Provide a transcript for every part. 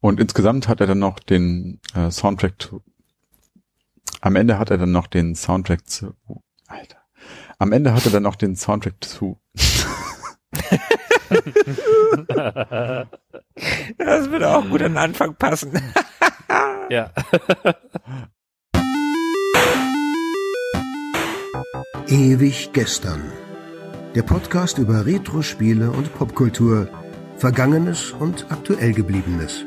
Und insgesamt hat er dann noch den äh, Soundtrack zu, am Ende hat er dann noch den Soundtrack zu, oh, Alter. Am Ende hat er dann noch den Soundtrack zu. das würde auch gut an den Anfang passen. ja. Ewig gestern. Der Podcast über Retro-Spiele und Popkultur, Vergangenes und aktuell gebliebenes.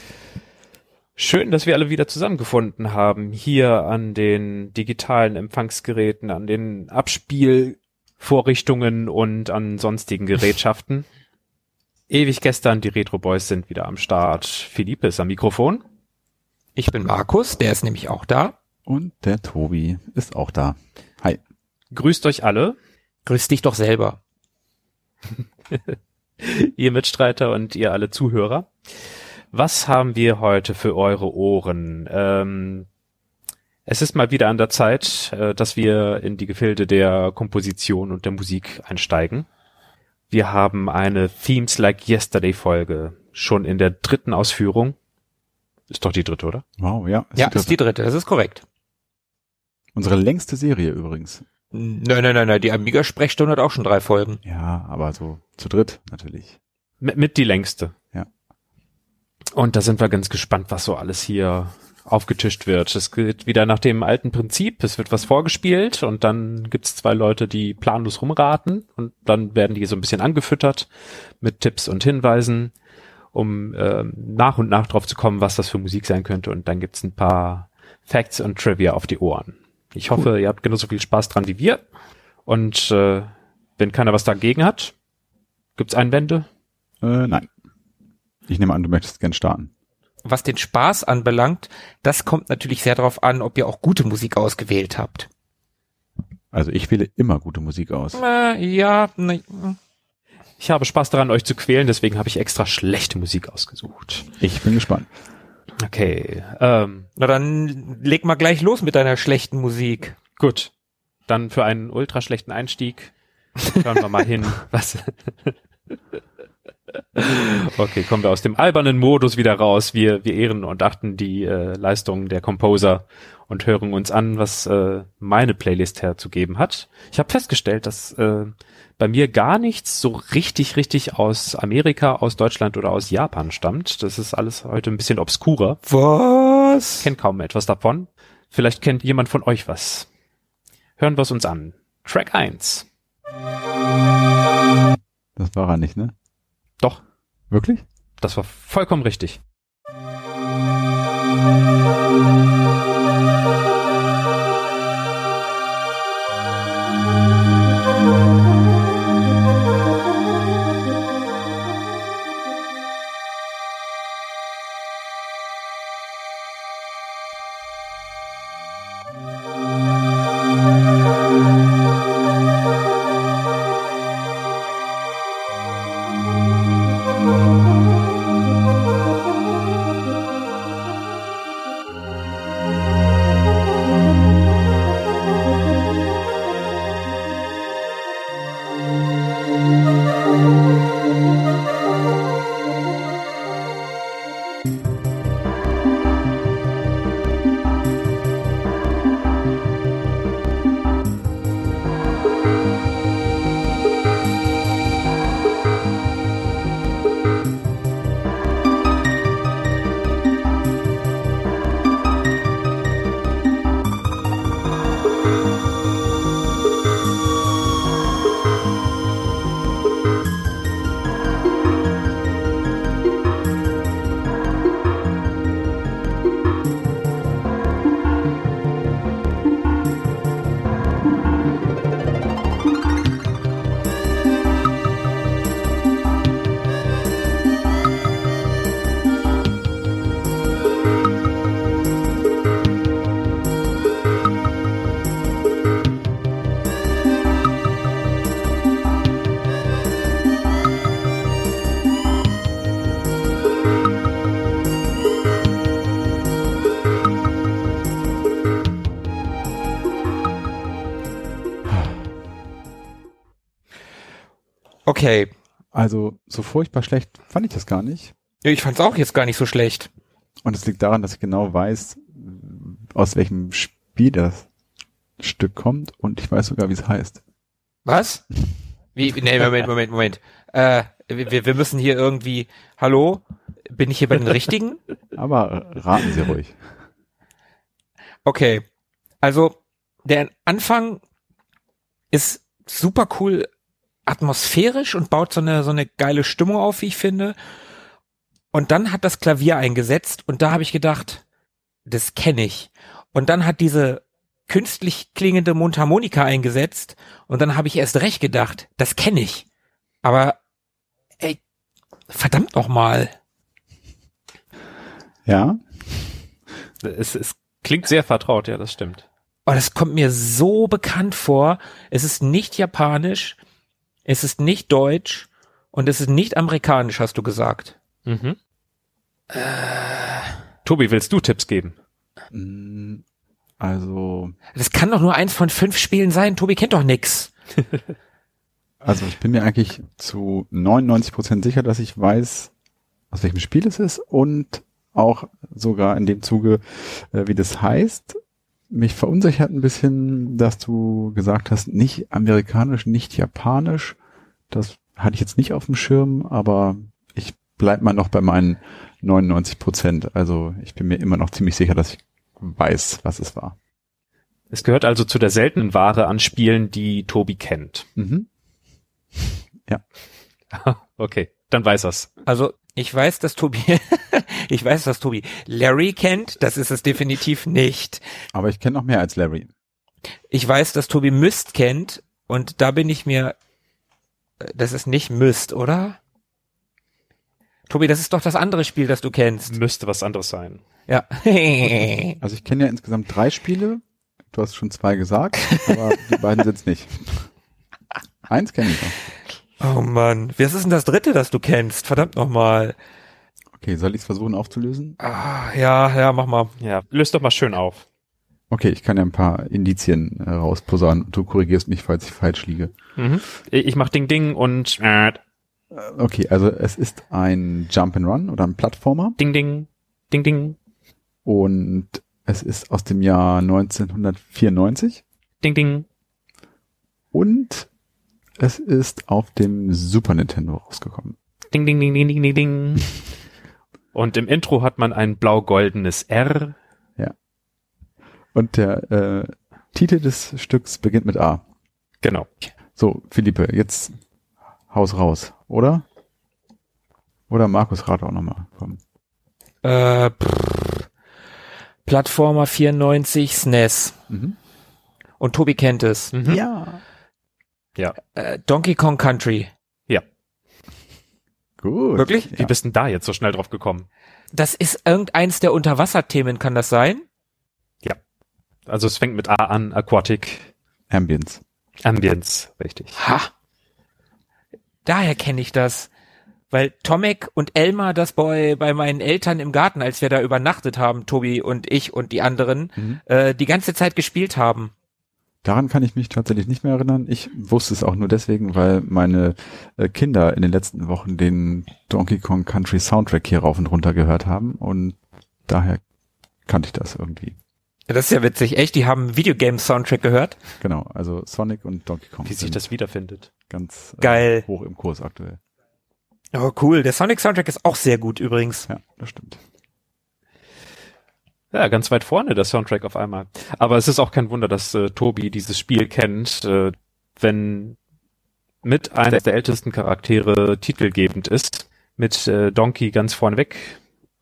Schön, dass wir alle wieder zusammengefunden haben, hier an den digitalen Empfangsgeräten, an den Abspielvorrichtungen und an sonstigen Gerätschaften. Ewig gestern, die Retro Boys sind wieder am Start. Philippe ist am Mikrofon. Ich bin Markus, der ist nämlich auch da. Und der Tobi ist auch da. Hi. Grüßt euch alle. Grüß dich doch selber. ihr Mitstreiter und ihr alle Zuhörer. Was haben wir heute für eure Ohren? Ähm, es ist mal wieder an der Zeit, äh, dass wir in die Gefilde der Komposition und der Musik einsteigen. Wir haben eine Themes Like Yesterday Folge schon in der dritten Ausführung. Ist doch die dritte, oder? Wow, ja. Ja, ist die dritte, das ist korrekt. Unsere längste Serie übrigens. Nein, nein, nein, nein, die Amiga-Sprechstunde hat auch schon drei Folgen. Ja, aber so zu dritt natürlich. Mit, mit die längste. Und da sind wir ganz gespannt, was so alles hier aufgetischt wird. Es geht wieder nach dem alten Prinzip. Es wird was vorgespielt und dann gibt's zwei Leute, die planlos rumraten und dann werden die so ein bisschen angefüttert mit Tipps und Hinweisen, um äh, nach und nach drauf zu kommen, was das für Musik sein könnte. Und dann gibt's ein paar Facts und Trivia auf die Ohren. Ich hoffe, cool. ihr habt genauso viel Spaß dran wie wir. Und äh, wenn keiner was dagegen hat, gibt's Einwände? Äh, nein. Ich nehme an, du möchtest gern starten. Was den Spaß anbelangt, das kommt natürlich sehr darauf an, ob ihr auch gute Musik ausgewählt habt. Also ich wähle immer gute Musik aus. Äh, ja, ne, ich habe Spaß daran, euch zu quälen, deswegen habe ich extra schlechte Musik ausgesucht. Ich bin gespannt. Okay. Ähm, Na dann leg mal gleich los mit deiner schlechten Musik. Gut. Dann für einen ultra schlechten Einstieg hören wir mal hin, was. Okay, kommen wir aus dem albernen Modus wieder raus. Wir, wir ehren und achten die äh, Leistungen der Composer und hören uns an, was äh, meine Playlist herzugeben hat. Ich habe festgestellt, dass äh, bei mir gar nichts so richtig, richtig aus Amerika, aus Deutschland oder aus Japan stammt. Das ist alles heute ein bisschen obskurer. Was? Ich kenn kaum etwas davon. Vielleicht kennt jemand von euch was. Hören wir es uns an. Track 1. Das war er nicht, ne? Doch. Wirklich? Das war vollkommen richtig. Okay. Also so furchtbar schlecht fand ich das gar nicht. Ich fand's auch jetzt gar nicht so schlecht. Und es liegt daran, dass ich genau weiß, aus welchem Spiel das Stück kommt und ich weiß sogar, wie es heißt. Was? Wie? Nee, Moment, Moment, Moment. Äh, wir, wir müssen hier irgendwie. Hallo? Bin ich hier bei den Richtigen? Aber raten Sie ruhig. Okay. Also, der Anfang ist super cool atmosphärisch und baut so eine, so eine geile Stimmung auf, wie ich finde. Und dann hat das Klavier eingesetzt und da habe ich gedacht, das kenne ich. Und dann hat diese künstlich klingende Mundharmonika eingesetzt und dann habe ich erst recht gedacht, das kenne ich. Aber ey, verdammt noch mal. Ja, Es, es klingt sehr vertraut, ja, das stimmt. Oh, das kommt mir so bekannt vor. Es ist nicht japanisch, es ist nicht deutsch und es ist nicht amerikanisch, hast du gesagt. Mhm. Tobi, willst du Tipps geben? mm, also, Das kann doch nur eins von fünf Spielen sein. Tobi kennt doch nix. also ich bin mir eigentlich zu 99 Prozent sicher, dass ich weiß, aus welchem Spiel es ist und auch sogar in dem Zuge, äh, wie das heißt. Mich verunsichert ein bisschen, dass du gesagt hast, nicht amerikanisch, nicht japanisch. Das hatte ich jetzt nicht auf dem Schirm, aber ich bleib mal noch bei meinen 99 Prozent. Also ich bin mir immer noch ziemlich sicher, dass ich weiß, was es war. Es gehört also zu der seltenen Ware an Spielen, die Tobi kennt. Mhm. okay, dann weiß er's. Also ich weiß, dass Tobi, ich weiß, dass Tobi Larry kennt. Das ist es definitiv nicht. Aber ich kenne noch mehr als Larry. Ich weiß, dass Tobi Myst kennt und da bin ich mir, das ist nicht Myst, oder? Tobi, das ist doch das andere Spiel, das du kennst. Müsste was anderes sein. Ja. Also ich kenne ja insgesamt drei Spiele. Du hast schon zwei gesagt, aber die beiden sind's nicht. Eins kenne ich noch. Oh Mann, was ist denn das dritte, das du kennst? Verdammt nochmal. Okay, soll ich es versuchen aufzulösen? Ah, ja, ja, mach mal. Ja, löst doch mal schön auf. Okay, ich kann ja ein paar Indizien äh, rausposaunen. Du korrigierst mich, falls ich falsch liege. Mhm. Ich mach Ding Ding und äh, Äh, Okay, also es ist ein Jump and Run oder ein Plattformer Ding Ding, Ding Ding, und es ist aus dem Jahr 1994 Ding Ding. und es ist auf dem Super Nintendo rausgekommen. Ding, ding, ding, ding, ding, ding, ding. Und im Intro hat man ein blau-goldenes R. Und der äh, Titel des Stücks beginnt mit A. Genau. So, Philippe, jetzt Haus raus, oder? Oder Markus rat auch nochmal. Komm. Äh, pff, Plattformer 94 SNES. Mhm. Und Tobi kennt es. Mhm. Ja. Ja. Äh, Donkey Kong Country. Gut. Wirklich? Wie Ja. bist denn da jetzt so schnell drauf gekommen? Das ist irgendeins der Unterwasserthemen, kann das sein? Also es fängt mit A an, Aquatic Ambience. Ambience, richtig. Ha! Daher kenne ich das. Weil Tomek und Elmar das bei, bei meinen Eltern im Garten, als wir da übernachtet haben, Tobi und ich und die anderen, Mhm. äh, die ganze Zeit gespielt haben. Daran kann ich mich tatsächlich nicht mehr erinnern. Ich wusste es auch nur deswegen, weil meine äh, Kinder in den letzten Wochen den Donkey Kong Country Soundtrack hier rauf und runter gehört haben und daher kannte ich das irgendwie. Das ist ja witzig. Echt, die haben Videogame-Soundtrack gehört? Genau, also Sonic und Donkey Kong Wie sich das wiederfindet. ganz äh, Geil. hoch im Kurs aktuell. Oh, cool. Der Sonic-Soundtrack ist auch sehr gut übrigens. Ja, das stimmt. Ja, ganz weit vorne der Soundtrack auf einmal. Aber es ist auch kein Wunder, dass äh, Tobi dieses Spiel kennt, äh, wenn mit einer der ältesten Charaktere titelgebend ist, mit äh, Donkey ganz vorneweg,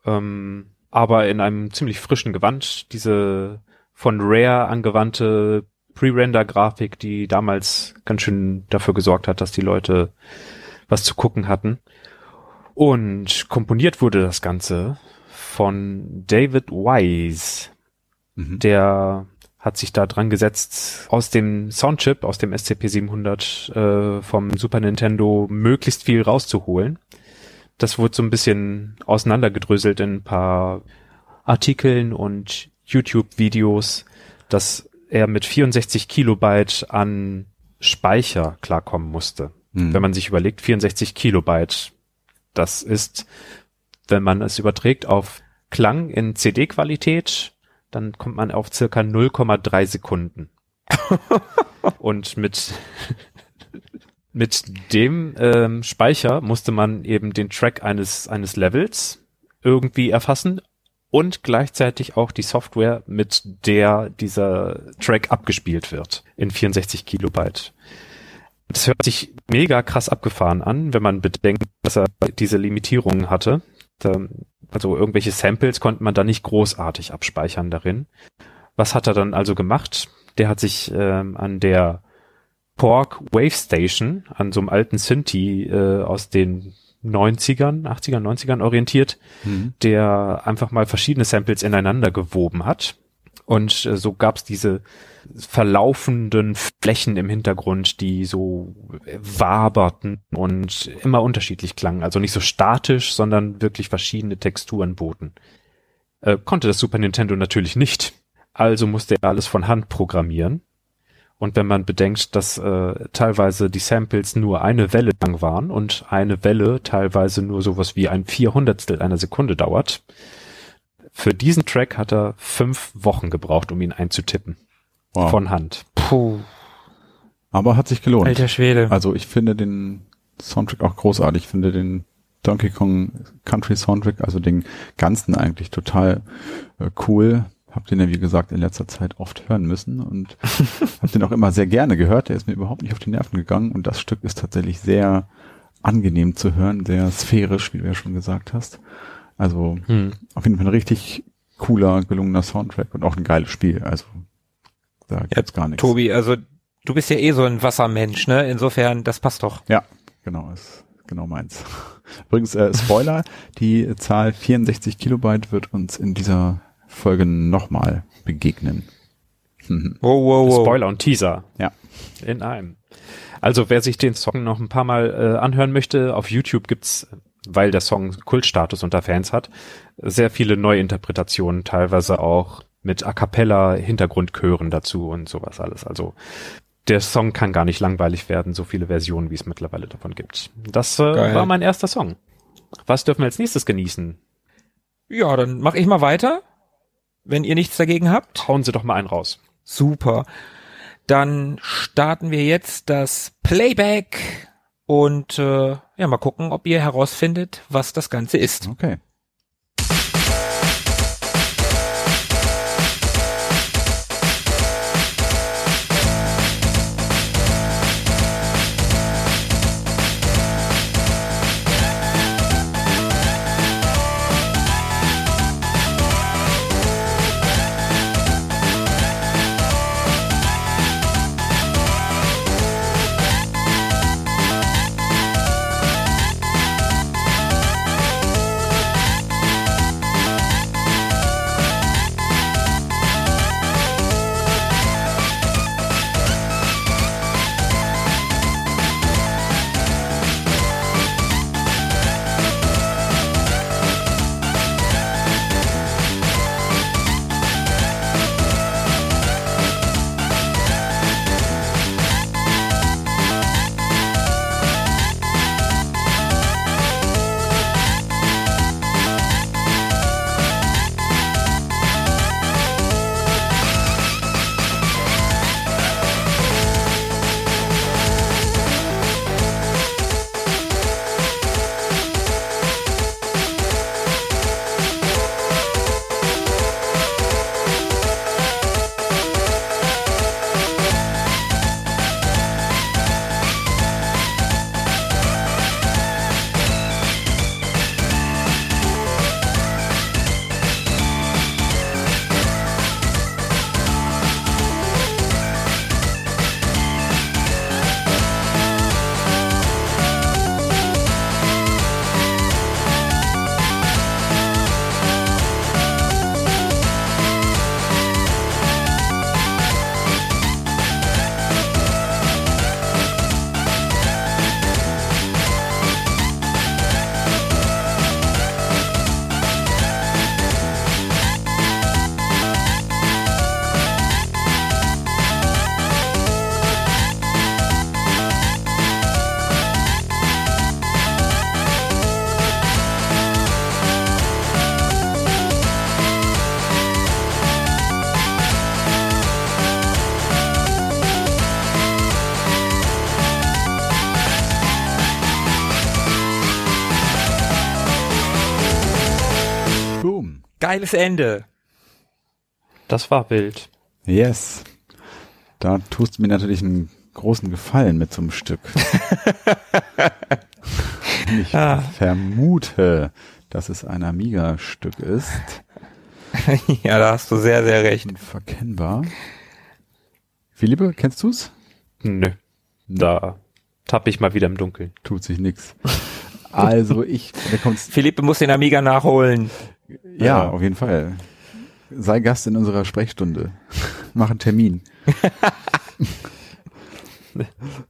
ähm, aber in einem ziemlich frischen Gewand. Diese von Rare angewandte Pre-Render-Grafik, die damals ganz schön dafür gesorgt hat, dass die Leute was zu gucken hatten. Und komponiert wurde das Ganze von David Wise. Mhm. Der hat sich da dran gesetzt, aus dem Soundchip, aus dem SCP-700 äh, vom Super Nintendo möglichst viel rauszuholen. Das wurde so ein bisschen auseinandergedröselt in ein paar Artikeln und YouTube-Videos, dass er mit 64 Kilobyte an Speicher klarkommen musste. Mhm. Wenn man sich überlegt, 64 Kilobyte, das ist, wenn man es überträgt auf Klang in CD-Qualität, dann kommt man auf circa 0,3 Sekunden. Und mit, mit dem ähm, Speicher musste man eben den Track eines, eines Levels irgendwie erfassen und gleichzeitig auch die Software, mit der dieser Track abgespielt wird in 64 Kilobyte. Das hört sich mega krass abgefahren an, wenn man bedenkt, dass er diese Limitierungen hatte. Also irgendwelche Samples konnte man da nicht großartig abspeichern darin. Was hat er dann also gemacht? Der hat sich ähm, an der Pork Wave Station, an so einem alten Synthi äh, aus den 90ern, 80ern, 90ern orientiert, mhm. der einfach mal verschiedene Samples ineinander gewoben hat. Und äh, so gab's diese verlaufenden Flächen im Hintergrund, die so waberten und immer unterschiedlich klangen. Also nicht so statisch, sondern wirklich verschiedene Texturen boten. Äh, konnte das Super Nintendo natürlich nicht. Also musste er alles von Hand programmieren. Und wenn man bedenkt, dass äh, teilweise die Samples nur eine Welle lang waren und eine Welle teilweise nur sowas wie ein Vierhundertstel einer Sekunde dauert, für diesen Track hat er fünf Wochen gebraucht, um ihn einzutippen. Wow. Von Hand. Puh. Aber hat sich gelohnt. Alter Schwede. Also ich finde den Soundtrack auch großartig. Ich finde den Donkey Kong Country Soundtrack, also den ganzen eigentlich total äh, cool. Hab den ja, wie gesagt, in letzter Zeit oft hören müssen und hab den auch immer sehr gerne gehört. Der ist mir überhaupt nicht auf die Nerven gegangen und das Stück ist tatsächlich sehr angenehm zu hören, sehr sphärisch, wie du ja schon gesagt hast. Also hm. auf jeden Fall ein richtig cooler, gelungener Soundtrack und auch ein geiles Spiel. Also da gibt's ja, gar nichts. Tobi, also du bist ja eh so ein Wassermensch, ne? Insofern, das passt doch. Ja, genau, ist genau meins. Übrigens, äh, Spoiler, die Zahl 64 Kilobyte wird uns in dieser Folge nochmal begegnen. wow, wow, wow. Spoiler und Teaser. Ja. In einem. Also wer sich den Song noch ein paar Mal äh, anhören möchte, auf YouTube gibt's, weil der Song Kultstatus unter Fans hat, sehr viele Neuinterpretationen, teilweise auch mit A cappella Hintergrundchören dazu und sowas alles. Also der Song kann gar nicht langweilig werden, so viele Versionen, wie es mittlerweile davon gibt. Das äh, war mein erster Song. Was dürfen wir als nächstes genießen? Ja, dann mache ich mal weiter wenn ihr nichts dagegen habt. Hauen Sie doch mal einen raus. Super. Dann starten wir jetzt das Playback und äh, ja, mal gucken, ob ihr herausfindet, was das Ganze ist. Okay. Geiles Ende. Das war wild. Yes. Da tust du mir natürlich einen großen Gefallen mit so einem Stück. ich Ah. vermute, dass es ein Amiga-Stück ist. ja, da hast du sehr, sehr recht. Unverkennbar. Philippe, kennst du's? Nö. Da tappe ich mal wieder im Dunkeln. Tut sich nix. Also ich, Philippe muss den Amiga nachholen. Ja, auf jeden Fall. Sei Gast in unserer Sprechstunde. Mach einen Termin.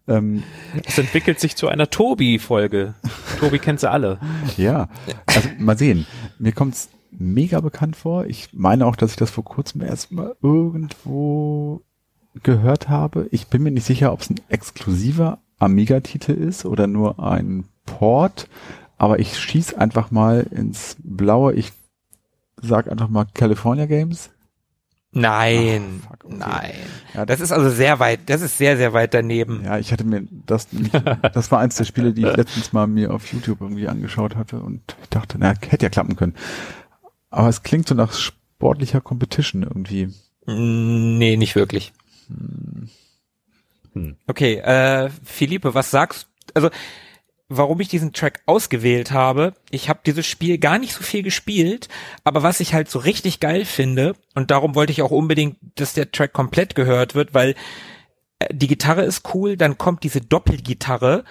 ähm, Es entwickelt sich zu einer Tobi-Folge. Tobi kennt sie alle. Ja, also mal sehen. Mir kommt's mega bekannt vor. Ich meine auch, dass ich das vor kurzem erst mal irgendwo gehört habe. Ich bin mir nicht sicher, ob es ein exklusiver Amiga-Titel ist oder nur ein Port. Aber ich schieß einfach mal ins Blaue. Ich sag einfach mal California Games. Nein, fuck, okay. nein. Ja, Das ist also sehr weit, das ist sehr, sehr weit daneben. Ja, ich hatte mir das, nämlich- das war eins der Spiele, die ich letztens mal mir auf YouTube irgendwie angeschaut hatte und ich dachte, na, hätte ja klappen können. Aber es klingt so nach sportlicher Competition irgendwie. Nee, nicht wirklich. Hm. Okay, äh, Philippe, was sagst Also, warum ich diesen Track ausgewählt habe, ich habe dieses Spiel gar nicht so viel gespielt, aber was ich halt so richtig geil finde, und darum wollte ich auch unbedingt, dass der Track komplett gehört wird, weil äh, die Gitarre ist cool, dann kommt diese Doppelgitarre,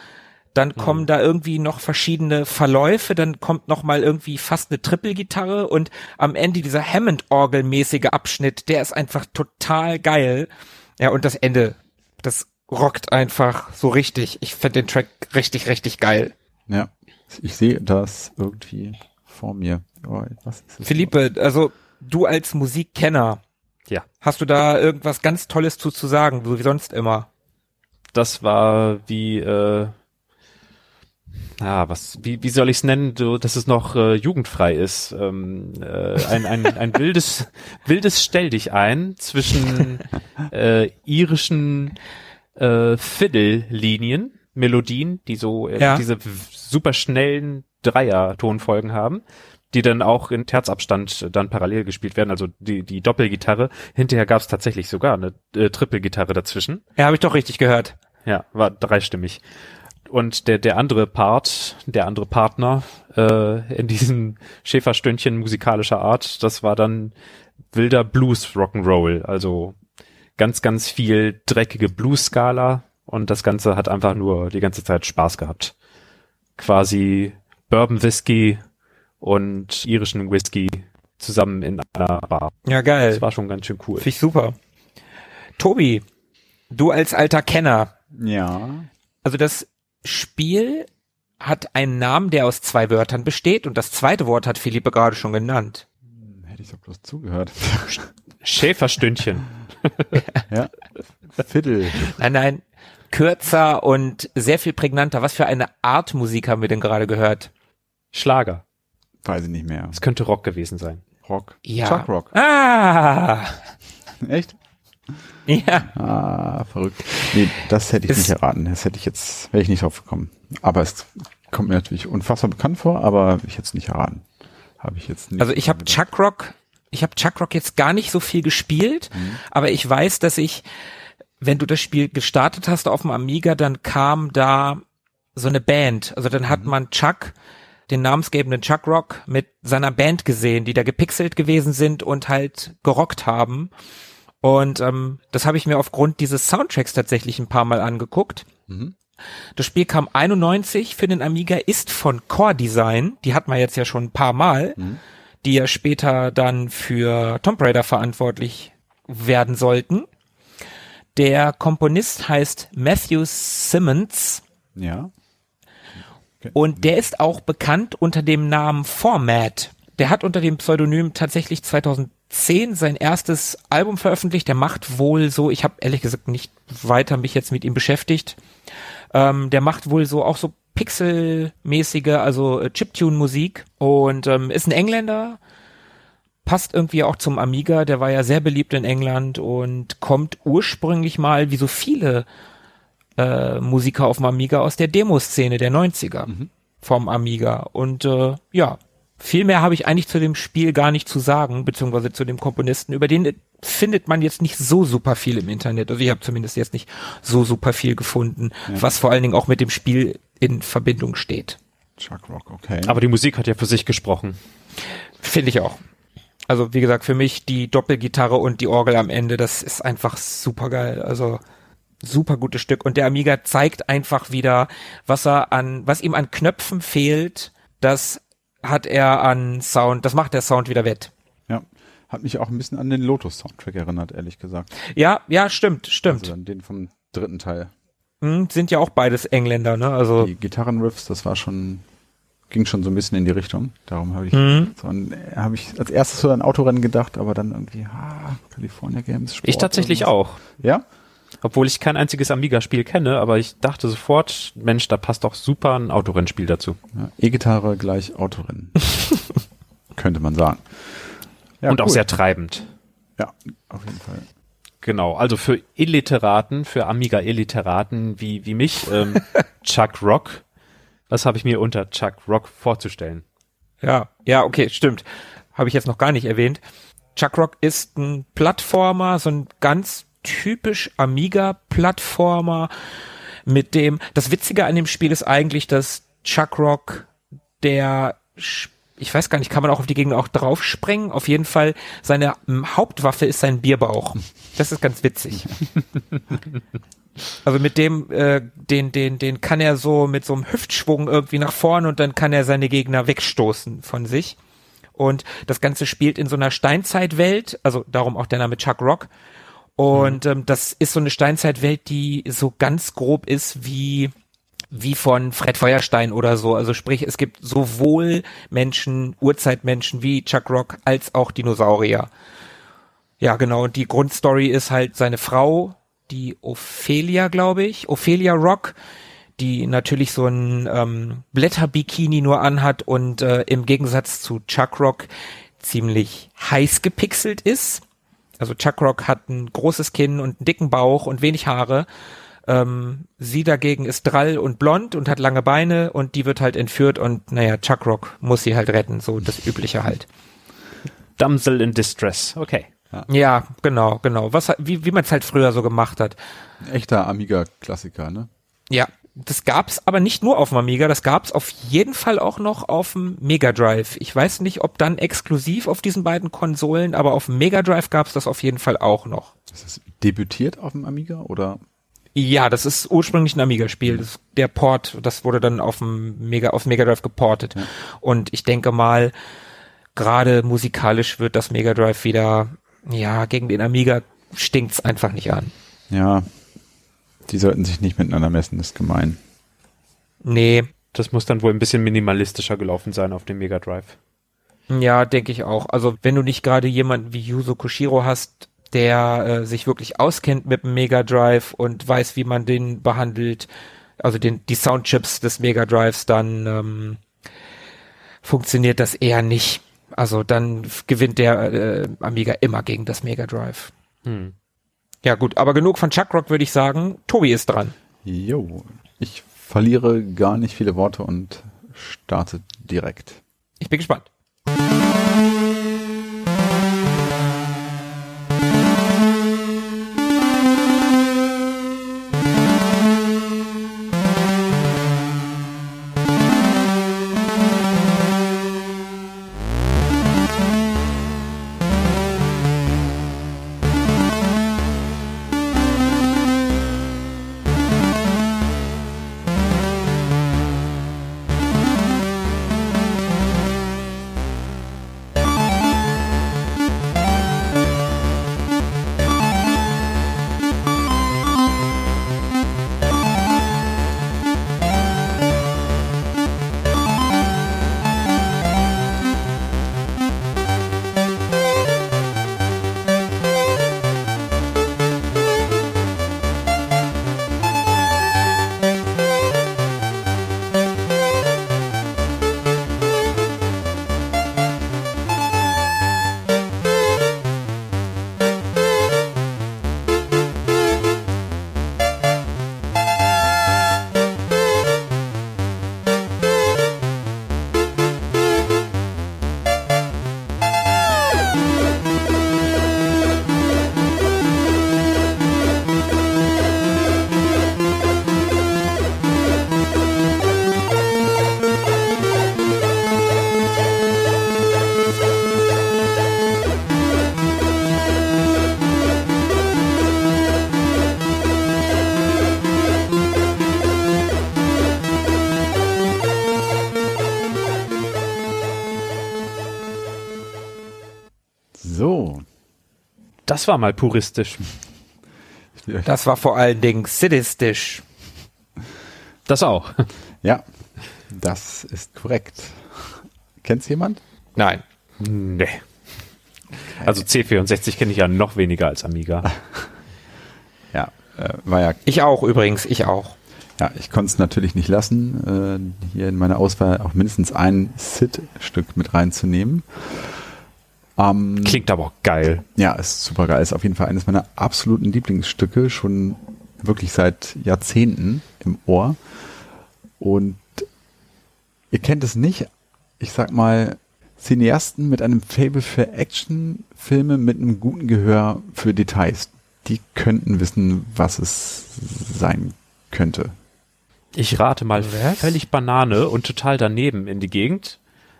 dann kommen da irgendwie noch verschiedene Verläufe, dann kommt noch mal irgendwie fast eine Trippelgitarre und am Ende dieser Hammond-Orgel-mäßige Abschnitt, der ist einfach total geil. Ja, und das Ende, das rockt einfach so richtig. Ich finde den Track richtig, richtig geil. Ja, ich sehe das irgendwie vor mir. Oh, was ist? Philippe, also du als Musikkenner, Ja. hast du da irgendwas ganz Tolles zu, zu sagen, so wie sonst immer? Das war wie, äh, ja, was, wie, wie soll ich es nennen, so, dass es noch äh, jugendfrei ist. Ähm, äh, ein, ein, ein wildes, wildes Stell dich ein zwischen äh, irischen äh, Fiddle-Linien, Melodien, die so äh, Ja. diese super schnellen Dreier-Tonfolgen haben, die dann auch in Terzabstand dann parallel gespielt werden, also die, die Doppelgitarre. Hinterher gab es tatsächlich sogar eine äh, Trippelgitarre dazwischen. Ja, habe ich doch richtig gehört. Ja, war dreistimmig. Und der, der andere Part, der andere Partner äh, in diesem Schäferstündchen musikalischer Art, das war dann wilder Blues Rock'n'Roll. Also ganz, ganz viel dreckige Blues-Skala und das Ganze hat einfach nur die ganze Zeit Spaß gehabt. Quasi Bourbon Whisky und irischen Whisky zusammen in einer Bar. Ja, geil. Das war schon ganz schön cool. Finde ich super. Tobi, du als alter Kenner, Ja, also das Spiel hat einen Namen, der aus zwei Wörtern besteht und das zweite Wort hat Philippe gerade schon genannt. hätte ich doch bloß zugehört. Schäferstündchen. ja, Fiddle. Nein, nein, kürzer und sehr viel prägnanter. Was für eine Art Musik haben wir denn gerade gehört? Schlager. Weiß ich nicht mehr. Es könnte Rock gewesen sein. Rock. Ja. Chuck Rock. Ah, Echt? ja. Ah, verrückt. Nee, das hätte ich Es- nicht erraten. Das hätte ich jetzt, wäre ich nicht drauf gekommen. Aber es kommt mir natürlich unfassbar bekannt vor, aber ich hätte es nicht erraten. Habe ich jetzt nicht. Also ich habe Chuck Rock, ich habe Chuck Rock jetzt gar nicht so viel gespielt, aber ich weiß, dass ich, wenn du das Spiel gestartet hast auf dem Amiga, dann kam da so eine Band. Also dann hat man Chuck, den namensgebenden Chuck Rock, mit seiner Band gesehen, die da gepixelt gewesen sind und halt gerockt haben. Und ähm, das habe ich mir aufgrund dieses Soundtracks tatsächlich ein paar Mal angeguckt. Mhm. Das Spiel kam 91 für den Amiga, ist von Core Design. Die hat man jetzt ja schon ein paar Mal, die ja später dann für Tomb Raider verantwortlich werden sollten. Der Komponist heißt Matthew Simmons ja. und der ist auch bekannt unter dem Namen Format. Der hat unter dem Pseudonym tatsächlich 2010 sein erstes Album veröffentlicht. Der macht wohl so, ich habe ehrlich gesagt nicht weiter mich jetzt mit ihm beschäftigt. Ähm, der macht wohl so auch so Pixel-mäßige, also äh, Chiptune-Musik und ähm, ist ein Engländer, passt irgendwie auch zum Amiga, der war ja sehr beliebt in England und kommt ursprünglich mal, wie so viele äh, Musiker auf dem Amiga, aus der Demoszene der 90er vom Amiga. Und äh, ja, Viel mehr habe ich eigentlich zu dem Spiel gar nicht zu sagen, beziehungsweise zu dem Komponisten. Über den findet man jetzt nicht so super viel im Internet. Also ich habe zumindest jetzt nicht so super viel gefunden, ja. was vor allen Dingen auch mit dem Spiel in Verbindung steht. Chuck Rock, okay. Aber die Musik hat ja für sich gesprochen. Finde ich auch. Also wie gesagt, für mich die Doppelgitarre und die Orgel am Ende, das ist einfach super geil. Also super gutes Stück. Und der Amiga zeigt einfach wieder, was er an, was ihm an Knöpfen fehlt, das hat er an Sound, das macht der Sound wieder wett. Ja. Hat mich auch ein bisschen an den Lotus-Soundtrack erinnert, ehrlich gesagt. Ja, ja, stimmt, stimmt. Also an den vom dritten Teil. Hm, sind ja auch beides Engländer, ne? Also die Gitarrenriffs, das war schon ging schon so ein bisschen in die Richtung. Darum habe ich mhm. so habe ich als erstes so an Autorennen gedacht, aber dann irgendwie ah, California Games. Sport ich tatsächlich auch. Ja. Obwohl ich kein einziges Amiga-Spiel kenne, aber ich dachte sofort, Mensch, da passt doch super ein Autorennspiel dazu. Ja, E-Gitarre gleich Autorennen. Könnte man sagen. Ja, Und cool. auch sehr treibend. Ja, auf jeden Fall. Genau, also für Illiteraten, für Amiga-Illiteraten wie, wie mich, ähm, Chuck Rock, was habe ich mir unter Chuck Rock vorzustellen? Ja, ja, okay, stimmt. Habe ich jetzt noch gar nicht erwähnt. Chuck Rock ist ein Plattformer, so ein ganz typisch Amiga-Plattformer mit dem, das Witzige an dem Spiel ist eigentlich, dass Chuck Rock der ich weiß gar nicht, kann man auch auf die Gegner auch draufspringen? Auf jeden Fall, seine Hauptwaffe ist sein Bierbauch. Das ist ganz witzig. Also mit dem, äh, den, den, den kann er so mit so einem Hüftschwung irgendwie nach vorne und dann kann er seine Gegner wegstoßen von sich. Und das Ganze spielt in so einer Steinzeitwelt, also darum auch der Name Chuck Rock. Und mhm. ähm, das ist so eine Steinzeitwelt, die so ganz grob ist wie wie von Fred Feuerstein oder so. Also sprich, es gibt sowohl Menschen, Urzeitmenschen wie Chuck Rock als auch Dinosaurier. Ja, genau. Und die Grundstory ist halt seine Frau, die Ophelia, glaube ich, Ophelia Rock, die natürlich so ein ähm, Blätterbikini nur anhat und äh, im Gegensatz zu Chuck Rock ziemlich heiß gepixelt ist. Also Chuck Rock hat ein großes Kinn und einen dicken Bauch und wenig Haare. Ähm, sie dagegen ist drall und blond und hat lange Beine und die wird halt entführt und naja, Chuck Rock muss sie halt retten, so das Übliche halt. Damsel in Distress, okay. Ja, ja genau, genau. Was, wie, wie man es halt früher so gemacht hat. echter Amiga-Klassiker, ne? Ja, das gab's aber nicht nur auf dem Amiga, das gab's auf jeden Fall auch noch auf dem Mega Drive. Ich weiß nicht, ob dann exklusiv auf diesen beiden Konsolen, aber auf dem Mega Drive gab's das auf jeden Fall auch noch. Ist das debütiert auf dem Amiga oder? Ja, das ist ursprünglich ein Amiga-Spiel. Der Port, das wurde dann auf dem Mega, auf Mega Drive geportet. Ja. Und ich denke mal, gerade musikalisch wird das Mega Drive wieder, ja, gegen den Amiga stinkt's einfach nicht an. Ja, die sollten sich nicht miteinander messen, das ist gemein. Nee. Das muss dann wohl ein bisschen minimalistischer gelaufen sein auf dem Mega Drive. Ja, denke ich auch. Also wenn du nicht gerade jemanden wie Yuzo Koshiro hast, der äh, sich wirklich auskennt mit dem Mega Drive und weiß, wie man den behandelt, also den, die Soundchips des Mega Drives, dann ähm, funktioniert das eher nicht. Also dann gewinnt der äh, Amiga immer gegen das Mega Drive. Hm. Ja gut, aber genug von Chuck Rock würde ich sagen. Tobi ist dran. Jo, ich verliere gar nicht viele Worte und starte direkt. Ich bin gespannt. War mal puristisch. Das war vor allen Dingen sadistisch. Das auch. Ja, das ist korrekt. Kennt's jemand? Nein. Nee. Also C64 kenne ich ja noch weniger als Amiga. Ja, äh, war ja Ich auch übrigens, ich auch. Ja, ich konnte es natürlich nicht lassen, äh, hier in meiner Auswahl auch mindestens ein Sid-Stück mit reinzunehmen. Ähm, Klingt aber auch geil. ja, ist super geil. Ist auf jeden Fall eines meiner absoluten Lieblingsstücke, schon wirklich seit Jahrzehnten im Ohr. Und ihr kennt es nicht, ich sag mal, Cineasten mit einem Fable für Actionfilme mit einem guten Gehör für Details. Die könnten wissen, was es sein könnte. Ich rate mal Was? völlig Banane und total daneben in die Gegend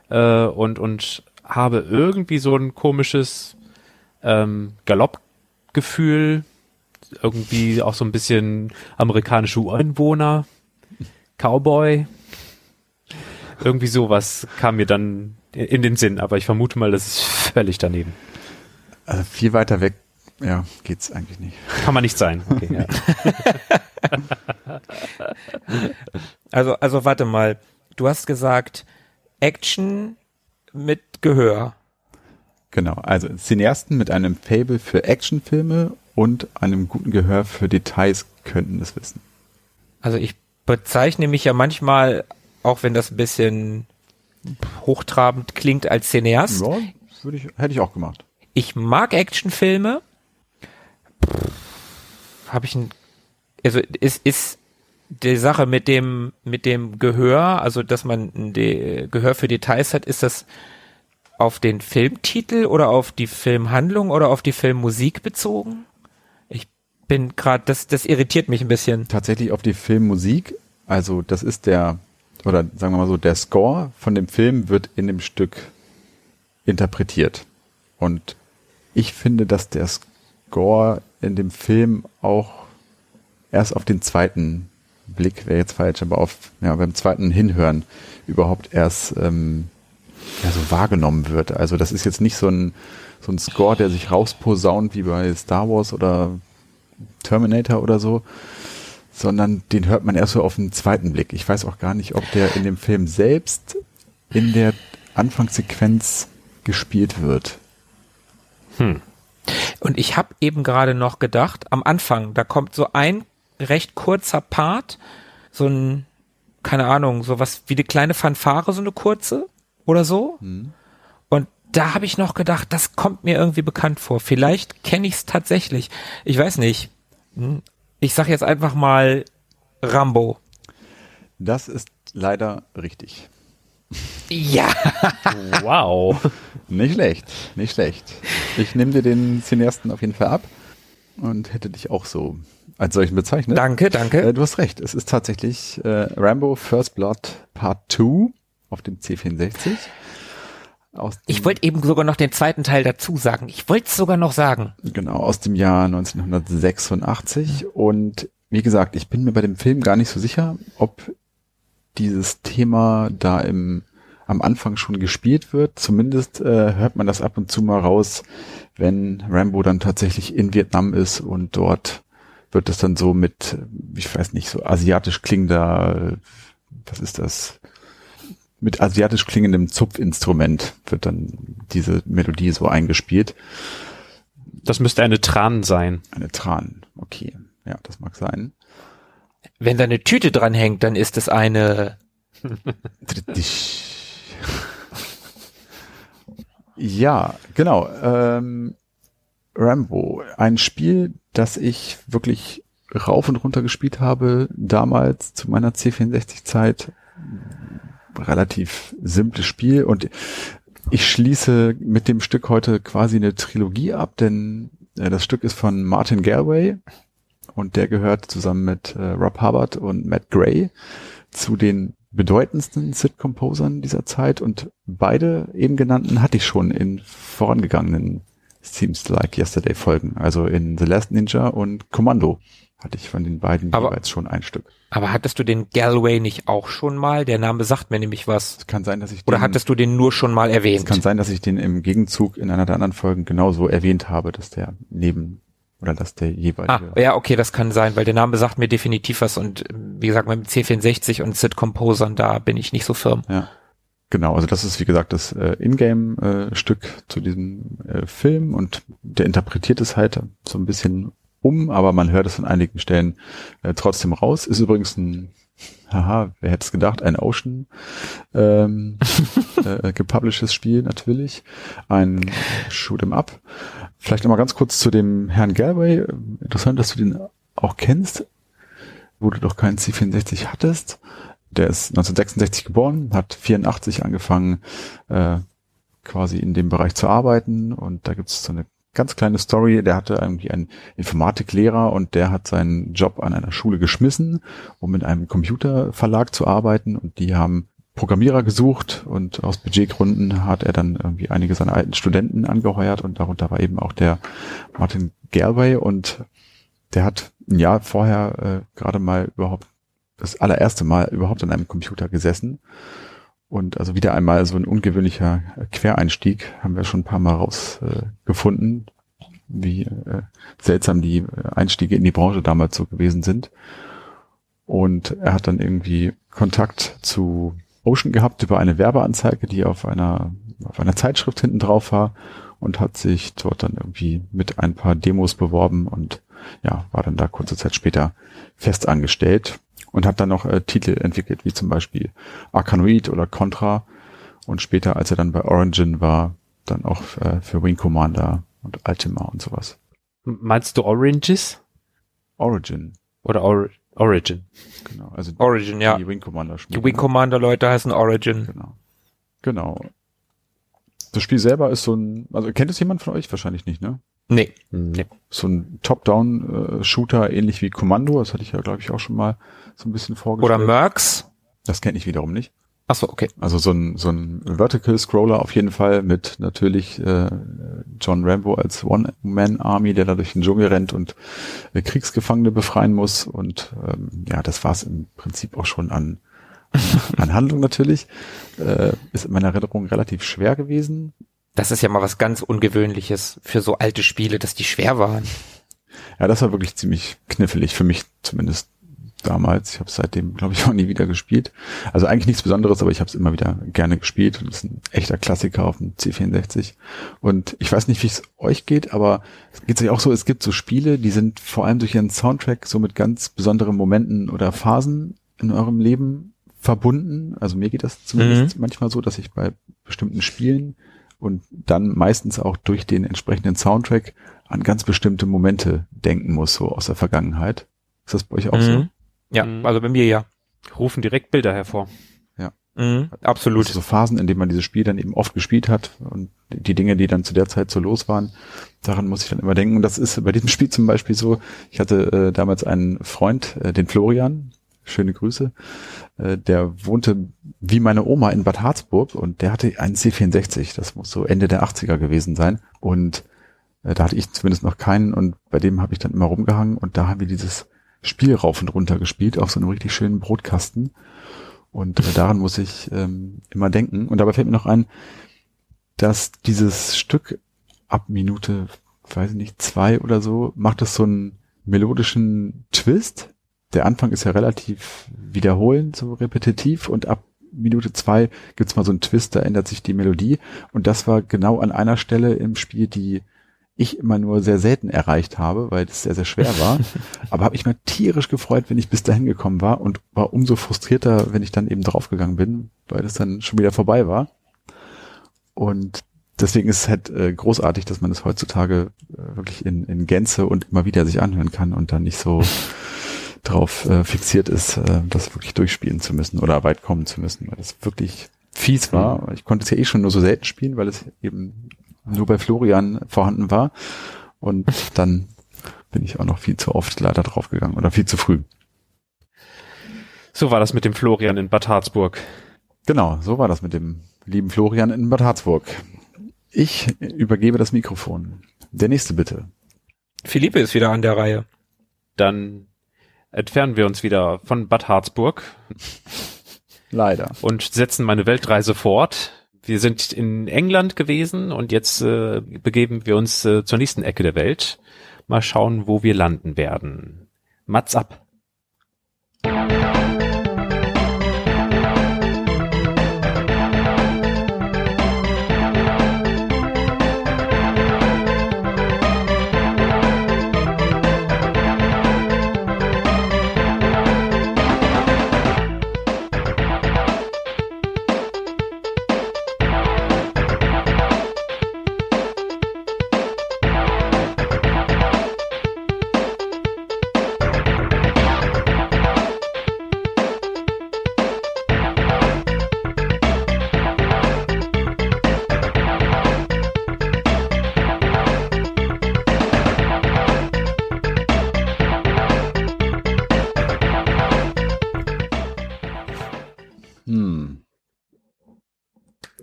äh, und, und habe irgendwie so ein komisches ähm, Galoppgefühl, irgendwie auch so ein bisschen amerikanische Ureinwohner, Cowboy. Irgendwie sowas kam mir dann in den Sinn, aber ich vermute mal, das ist völlig daneben. Also viel weiter weg, ja, geht's eigentlich nicht. Kann man nicht sein. Okay, ja. Also, also warte mal. Du hast gesagt, Action mit Gehör. Genau, also Cineasten mit einem Fable für Actionfilme und einem guten Gehör für Details könnten es wissen. Also ich bezeichne mich ja manchmal, auch wenn das ein bisschen hochtrabend klingt, als Cineast. Ja, würde ich, hätte ich auch gemacht. Ich mag Actionfilme. Habe ich ein, also ist ist die Sache mit dem mit dem Gehör, also dass man ein Gehör für Details hat, ist das auf den Filmtitel oder auf die Filmhandlung oder auf die Filmmusik bezogen? Ich bin gerade, das das irritiert mich ein bisschen. Tatsächlich auf die Filmmusik, also das ist der, oder sagen wir mal so, der Score von dem Film wird in dem Stück interpretiert. Und ich finde, dass der Score in dem Film auch erst auf den zweiten Blick, wäre jetzt falsch, aber auf, ja, beim zweiten Hinhören überhaupt erst ähm, ja, so wahrgenommen wird. Also das ist jetzt nicht so ein, so ein Score, der sich rausposaunt wie bei Star Wars oder Terminator oder so, sondern den hört man erst so auf den zweiten Blick. Ich weiß auch gar nicht, ob der in dem Film selbst in der Anfangssequenz gespielt wird. Und ich habe eben gerade noch gedacht, am Anfang, da kommt so ein recht kurzer Part, so ein, keine Ahnung, so was wie eine kleine Fanfare, so eine kurze oder so. Und da habe ich noch gedacht, das kommt mir irgendwie bekannt vor. Vielleicht kenne ich es tatsächlich. Ich weiß nicht. Hm. Ich sag jetzt einfach mal Rambo. Das ist leider richtig. Ja. Wow. Nicht schlecht, nicht schlecht. Ich nehme dir den Cineasten auf jeden Fall ab und hätte dich auch so als solchen bezeichnet. Danke, danke. Äh, du hast recht, es ist tatsächlich äh, Rambo First Blood Part 2 auf dem C64. Aus dem, Ich wollte eben sogar noch den zweiten Teil dazu sagen. Ich wollte es sogar noch sagen. Genau, aus dem Jahr 1986. Und wie gesagt, ich bin mir bei dem Film gar nicht so sicher, ob dieses Thema da im, am Anfang schon gespielt wird. Zumindest äh, hört man das ab und zu mal raus, wenn Rambo dann tatsächlich in Vietnam ist und dort wird das dann so mit, ich weiß nicht, so asiatisch klingender, was ist das? Mit asiatisch klingendem Zupfinstrument wird dann diese Melodie so eingespielt. Das müsste eine Tran sein. Eine Tran, okay. Ja, das mag sein. Wenn da eine Tüte dran hängt, dann ist es eine. Ja, genau. Ähm, Rambo, ein Spiel, das ich wirklich rauf und runter gespielt habe, damals zu meiner C64-Zeit. Relativ simples Spiel und ich schließe mit dem Stück heute quasi eine Trilogie ab, denn äh, das Stück ist von Martin Galway und der gehört zusammen mit äh, Rob Hubbard und Matt Gray zu den bedeutendsten Sid-Composern dieser Zeit und beide eben genannten hatte ich schon in vorangegangenen Seems Like Yesterday Folgen, also in The Last Ninja und Commando. hatte ich von den beiden Aber- jeweils schon ein Stück. Aber hattest du den Galway nicht auch schon mal? Der Name sagt mir nämlich was. Es kann sein, dass ich Oder den, hattest du den nur schon mal es erwähnt? kann sein, dass ich den im Gegenzug in einer der anderen Folgen genauso erwähnt habe, dass der neben oder dass der Ah, jeweilige ja, okay, das kann sein, weil der Name sagt mir definitiv was und wie gesagt, mit dem C64 und Sid Composern, da bin ich nicht so firm. Ja. Genau, also das ist wie gesagt das äh, Ingame-Stück zu diesem äh, Film und der interpretiert es halt so ein bisschen um, aber man hört es an einigen Stellen äh, trotzdem raus. Ist übrigens ein, haha, wer hätte es gedacht, ein Ocean ähm, äh, gepublishedes Spiel natürlich, ein Shoot'em Up. Vielleicht nochmal ganz kurz zu dem Herrn Galway. Interessant, dass du den auch kennst, wo du doch keinen C64 hattest. Der ist 1966 geboren, hat 84 angefangen, äh, quasi in dem Bereich zu arbeiten. Und da gibt es so eine ganz kleine Story. Der hatte irgendwie einen Informatiklehrer und der hat seinen Job an einer Schule geschmissen, um in einem Computerverlag zu arbeiten. Und die haben Programmierer gesucht und aus Budgetgründen hat er dann irgendwie einige seiner alten Studenten angeheuert. Und darunter war eben auch der Martin Galway. Und der hat ein Jahr vorher äh, gerade mal überhaupt das allererste Mal überhaupt an einem Computer gesessen. Und also wieder einmal so ein ungewöhnlicher Quereinstieg haben wir schon ein paar Mal rausgefunden, äh, wie äh, seltsam die Einstiege in die Branche damals so gewesen sind. Und er hat dann irgendwie Kontakt zu Ocean gehabt über eine Werbeanzeige, die auf einer, auf einer Zeitschrift hinten drauf war und hat sich dort dann irgendwie mit ein paar Demos beworben und ja, war dann da kurze Zeit später fest angestellt und hat dann noch äh, Titel entwickelt, wie zum Beispiel Arkanoid oder Contra und später, als er dann bei Origin war, dann auch äh, für Wing Commander und Ultima und sowas. Meinst du Oranges? Origin, Oder Or Origin? genau. Also Origin, ja. die Wing Commander Spiele. Die Wing Commander Leute heißen Origin. Genau. Genau. Das Spiel selber ist so ein, also kennt es jemand von euch? Wahrscheinlich nicht, ne? Nee. Nee. So ein Top-Down-Shooter, ähnlich wie Kommando. Das hatte ich ja, glaube ich, auch schon mal so ein bisschen vorgestellt. Oder Mercs. Das kenne ich wiederum nicht. Ach so, okay. Also so ein, so ein Vertical Scroller auf jeden Fall mit natürlich äh, John Rambo als One-Man-Army, der da durch den Dschungel rennt und äh, Kriegsgefangene befreien muss. Und ähm, ja, das war es im Prinzip auch schon an, an Handlung natürlich. Äh, ist in meiner Erinnerung relativ schwer gewesen. Das ist ja mal was ganz Ungewöhnliches für so alte Spiele, dass die schwer waren. Ja, das war wirklich ziemlich knifflig, für mich zumindest damals. Ich habe seitdem, glaube ich, auch nie wieder gespielt. Also eigentlich nichts Besonderes, aber ich habe es immer wieder gerne gespielt und es ist ein echter Klassiker auf dem C64. Und ich weiß nicht, wie es euch geht, aber es geht sich auch so, es gibt so Spiele, die sind vor allem durch ihren Soundtrack so mit ganz besonderen Momenten oder Phasen in eurem Leben verbunden. Also mir geht das zumindest manchmal so, dass ich bei bestimmten Spielen und dann meistens auch durch den entsprechenden Soundtrack an ganz bestimmte Momente denken muss, so aus der Vergangenheit. Ist das bei euch auch so? Mhm. Ja, Mhm. also bei mir ja. Rufen direkt Bilder hervor. Mhm, absolut. Also so Phasen, in denen man dieses Spiel dann eben oft gespielt hat und die Dinge, die dann zu der Zeit so los waren, daran muss ich dann immer denken. Und das ist bei diesem Spiel zum Beispiel so, ich hatte äh, damals einen Freund, äh, den Florian, schöne Grüße, äh, der wohnte wie meine Oma in Bad Harzburg und der hatte einen C64, das muss so Ende der 80er gewesen sein. Und äh, da hatte ich zumindest noch keinen und bei dem habe ich dann immer rumgehangen und da haben wir dieses Spiel rauf und runter gespielt auf so einem richtig schönen Brotkasten. Und äh, daran muss ich ähm, immer denken. Und dabei fällt mir noch ein, dass dieses Stück ab Minute, weiß ich nicht, zwei oder so, macht es so einen melodischen Twist. Der Anfang ist ja relativ wiederholend, so repetitiv und ab Minute zwei gibt's mal so einen Twist, da ändert sich die Melodie. Und das war genau an einer Stelle im Spiel, die ich immer nur sehr selten erreicht habe, weil es sehr, sehr schwer war. Aber habe ich mir tierisch gefreut, wenn ich bis dahin gekommen war und war umso frustrierter, wenn ich dann eben draufgegangen bin, weil es dann schon wieder vorbei war. Und deswegen ist es halt äh, großartig, dass man es heutzutage äh, wirklich in, in Gänze und immer wieder sich anhören kann und dann nicht so drauf äh, fixiert ist, äh, das wirklich durchspielen zu müssen oder weit kommen zu müssen, weil das wirklich fies war. Ich konnte es ja eh schon nur so selten spielen, weil es eben nur bei Florian vorhanden war. Und dann bin ich auch noch viel zu oft leider draufgegangen oder viel zu früh. So war das mit dem Florian in Bad Harzburg. Genau, so war das mit dem lieben Florian in Bad Harzburg. Ich übergebe das Mikrofon. Der nächste bitte. Philippe ist wieder an der Reihe. Dann entfernen wir uns wieder von Bad Harzburg Leider. und setzen meine Weltreise fort. Wir sind in England gewesen und jetzt äh, begeben wir uns äh, zur nächsten Ecke der Welt. Mal schauen, wo wir landen werden. Mats ab.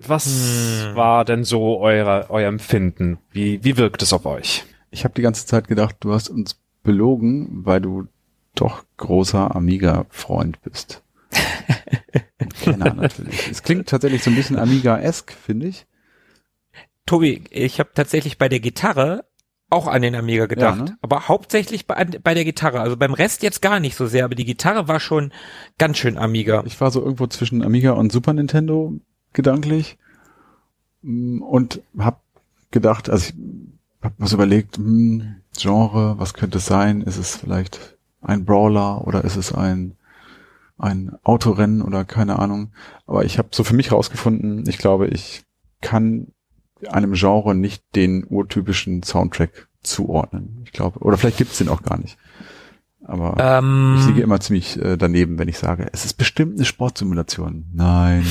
Was Hm. war denn so euer, euer Empfinden? Wie, wie wirkt es auf euch? Ich habe die ganze Zeit gedacht, du hast uns belogen, weil du doch großer Amiga-Freund bist. Kenner natürlich. Es klingt tatsächlich so ein bisschen Amiga-esque, finde ich. Tobi, ich habe tatsächlich bei der Gitarre auch an den Amiga gedacht, Ja, ne? aber hauptsächlich bei, bei der Gitarre. Also beim Rest jetzt gar nicht so sehr, aber die Gitarre war schon ganz schön Amiga. Ich war so irgendwo zwischen Amiga und Super Nintendo gedanklich Mm, und habe gedacht, also ich habe was überlegt, hm, Genre, was könnte es sein? Ist es vielleicht ein Brawler oder ist es ein ein Autorennen oder keine Ahnung. Aber ich habe so für mich rausgefunden, ich glaube, ich kann einem Genre nicht den urtypischen Soundtrack zuordnen. Ich glaube, oder vielleicht gibt's den auch gar nicht. Aber Ähm, ich liege immer ziemlich äh, daneben, wenn ich sage, es ist bestimmt eine Sportsimulation. Nein.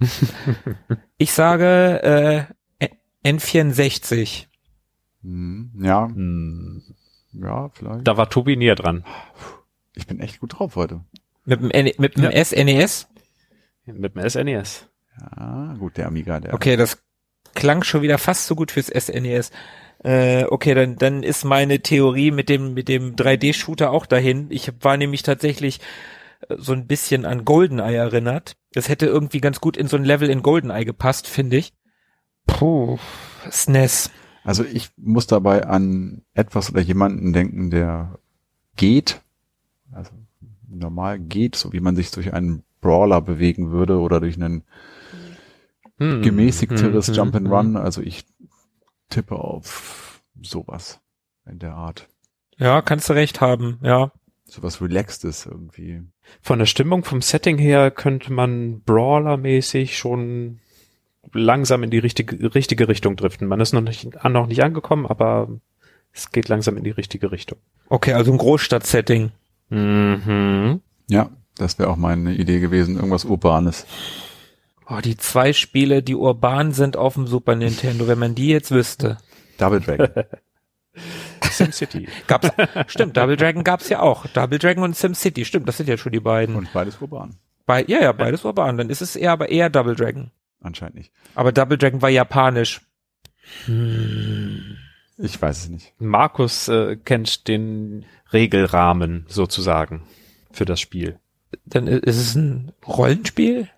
ich sage äh, N64. Hm, ja, Hm, ja, vielleicht. da war Tobi näher dran. Ich bin echt gut drauf heute. Mit dem, N mit dem Ja. SNES? Mit dem SNES. Ja, gut, der Amiga, der. Okay, das klang schon wieder fast so gut fürs SNES. Äh, okay, dann, dann ist meine Theorie mit dem, mit dem 3D-Shooter auch dahin. Ich war nämlich tatsächlich äh, so ein bisschen an GoldenEye erinnert. Das hätte irgendwie ganz gut in so ein Level in GoldenEye gepasst, finde ich. Puh, SNES. Also ich muss dabei an etwas oder jemanden denken, der geht, also normal geht, so wie man sich durch einen Brawler bewegen würde oder durch einen Hm, gemäßigteres hm, Jump and hm, Run. Also ich tippe auf sowas in der Art. Ja, kannst du recht haben, ja. Sowas Relaxedes irgendwie. Von der Stimmung, vom Setting her könnte man Brawler-mäßig schon langsam in die richtige, richtige Richtung driften. Man ist noch nicht, noch nicht angekommen, aber es geht langsam in die richtige Richtung. Okay, also ein Großstadt-Setting. Mhm. Ja, das wäre auch meine Idee gewesen. Irgendwas Urbanes. Oh, die zwei Spiele, die urban sind auf dem Super Nintendo, wenn man die jetzt wüsste. Double Dragon. SimCity. Gab's, stimmt, Double Dragon gab's ja auch. Double Dragon und SimCity, stimmt, das sind ja schon die beiden. Und beides urban. Bei, ja, ja, beides urban. Dann ist es eher, aber eher Double Dragon. Anscheinend nicht. Aber Double Dragon war japanisch. Hm. Ich weiß es nicht. Markus äh, kennt den Regelrahmen sozusagen für das Spiel. Dann ist es ein Rollenspiel?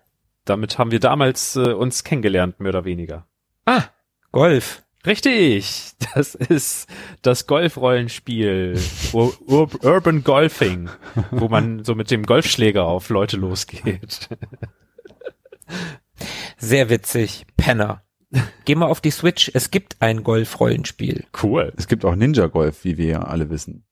Damit haben wir damals äh, uns kennengelernt, mehr oder weniger. Ah, Golf. Richtig, das ist das Golfrollenspiel, Ur Ur Urban Golfing, wo man so mit dem Golfschläger auf Leute losgeht. Sehr witzig. Penner. Geh mal auf die Switch. Es gibt ein Golf-Rollenspiel. Cool. Es gibt auch Ninja Golf, wie wir ja alle wissen.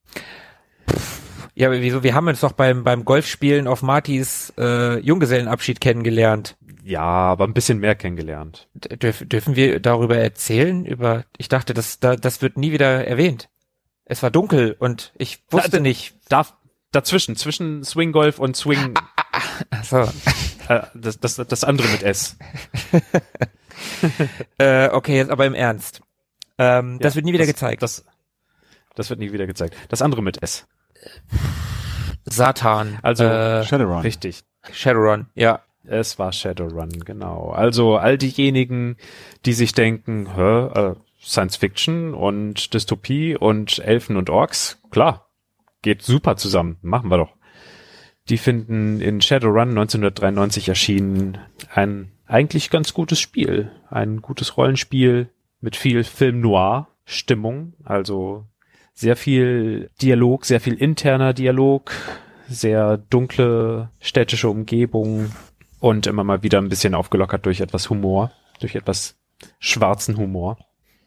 Ja, wieso? Wir haben uns doch beim, beim Golfspielen auf Martis äh, Junggesellenabschied kennengelernt. Ja, aber ein bisschen mehr kennengelernt. Dürf, dürfen wir darüber erzählen? Über, ich dachte, das, da, das wird nie wieder erwähnt. Es war dunkel und ich wusste Da- nicht. Da, dazwischen, zwischen Swing Golf und Swing, Achso. äh, das, das, das andere mit S. Äh, okay, jetzt aber im Ernst. Ähm, das Ja, wird nie wieder das, gezeigt. Das, das wird nie wieder gezeigt. Das andere mit S. Satan. Also, äh, Shadowrun. Richtig. Shadowrun. Ja. Es war Shadowrun, genau. Also all diejenigen, die sich denken, hä, äh, Science Fiction und Dystopie und Elfen und Orks, klar, geht super zusammen. Machen wir doch. Die finden in Shadowrun 1993 erschienen ein eigentlich ganz gutes Spiel. Ein gutes Rollenspiel mit viel Film Noir Stimmung. Also sehr viel Dialog, sehr viel interner Dialog, sehr dunkle städtische Umgebung und immer mal wieder ein bisschen aufgelockert durch etwas Humor, durch etwas schwarzen Humor.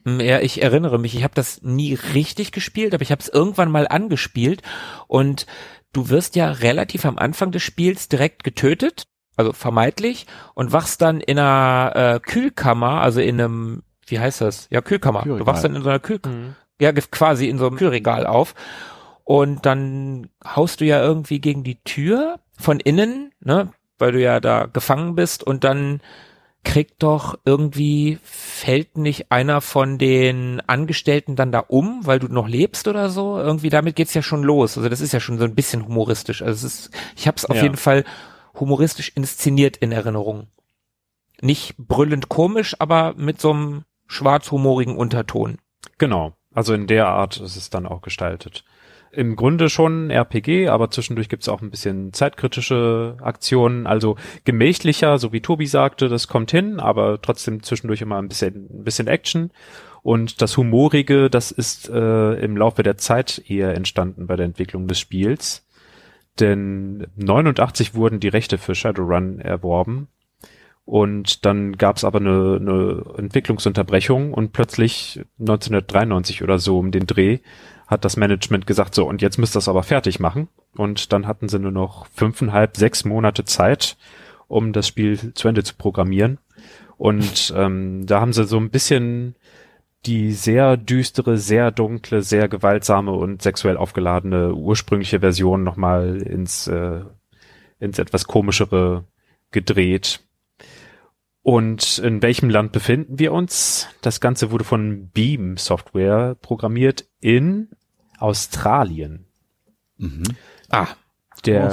Ja, ich erinnere mich, ich habe das nie richtig gespielt, aber ich habe es irgendwann mal angespielt und du wirst ja relativ am Anfang des Spiels direkt getötet, also vermeidlich, und wachst dann in einer äh, Kühlkammer, also in einem, wie heißt das? Ja, Kühlkammer. Kühlregal. Du wachst dann in so einer Kühlkammer, mhm. ja, quasi in so einem Kühlregal auf und dann haust du ja irgendwie gegen die Tür von innen, ne, weil du ja da gefangen bist und dann kriegt doch irgendwie, fällt nicht einer von den Angestellten dann da um, weil du noch lebst oder so? Irgendwie damit geht's ja schon los. Also das ist ja schon so ein bisschen humoristisch. Also es ist, ich habe es auf Ja. jeden Fall humoristisch inszeniert in Erinnerung. Nicht brüllend komisch, aber mit so einem schwarzhumorigen Unterton. Genau. Also in der Art ist es dann auch gestaltet. Im Grunde schon RPG, aber zwischendurch gibt's auch ein bisschen zeitkritische Aktionen, also gemächlicher, so wie Tobi sagte, das kommt hin, aber trotzdem zwischendurch immer ein bisschen, ein bisschen Action. Und das Humorige, das ist äh, im Laufe der Zeit eher entstanden bei der Entwicklung des Spiels. Denn 89 wurden die Rechte für Shadowrun erworben. Und dann gab's aber eine, eine Entwicklungsunterbrechung und plötzlich 1993 oder so um den Dreh hat das Management gesagt, so, und jetzt müsst ihr das aber fertig machen. Und dann hatten sie nur noch fünfeinhalb, sechs Monate Zeit, um das Spiel zu Ende zu programmieren. Und ähm, da haben sie so ein bisschen die sehr düstere, sehr dunkle, sehr gewaltsame und sexuell aufgeladene ursprüngliche Version nochmal ins, äh, ins etwas komischere gedreht. Und in welchem Land befinden wir uns? Das Ganze wurde von Beam Software programmiert in Australien. Mhm. Ah, Der.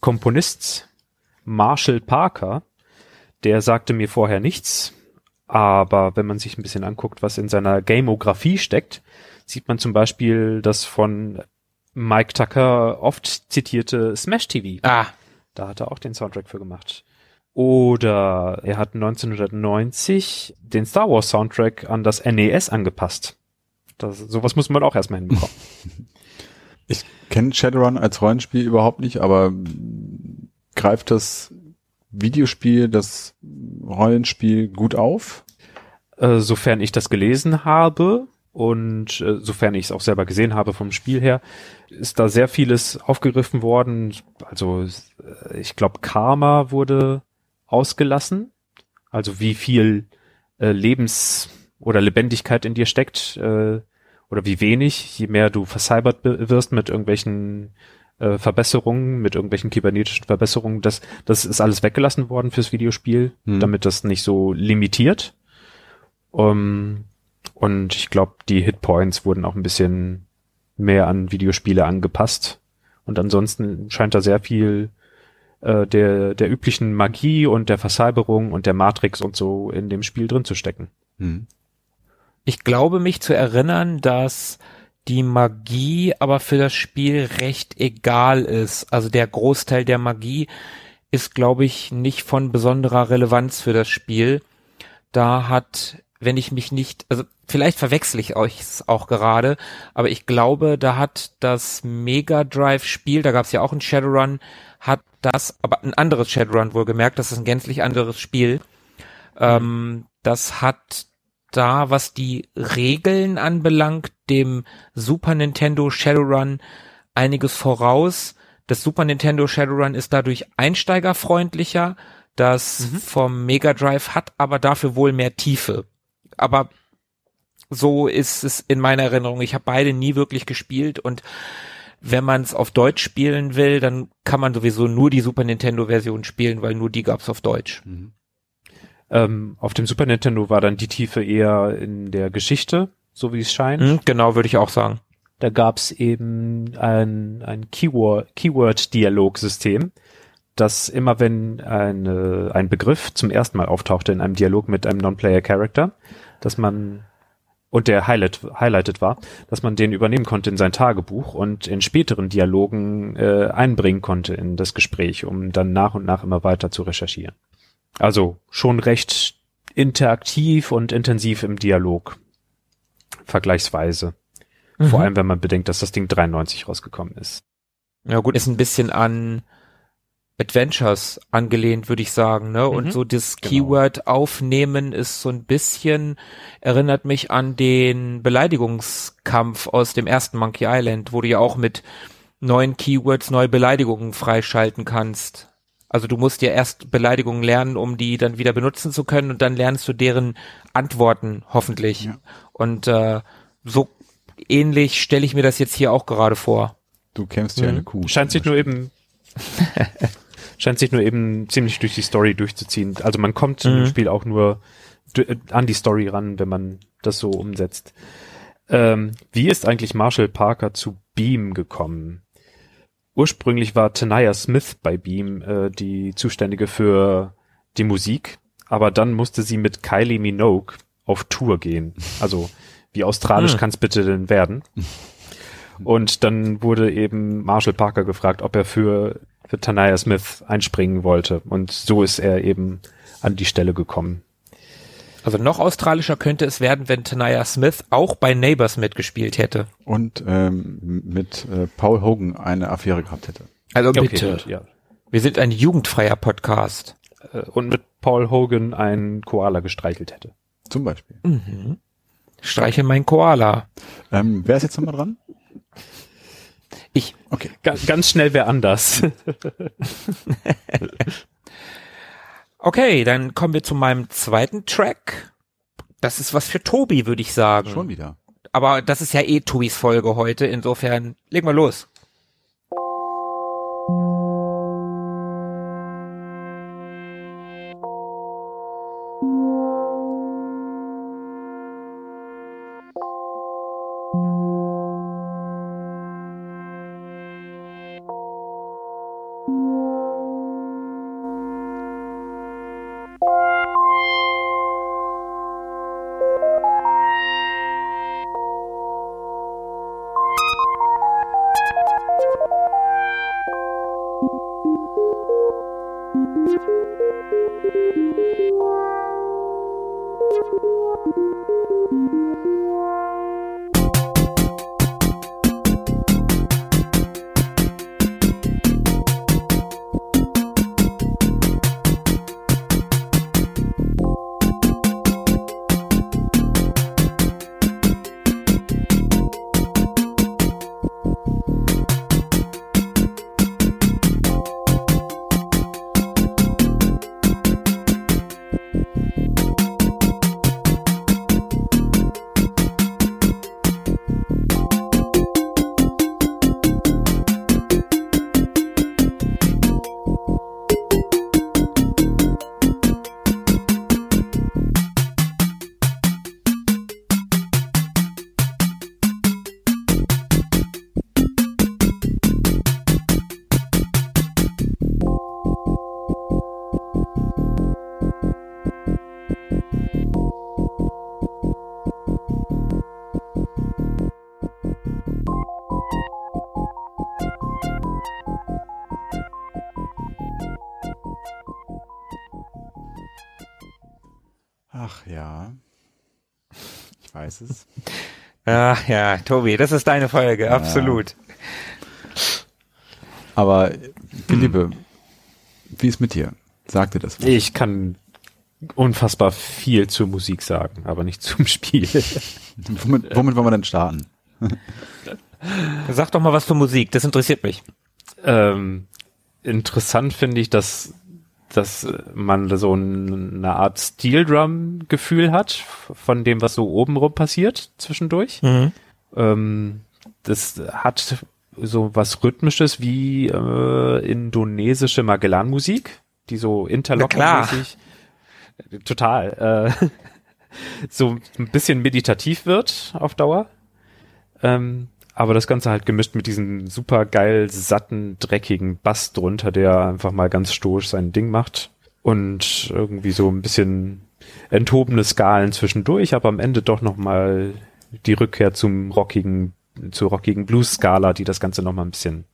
Komponist Marshall Parker, der sagte mir vorher nichts, aber wenn man sich ein bisschen anguckt, was in seiner Gamografie steckt, sieht man zum Beispiel das von Mike Tucker oft zitierte Smash TV. ah, Da hat er auch den Soundtrack für gemacht. Oder er hat 1990 den Star Wars Soundtrack an das NES angepasst. Das, sowas muss man auch erstmal hinbekommen. Ich kenne Shadowrun als Rollenspiel überhaupt nicht, aber greift das Videospiel, das Rollenspiel gut auf? äh, sofern ich das gelesen habe und äh, sofern ich es auch selber gesehen habe vom Spiel her, ist da sehr vieles aufgegriffen worden. Also äh, ich glaube, Karma wurde ausgelassen. Also wie viel äh, Lebens- oder Lebendigkeit in dir steckt äh, oder wie wenig, je mehr du vercybert be- wirst mit irgendwelchen äh, Verbesserungen, mit irgendwelchen kybernetischen Verbesserungen, das, das ist alles weggelassen worden fürs Videospiel, Hm. damit das nicht so limitiert. Um, und ich glaube, die Hitpoints wurden auch ein bisschen mehr an Videospiele angepasst. Und ansonsten scheint da sehr viel äh, der, der üblichen Magie und der Versalberung und der Matrix und so in dem Spiel drin zu stecken. Hm. Ich glaube mich zu erinnern, dass die Magie aber für das Spiel recht egal ist. Also der Großteil der Magie ist, glaube ich, nicht von besonderer Relevanz für das Spiel. Da hat, wenn ich mich nicht, also vielleicht verwechsel ich euch auch gerade, aber ich glaube, da hat das Mega Drive Spiel, da gab es ja auch ein Shadowrun, hat das, aber ein anderes Shadowrun wohlgemerkt, das ist ein gänzlich anderes Spiel. Ähm, das hat da, was die Regeln anbelangt, dem Super Nintendo Shadowrun einiges voraus. Das Super Nintendo Shadowrun ist dadurch einsteigerfreundlicher. Das vom Mega Drive hat aber dafür wohl mehr Tiefe. Aber so ist es in meiner Erinnerung. Ich habe beide nie wirklich gespielt und wenn man es auf Deutsch spielen will, dann kann man sowieso nur die Super Nintendo Version spielen, weil nur die gab's auf Deutsch. Ähm, auf dem Super Nintendo war dann die Tiefe eher in der Geschichte, so wie es scheint. Hm, genau, würde ich auch sagen. Da gab's eben ein, ein Keyword, Keyword-Dialogsystem, das immer wenn eine, ein Begriff zum ersten Mal auftauchte in einem Dialog mit einem Non-Player-Character, dass man und der highlight, highlighted war, dass man den übernehmen konnte in sein Tagebuch und in späteren Dialogen äh, einbringen konnte in das Gespräch, um dann nach und nach immer weiter zu recherchieren. Also schon recht interaktiv und intensiv im Dialog. Vergleichsweise. Mhm. Vor allem, wenn man bedenkt, dass das Ding 93 rausgekommen ist. Ja gut, ist ein bisschen an Adventures angelehnt, würde ich sagen, ne? Und mhm, so das genau. Keyword aufnehmen ist so ein bisschen, erinnert mich an den Beleidigungskampf aus dem ersten Monkey Island, wo du ja auch mit neuen Keywords neue Beleidigungen freischalten kannst. Also du musst ja erst Beleidigungen lernen, um die dann wieder benutzen zu können und dann lernst du deren Antworten hoffentlich. Ja. Und äh, so ähnlich stelle ich mir das jetzt hier auch gerade vor. Du kämpfst ja mhm. eine Kuh. Scheint sich nur eben scheint sich nur eben ziemlich durch die Story durchzuziehen. Also man kommt mhm. im Spiel auch nur an die Story ran, wenn man das so umsetzt. Ähm, wie ist eigentlich Marshall Parker zu Beam gekommen? Ursprünglich war Tanaya Smith bei Beam äh, die Zuständige für die Musik, aber dann musste sie mit Kylie Minogue auf Tour gehen. Also wie australisch hm. kann es bitte denn werden? Und dann wurde eben Marshall Parker gefragt, ob er für, für Tanaya Smith einspringen wollte. Und so ist er eben an die Stelle gekommen. Also noch australischer könnte es werden, wenn Tanaya Smith auch bei Neighbors mitgespielt hätte. Und ähm, mit äh, Paul Hogan eine Affäre gehabt hätte. Also bitte. Okay, ja. Wir sind ein jugendfreier Podcast. Äh, und mit Paul Hogan einen Koala gestreichelt hätte. Zum Beispiel. Mhm. Streiche mein Koala. Ähm, wer ist jetzt nochmal dran? Ich. Okay. Ga ganz schnell wer anders. okay, dann kommen wir zu meinem zweiten Track. Das ist was für Tobi, würde ich sagen. Schon wieder. Aber das ist ja eh Tobis Folge heute. Insofern legen wir los. Weiß es. Ja, ja, Tobi, das ist deine Folge, ja. absolut. Aber, Philippe, hm. wie ist mit dir? Sagt dir das was? Ich kann unfassbar viel zur Musik sagen, aber nicht zum Spiel. womit, womit wollen wir denn starten? Sag doch mal was für Musik, das interessiert mich. Ähm, interessant finde ich, dass dass man so eine Art Steel Drum Gefühl hat von dem, was so obenrum passiert zwischendurch. Mhm. Ähm, das hat so was Rhythmisches wie äh, indonesische Magellan-Musik, die so interlockmäßig total äh, so ein bisschen meditativ wird auf Dauer. Ähm, aber das Ganze halt gemischt mit diesem super geil satten, dreckigen Bass drunter, der einfach mal ganz stoisch sein Ding macht und irgendwie so ein bisschen enthobene Skalen zwischendurch, aber am Ende doch nochmal die Rückkehr zum rockigen, zur rockigen Blues-Skala, die das Ganze nochmal ein bisschen,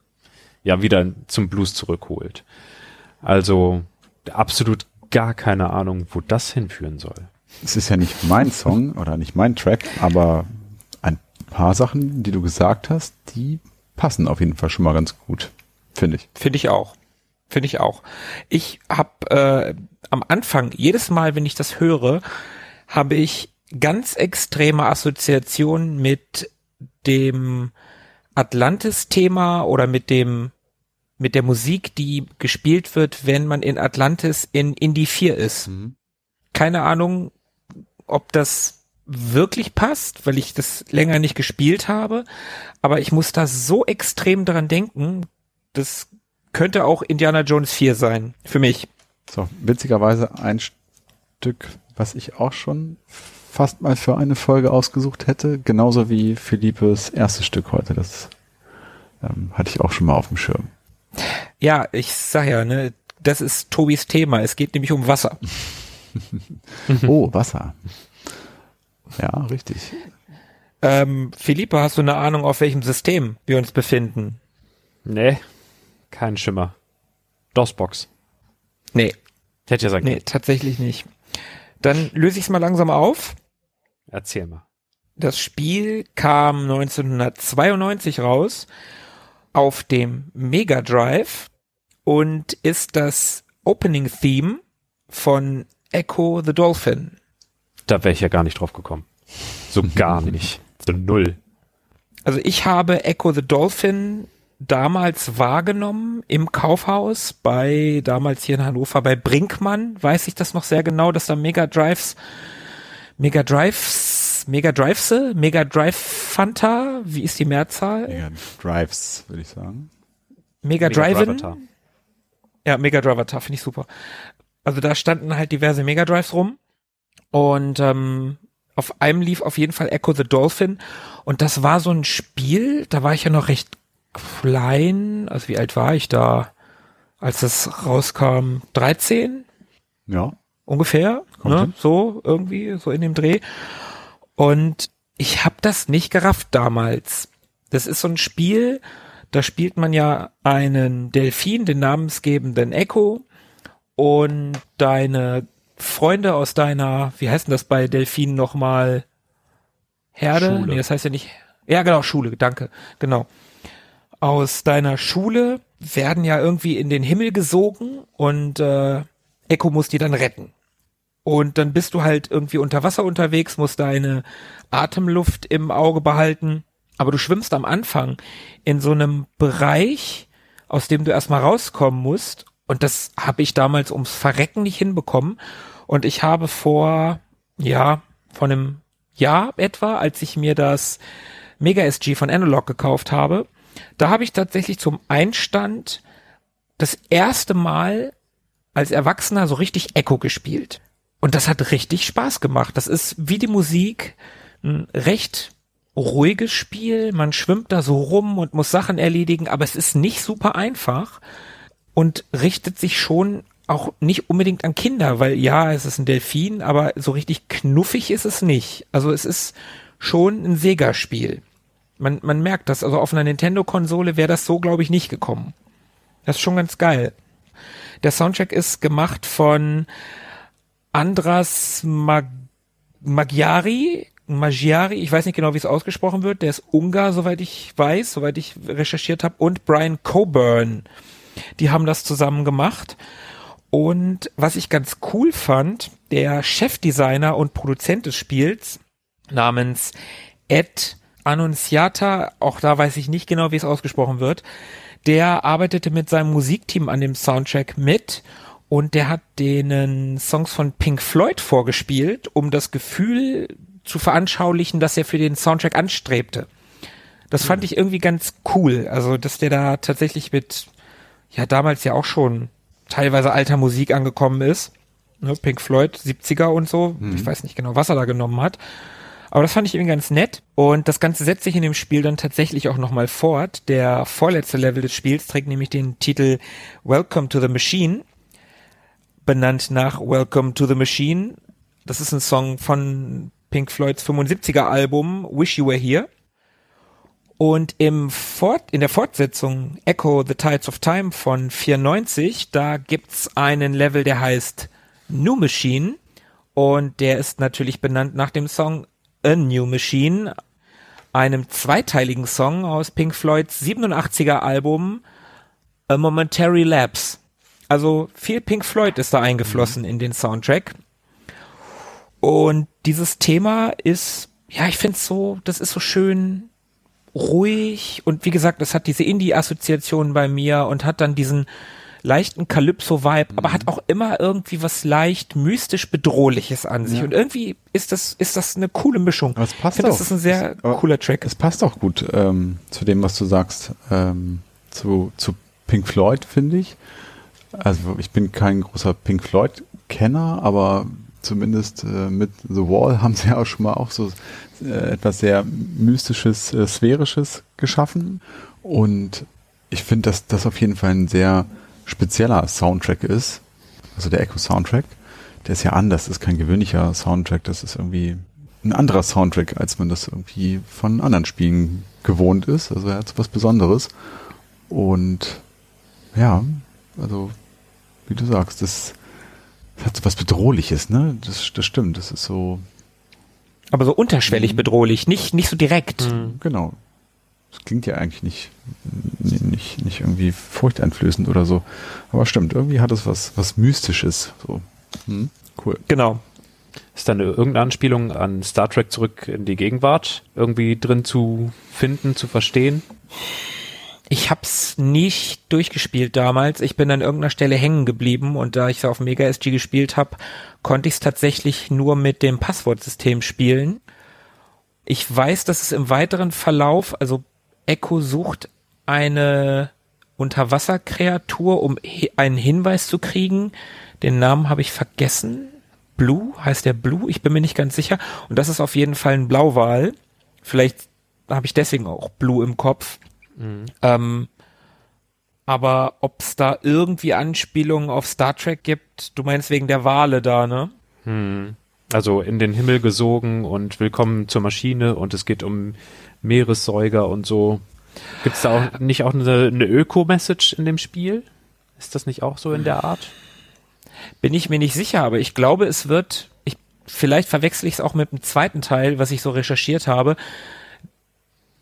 ja, wieder zum Blues zurückholt. Also absolut gar keine Ahnung, wo das hinführen soll. Es ist ja nicht mein Song oder nicht mein Track, aber paar Sachen, die du gesagt hast, die passen auf jeden Fall schon mal ganz gut, finde ich. Finde ich auch. Finde ich auch. Ich habe äh, am Anfang, jedes Mal, wenn ich das höre, habe ich ganz extreme Assoziationen mit dem Atlantis-Thema oder mit dem mit der Musik, die gespielt wird, wenn man in Atlantis in Indie 4 ist. Mhm. Keine Ahnung, ob das wirklich passt, weil ich das länger nicht gespielt habe, aber ich muss da so extrem dran denken, das könnte auch Indiana Jones 4 sein, für mich. So, witzigerweise ein Stück, was ich auch schon fast mal für eine Folge ausgesucht hätte, genauso wie Philippes erstes Stück heute. Das ähm, hatte ich auch schon mal auf dem Schirm. Ja, ich sag ja, ne, das ist Tobis Thema. Es geht nämlich um Wasser. oh, Wasser. Ja, richtig. Ähm, Philippe, hast du eine Ahnung, auf welchem System wir uns befinden? Nee, kein Schimmer. DOSBox. Nee. Hätte ja sagen Nee, tatsächlich nicht. Dann löse ich es mal langsam auf. Erzähl mal. Das Spiel kam 1992 raus auf dem Mega Drive und ist das Opening Theme von Echo the Dolphin. Da wäre ich ja gar nicht drauf gekommen. So gar nicht. So null. Also ich habe Echo the Dolphin damals wahrgenommen im Kaufhaus bei, damals hier in Hannover, bei Brinkmann, weiß ich das noch sehr genau, dass da Mega Drives, Mega Drives, Mega Drives, Mega Drive Fanta, wie ist die Mehrzahl? Mega Drives, würde ich sagen. Mega, Mega Drive. Ja, Mega Drive finde ich super. Also da standen halt diverse Mega Drives rum und ähm, auf einem lief auf jeden Fall Echo the Dolphin und das war so ein Spiel, da war ich ja noch recht klein, also wie alt war ich da, als das rauskam? 13? Ja. Ungefähr, ne? so irgendwie, so in dem Dreh. Und ich habe das nicht gerafft damals. Das ist so ein Spiel, da spielt man ja einen Delfin, den namensgebenden Echo, und deine Freunde aus deiner, wie heißt denn das bei Delfinen nochmal? Herde? Schule. Nee, das heißt ja nicht. Ja, genau, Schule, danke. Genau aus deiner Schule werden ja irgendwie in den Himmel gesogen und äh, Echo muss die dann retten. Und dann bist du halt irgendwie unter Wasser unterwegs, musst deine Atemluft im Auge behalten. Aber du schwimmst am Anfang in so einem Bereich, aus dem du erstmal rauskommen musst. Und das habe ich damals ums Verrecken nicht hinbekommen. Und ich habe vor, ja, vor einem Jahr etwa, als ich mir das Mega SG von Analog gekauft habe, da habe ich tatsächlich zum Einstand das erste Mal als Erwachsener so richtig Echo gespielt. Und das hat richtig Spaß gemacht. Das ist wie die Musik ein recht ruhiges Spiel. Man schwimmt da so rum und muss Sachen erledigen, aber es ist nicht super einfach und richtet sich schon auch nicht unbedingt an Kinder, weil ja, es ist ein Delfin, aber so richtig knuffig ist es nicht. Also es ist schon ein Sega-Spiel. Man, man merkt das. Also auf einer Nintendo-Konsole wäre das so, glaube ich, nicht gekommen. Das ist schon ganz geil. Der Soundtrack ist gemacht von Andras Mag Magyari, Magyari, ich weiß nicht genau, wie es ausgesprochen wird. Der ist Ungar, soweit ich weiß, soweit ich recherchiert habe, und Brian Coburn. Die haben das zusammen gemacht. Und was ich ganz cool fand, der Chefdesigner und Produzent des Spiels namens Ed Annunciata, auch da weiß ich nicht genau, wie es ausgesprochen wird, der arbeitete mit seinem Musikteam an dem Soundtrack mit und der hat denen Songs von Pink Floyd vorgespielt, um das Gefühl zu veranschaulichen, dass er für den Soundtrack anstrebte. Das fand ich irgendwie ganz cool, also dass der da tatsächlich mit, ja damals ja auch schon teilweise alter Musik angekommen ist. Ne, Pink Floyd, 70er und so. Mhm. Ich weiß nicht genau, was er da genommen hat. Aber das fand ich irgendwie ganz nett. Und das Ganze setzt sich in dem Spiel dann tatsächlich auch nochmal fort. Der vorletzte Level des Spiels trägt nämlich den Titel Welcome to the Machine. Benannt nach Welcome to the Machine. Das ist ein Song von Pink Floyds 75er Album Wish You Were Here. Und im Fort, in der Fortsetzung Echo the Tides of Time von 94, da gibt's einen Level, der heißt New Machine. Und der ist natürlich benannt nach dem Song A New Machine, einem zweiteiligen Song aus Pink Floyds 87er Album A Momentary Lapse. Also viel Pink Floyd ist da eingeflossen in den Soundtrack. Und dieses Thema ist, ja, ich finde so, das ist so schön ruhig und wie gesagt, das hat diese Indie-Assoziation bei mir und hat dann diesen leichten Calypso-Vibe, aber hat auch immer irgendwie was leicht mystisch bedrohliches an sich Ja. und irgendwie ist das ist das eine coole Mischung. Aber es passt ich finde, auch. das ist ein sehr aber cooler Track. Es passt auch gut ähm, zu dem, was du sagst, ähm, zu, zu Pink Floyd, finde ich. Also ich bin kein großer Pink Floyd-Kenner, aber zumindest äh, mit The Wall haben sie ja auch schon mal auch so äh, etwas sehr mystisches, äh, sphärisches geschaffen. Und ich finde, dass das auf jeden Fall ein sehr spezieller Soundtrack ist. Also der Echo-Soundtrack. Der ist ja anders, das ist kein gewöhnlicher Soundtrack, das ist irgendwie ein anderer Soundtrack, als man das irgendwie von anderen Spielen gewohnt ist. Also er hat so was Besonderes. Und ja, also wie du sagst, das, das hat so was Bedrohliches, ne? Das, das stimmt, das ist so, Aber so unterschwellig bedrohlich, nicht nicht so direkt. genau. Das klingt ja eigentlich nicht, nicht, nicht irgendwie furchteinflößend oder so. Aber stimmt, irgendwie hat es was, was Mystisches. So. Hm, cool. Genau. Ist da eine irgendeine Anspielung an Star Trek zurück in die Gegenwart irgendwie drin zu finden, zu verstehen? Ich hab's nicht durchgespielt damals. Ich bin an irgendeiner Stelle hängen geblieben und da ich es auf Mega SG gespielt habe, konnte ich es tatsächlich nur mit dem Passwortsystem spielen. Ich weiß, dass es im weiteren Verlauf, also Echo sucht eine Unterwasserkreatur, um einen Hinweis zu kriegen. Den Namen habe ich vergessen. Blue heißt der Blue, ich bin mir nicht ganz sicher. Und das ist auf jeden Fall ein Blauwal. Vielleicht habe ich deswegen auch Blue im Kopf. Ähm, aber ob es da irgendwie Anspielungen auf Star Trek gibt, du meinst wegen der Wale da, ne? Also in den Himmel gesogen und willkommen zur Maschine und es geht um Meeressäuger und so. Gibt es da auch nicht auch eine, eine Öko-Message in dem Spiel? Ist das nicht auch so in der Art? Bin ich mir nicht sicher, aber ich glaube, es wird, ich, vielleicht verwechsel ich es auch mit dem zweiten Teil, was ich so recherchiert habe.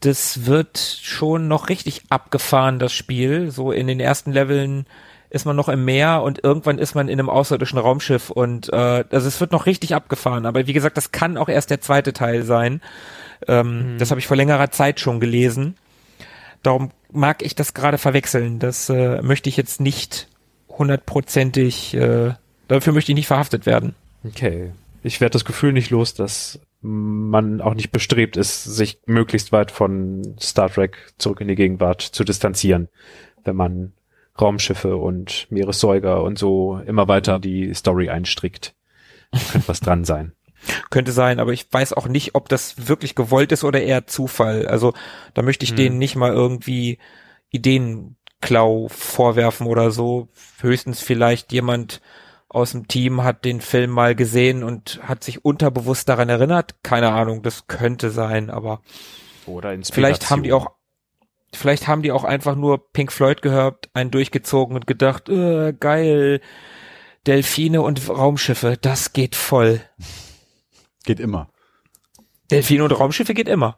Das wird schon noch richtig abgefahren, das Spiel. So in den ersten Leveln ist man noch im Meer und irgendwann ist man in einem außerirdischen Raumschiff und äh, also es wird noch richtig abgefahren. Aber wie gesagt, das kann auch erst der zweite Teil sein. Ähm, Das habe ich vor längerer Zeit schon gelesen. Darum mag ich das gerade verwechseln. Das äh, möchte ich jetzt nicht hundertprozentig, äh, dafür möchte ich nicht verhaftet werden. Okay. Ich werde das Gefühl nicht los, dass man auch nicht bestrebt ist, sich möglichst weit von Star Trek zurück in die Gegenwart zu distanzieren, wenn man Raumschiffe und Meeressäuger und so immer weiter die Story einstrickt. Da könnte was dran sein. Könnte sein, aber ich weiß auch nicht, ob das wirklich gewollt ist oder eher Zufall. Also da möchte ich denen nicht mal irgendwie Ideenklau vorwerfen oder so. Höchstens vielleicht jemand aus dem Team hat den Film mal gesehen und hat sich unterbewusst daran erinnert. Keine Ahnung, das könnte sein, aber Oder vielleicht haben die auch vielleicht haben die auch einfach nur Pink Floyd gehört, einen durchgezogen und gedacht, äh, geil, Delfine und Raumschiffe, das geht voll. Geht immer. Delfine und Raumschiffe geht immer.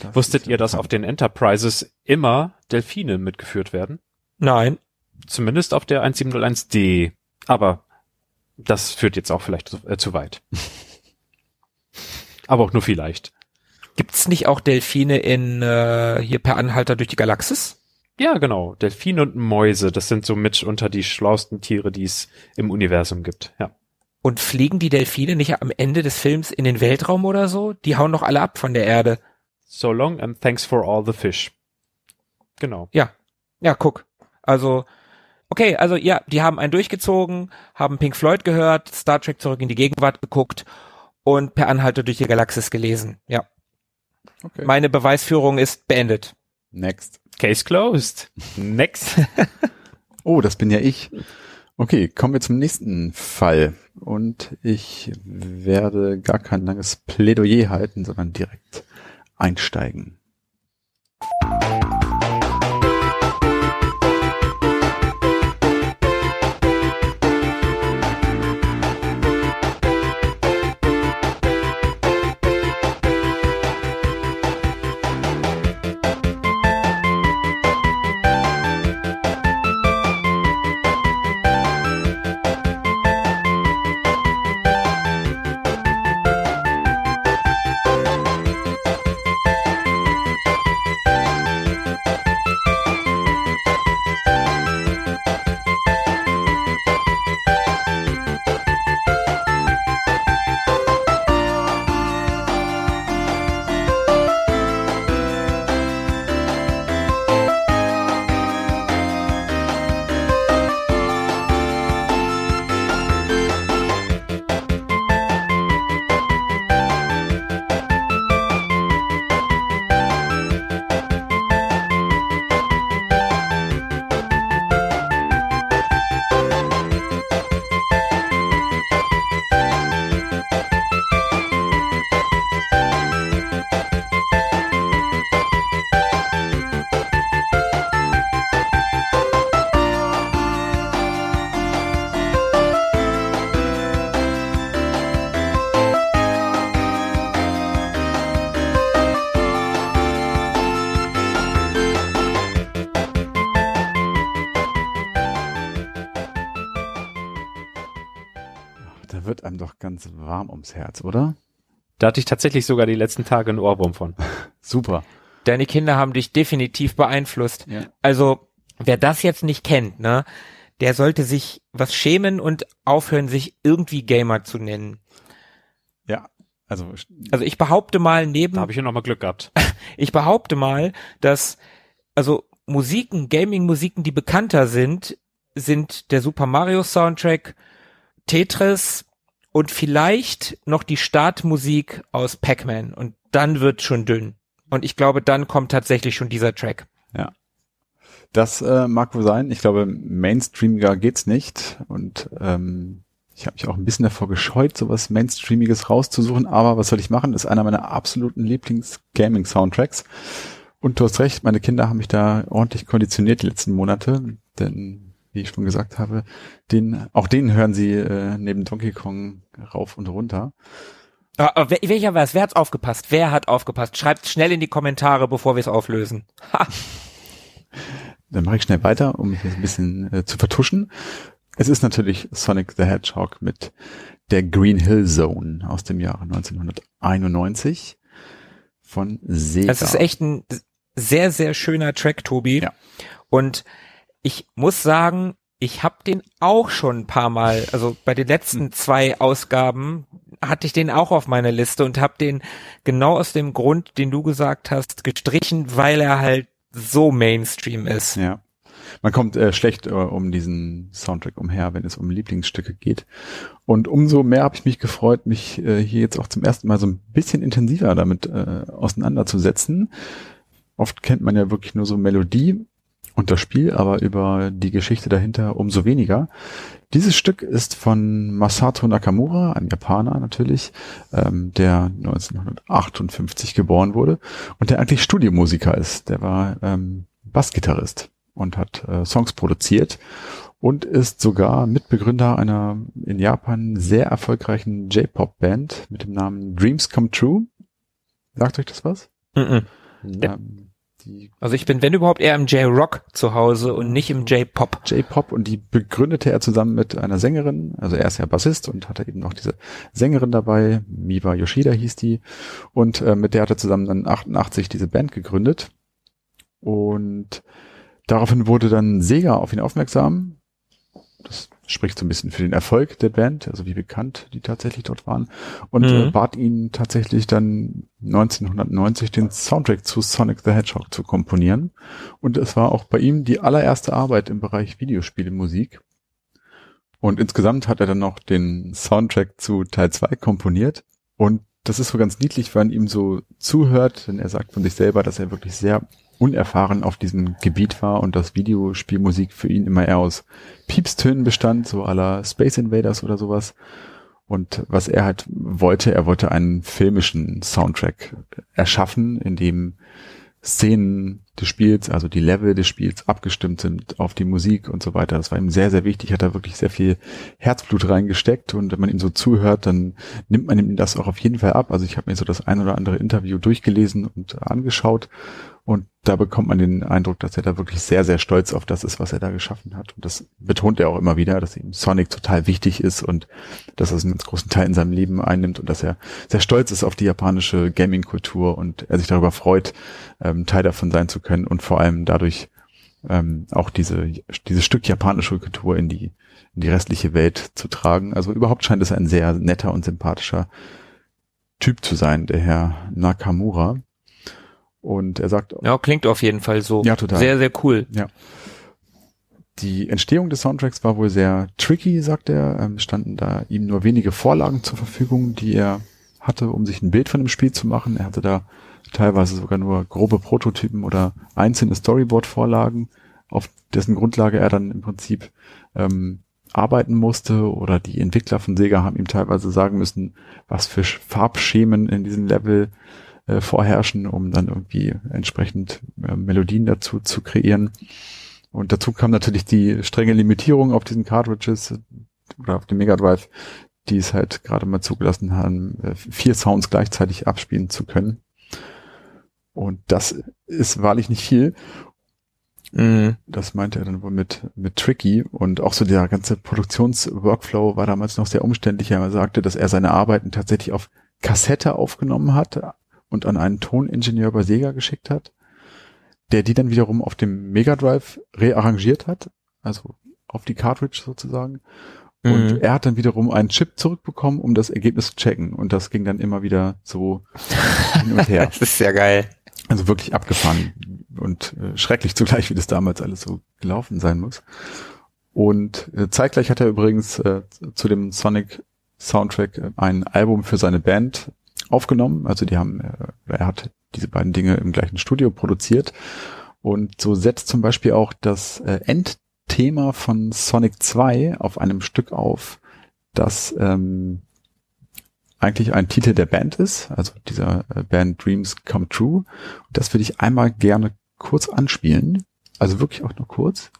Das Wusstet ihr, dass auf den Enterprises immer Delfine mitgeführt werden? Nein. Zumindest auf der 1701D. Aber das führt jetzt auch vielleicht zu, äh, zu weit. Aber auch nur vielleicht. Gibt's nicht auch Delfine in äh, hier per Anhalter durch die Galaxis? Ja, genau. Delfine und Mäuse, das sind so mit unter die schlauesten Tiere, die es im Universum gibt. Ja. Und fliegen die Delfine nicht am Ende des Films in den Weltraum oder so? Die hauen doch alle ab von der Erde. So long and thanks for all the fish. Genau. Ja. Ja, guck. Also, okay, also ja, die haben einen durchgezogen, haben Pink Floyd gehört, Star Trek zurück in die Gegenwart geguckt und per Anhalter durch die Galaxis gelesen. Ja. Okay. Meine Beweisführung ist beendet. Next. Case closed. Next. Oh, das bin ja ich. Okay, kommen wir zum nächsten Fall. Und ich werde gar kein langes Plädoyer halten, sondern direkt einsteigen. Ums Herz, oder? Da hatte ich tatsächlich sogar die letzten Tage einen Ohrwurm von. Super. Deine Kinder haben dich definitiv beeinflusst. Ja. Also, wer das jetzt nicht kennt, ne, der sollte sich was schämen und aufhören, sich irgendwie Gamer zu nennen. Ja, also Also ich behaupte mal neben Da habe ich ja noch mal Glück gehabt. ich behaupte mal, dass also Musiken, Gaming-Musiken, die bekannter sind, sind der Super Mario Soundtrack, Tetris und vielleicht noch die Startmusik aus Pac-Man. Und dann wird schon dünn. Und ich glaube, dann kommt tatsächlich schon dieser Track. Das äh, mag wohl sein. Ich glaube, mainstreamiger geht's nicht. Und ähm, ich habe mich auch ein bisschen davor gescheut, sowas Mainstreamiges rauszusuchen. Aber was soll ich machen? Das ist einer meiner absoluten Lieblings-Gaming-Soundtracks. Und du hast recht, meine Kinder haben mich da ordentlich konditioniert die letzten Monate. Denn, wie ich schon gesagt habe, den, auch den hören sie äh, neben Donkey Kong rauf und runter. Ah, ah, wel- welcher war es? Wer hat's aufgepasst? Wer hat aufgepasst? Schreibt schnell in die Kommentare, bevor wir es auflösen. Ha. Dann mache ich schnell weiter, um mich ein bisschen äh, zu vertuschen. Es ist natürlich Sonic the Hedgehog mit der Green Hill Zone aus dem Jahre 1991 von Sega. Das ist echt ein sehr, sehr schöner Track, Tobi. Ja. Und ich muss sagen, ich habe den auch schon ein paar Mal, also bei den letzten zwei Ausgaben hatte ich den auch auf meiner Liste und habe den genau aus dem Grund, den du gesagt hast, gestrichen, weil er halt so Mainstream ist. Ja. Man kommt äh, schlecht äh, um diesen Soundtrack umher, wenn es um Lieblingsstücke geht. Und umso mehr habe ich mich gefreut, mich äh, hier jetzt auch zum ersten Mal so ein bisschen intensiver damit äh, auseinanderzusetzen. Oft kennt man ja wirklich nur so Melodie und das Spiel, aber über die Geschichte dahinter umso weniger. Dieses Stück ist von Masato Nakamura, ein Japaner natürlich, ähm, der 1958 geboren wurde und der eigentlich Studiomusiker ist. Der war ähm, Bassgitarrist und hat äh, Songs produziert und ist sogar Mitbegründer einer in Japan sehr erfolgreichen J-Pop-Band mit dem Namen Dreams Come True. Sagt euch das was? Mhm. Ja. Ähm, die Also ich bin, wenn überhaupt, eher im J-Rock zu Hause und nicht im J-Pop. J-Pop und die begründete er zusammen mit einer Sängerin, also er ist ja Bassist und hatte eben noch diese Sängerin dabei, Miwa Yoshida hieß die und äh, mit der hat er zusammen dann 88 diese Band gegründet und daraufhin wurde dann Sega auf ihn aufmerksam. Das spricht so ein bisschen für den Erfolg der Band, also wie bekannt die tatsächlich dort waren und Mhm. äh, bat ihn tatsächlich dann 1990 den Soundtrack zu Sonic the Hedgehog zu komponieren. Und es war auch bei ihm die allererste Arbeit im Bereich Videospielemusik. Und insgesamt hat er dann noch den Soundtrack zu Teil 2 komponiert. Und das ist so ganz niedlich, wenn man ihm so zuhört, denn er sagt von sich selber, dass er wirklich sehr unerfahren auf diesem Gebiet war und das Videospielmusik für ihn immer eher aus Piepstönen bestand, so aller Space Invaders oder sowas. Und was er halt wollte, er wollte einen filmischen Soundtrack erschaffen, in dem Szenen des Spiels, also die Level des Spiels abgestimmt sind auf die Musik und so weiter. Das war ihm sehr, sehr wichtig, hat da wirklich sehr viel Herzblut reingesteckt und wenn man ihm so zuhört, dann nimmt man ihm das auch auf jeden Fall ab. Also ich habe mir so das ein oder andere Interview durchgelesen und angeschaut und da bekommt man den Eindruck, dass er da wirklich sehr, sehr stolz auf das ist, was er da geschaffen hat. Und das betont er auch immer wieder, dass ihm Sonic total wichtig ist und dass er einen ganz großen Teil in seinem Leben einnimmt und dass er sehr stolz ist auf die japanische Gaming-Kultur und er sich darüber freut, ähm, Teil davon sein zu können und vor allem dadurch ähm, auch diese, dieses Stück japanische Kultur in die, in die restliche Welt zu tragen. Also überhaupt scheint es ein sehr netter und sympathischer Typ zu sein, der Herr Nakamura. Und er sagt. Ja, klingt auf jeden Fall so. Ja, total. Sehr, sehr cool. Ja. Die Entstehung des Soundtracks war wohl sehr tricky, sagt er. Ähm, standen da ihm nur wenige Vorlagen zur Verfügung, die er hatte, um sich ein Bild von dem Spiel zu machen. Er hatte da teilweise sogar nur grobe Prototypen oder einzelne Storyboard-Vorlagen, auf dessen Grundlage er dann im Prinzip ähm, arbeiten musste oder die Entwickler von Sega haben ihm teilweise sagen müssen, was für Farbschemen in diesem Level äh, vorherrschen, um dann irgendwie entsprechend äh, Melodien dazu zu kreieren. Und dazu kam natürlich die strenge Limitierung auf diesen Cartridges äh, oder auf dem Mega Drive, die es halt gerade mal zugelassen haben, äh, vier Sounds gleichzeitig abspielen zu können. Und das ist wahrlich nicht viel. Mhm. Das meinte er dann wohl mit, mit Tricky und auch so der ganze Produktionsworkflow war damals noch sehr umständlich. Er sagte, dass er seine Arbeiten tatsächlich auf Kassette aufgenommen hat, und an einen Toningenieur bei Sega geschickt hat, der die dann wiederum auf dem Mega Drive rearrangiert hat, also auf die Cartridge sozusagen. Und mhm. er hat dann wiederum einen Chip zurückbekommen, um das Ergebnis zu checken. Und das ging dann immer wieder so hin und her. das ist sehr geil. Also wirklich abgefahren und äh, schrecklich zugleich, wie das damals alles so gelaufen sein muss. Und äh, zeitgleich hat er übrigens äh, zu dem Sonic Soundtrack ein Album für seine Band aufgenommen. Also die haben, äh, er hat diese beiden Dinge im gleichen Studio produziert. Und so setzt zum Beispiel auch das äh, Endthema von Sonic 2 auf einem Stück auf, das ähm, eigentlich ein Titel der Band ist, also dieser äh, Band Dreams Come True. Und das würde ich einmal gerne kurz anspielen. Also wirklich auch nur kurz.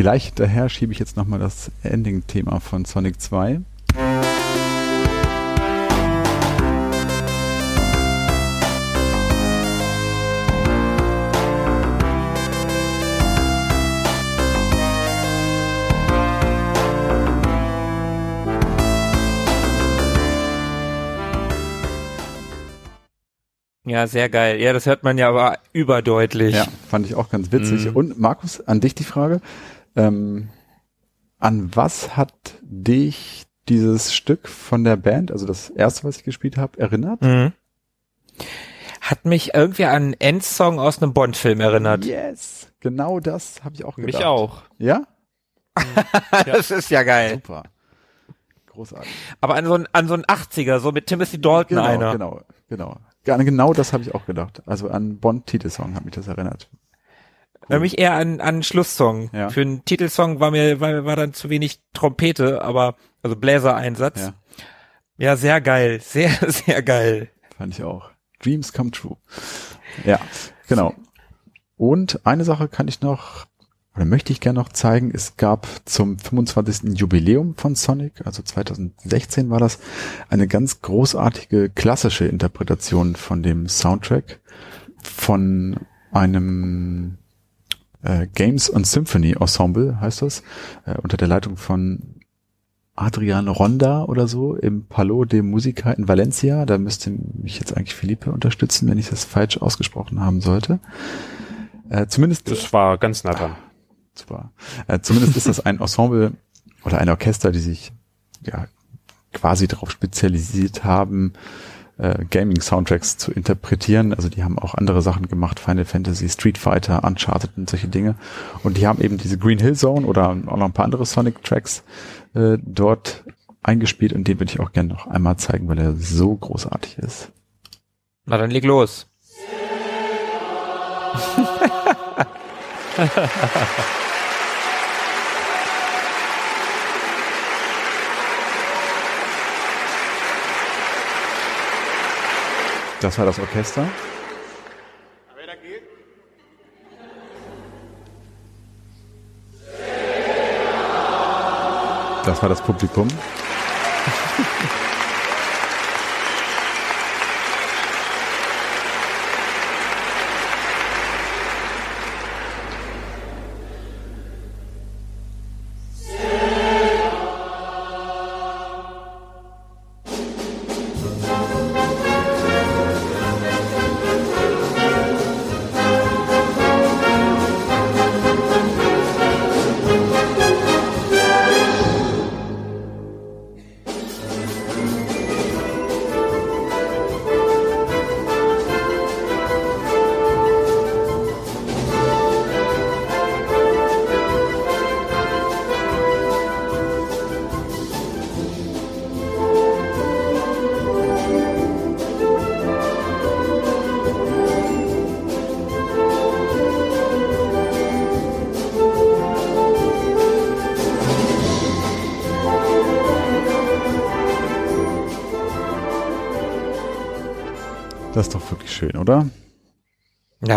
Gleich hinterher schiebe ich jetzt nochmal das Ending-Thema von Sonic 2. Ja, sehr geil. Ja, das hört man ja aber überdeutlich. Ja, fand ich auch ganz witzig. Mhm. Und Markus, an dich die Frage. Ähm, an was hat dich dieses Stück von der Band, also das erste, was ich gespielt habe, erinnert? Mhm. Hat mich irgendwie an einen Endsong aus einem Bond-Film erinnert. Yes, genau das habe ich auch gedacht. Mich auch. Ja? das ist ja geil. Super. Großartig. Aber an so einen, an so einen 80er, so mit Timothy Dalton genau, einer. Genau, genau. Genau das habe ich auch gedacht. Also an Bond-Titelsong hat mich das erinnert. Nämlich eher an, an Schlusssong. Ja. Für einen Titelsong war mir, war, war dann zu wenig Trompete, aber, also Bläsereinsatz. Ja. ja, sehr geil. Sehr, sehr geil. Fand ich auch. Dreams come true. Ja, genau. Und eine Sache kann ich noch oder möchte ich gerne noch zeigen, es gab zum 25. Jubiläum von Sonic, also 2016 war das, eine ganz großartige klassische Interpretation von dem Soundtrack von einem äh, Games and Symphony Ensemble, heißt das, äh, unter der Leitung von Adrian Ronda oder so im Palo de Musica in Valencia. Da müsste mich jetzt eigentlich Philippe unterstützen, wenn ich das falsch ausgesprochen haben sollte. Äh, zumindest. Das war ganz nah dran. Super. Äh, zumindest ist das ein Ensemble oder ein Orchester, die sich ja quasi darauf spezialisiert haben, äh, Gaming-Soundtracks zu interpretieren. Also die haben auch andere Sachen gemacht, Final Fantasy, Street Fighter, Uncharted und solche Dinge. Und die haben eben diese Green Hill Zone oder auch noch ein paar andere Sonic-Tracks äh, dort eingespielt und den würde ich auch gerne noch einmal zeigen, weil er so großartig ist. Na dann leg los. Das war das Orchester. Das war das Publikum.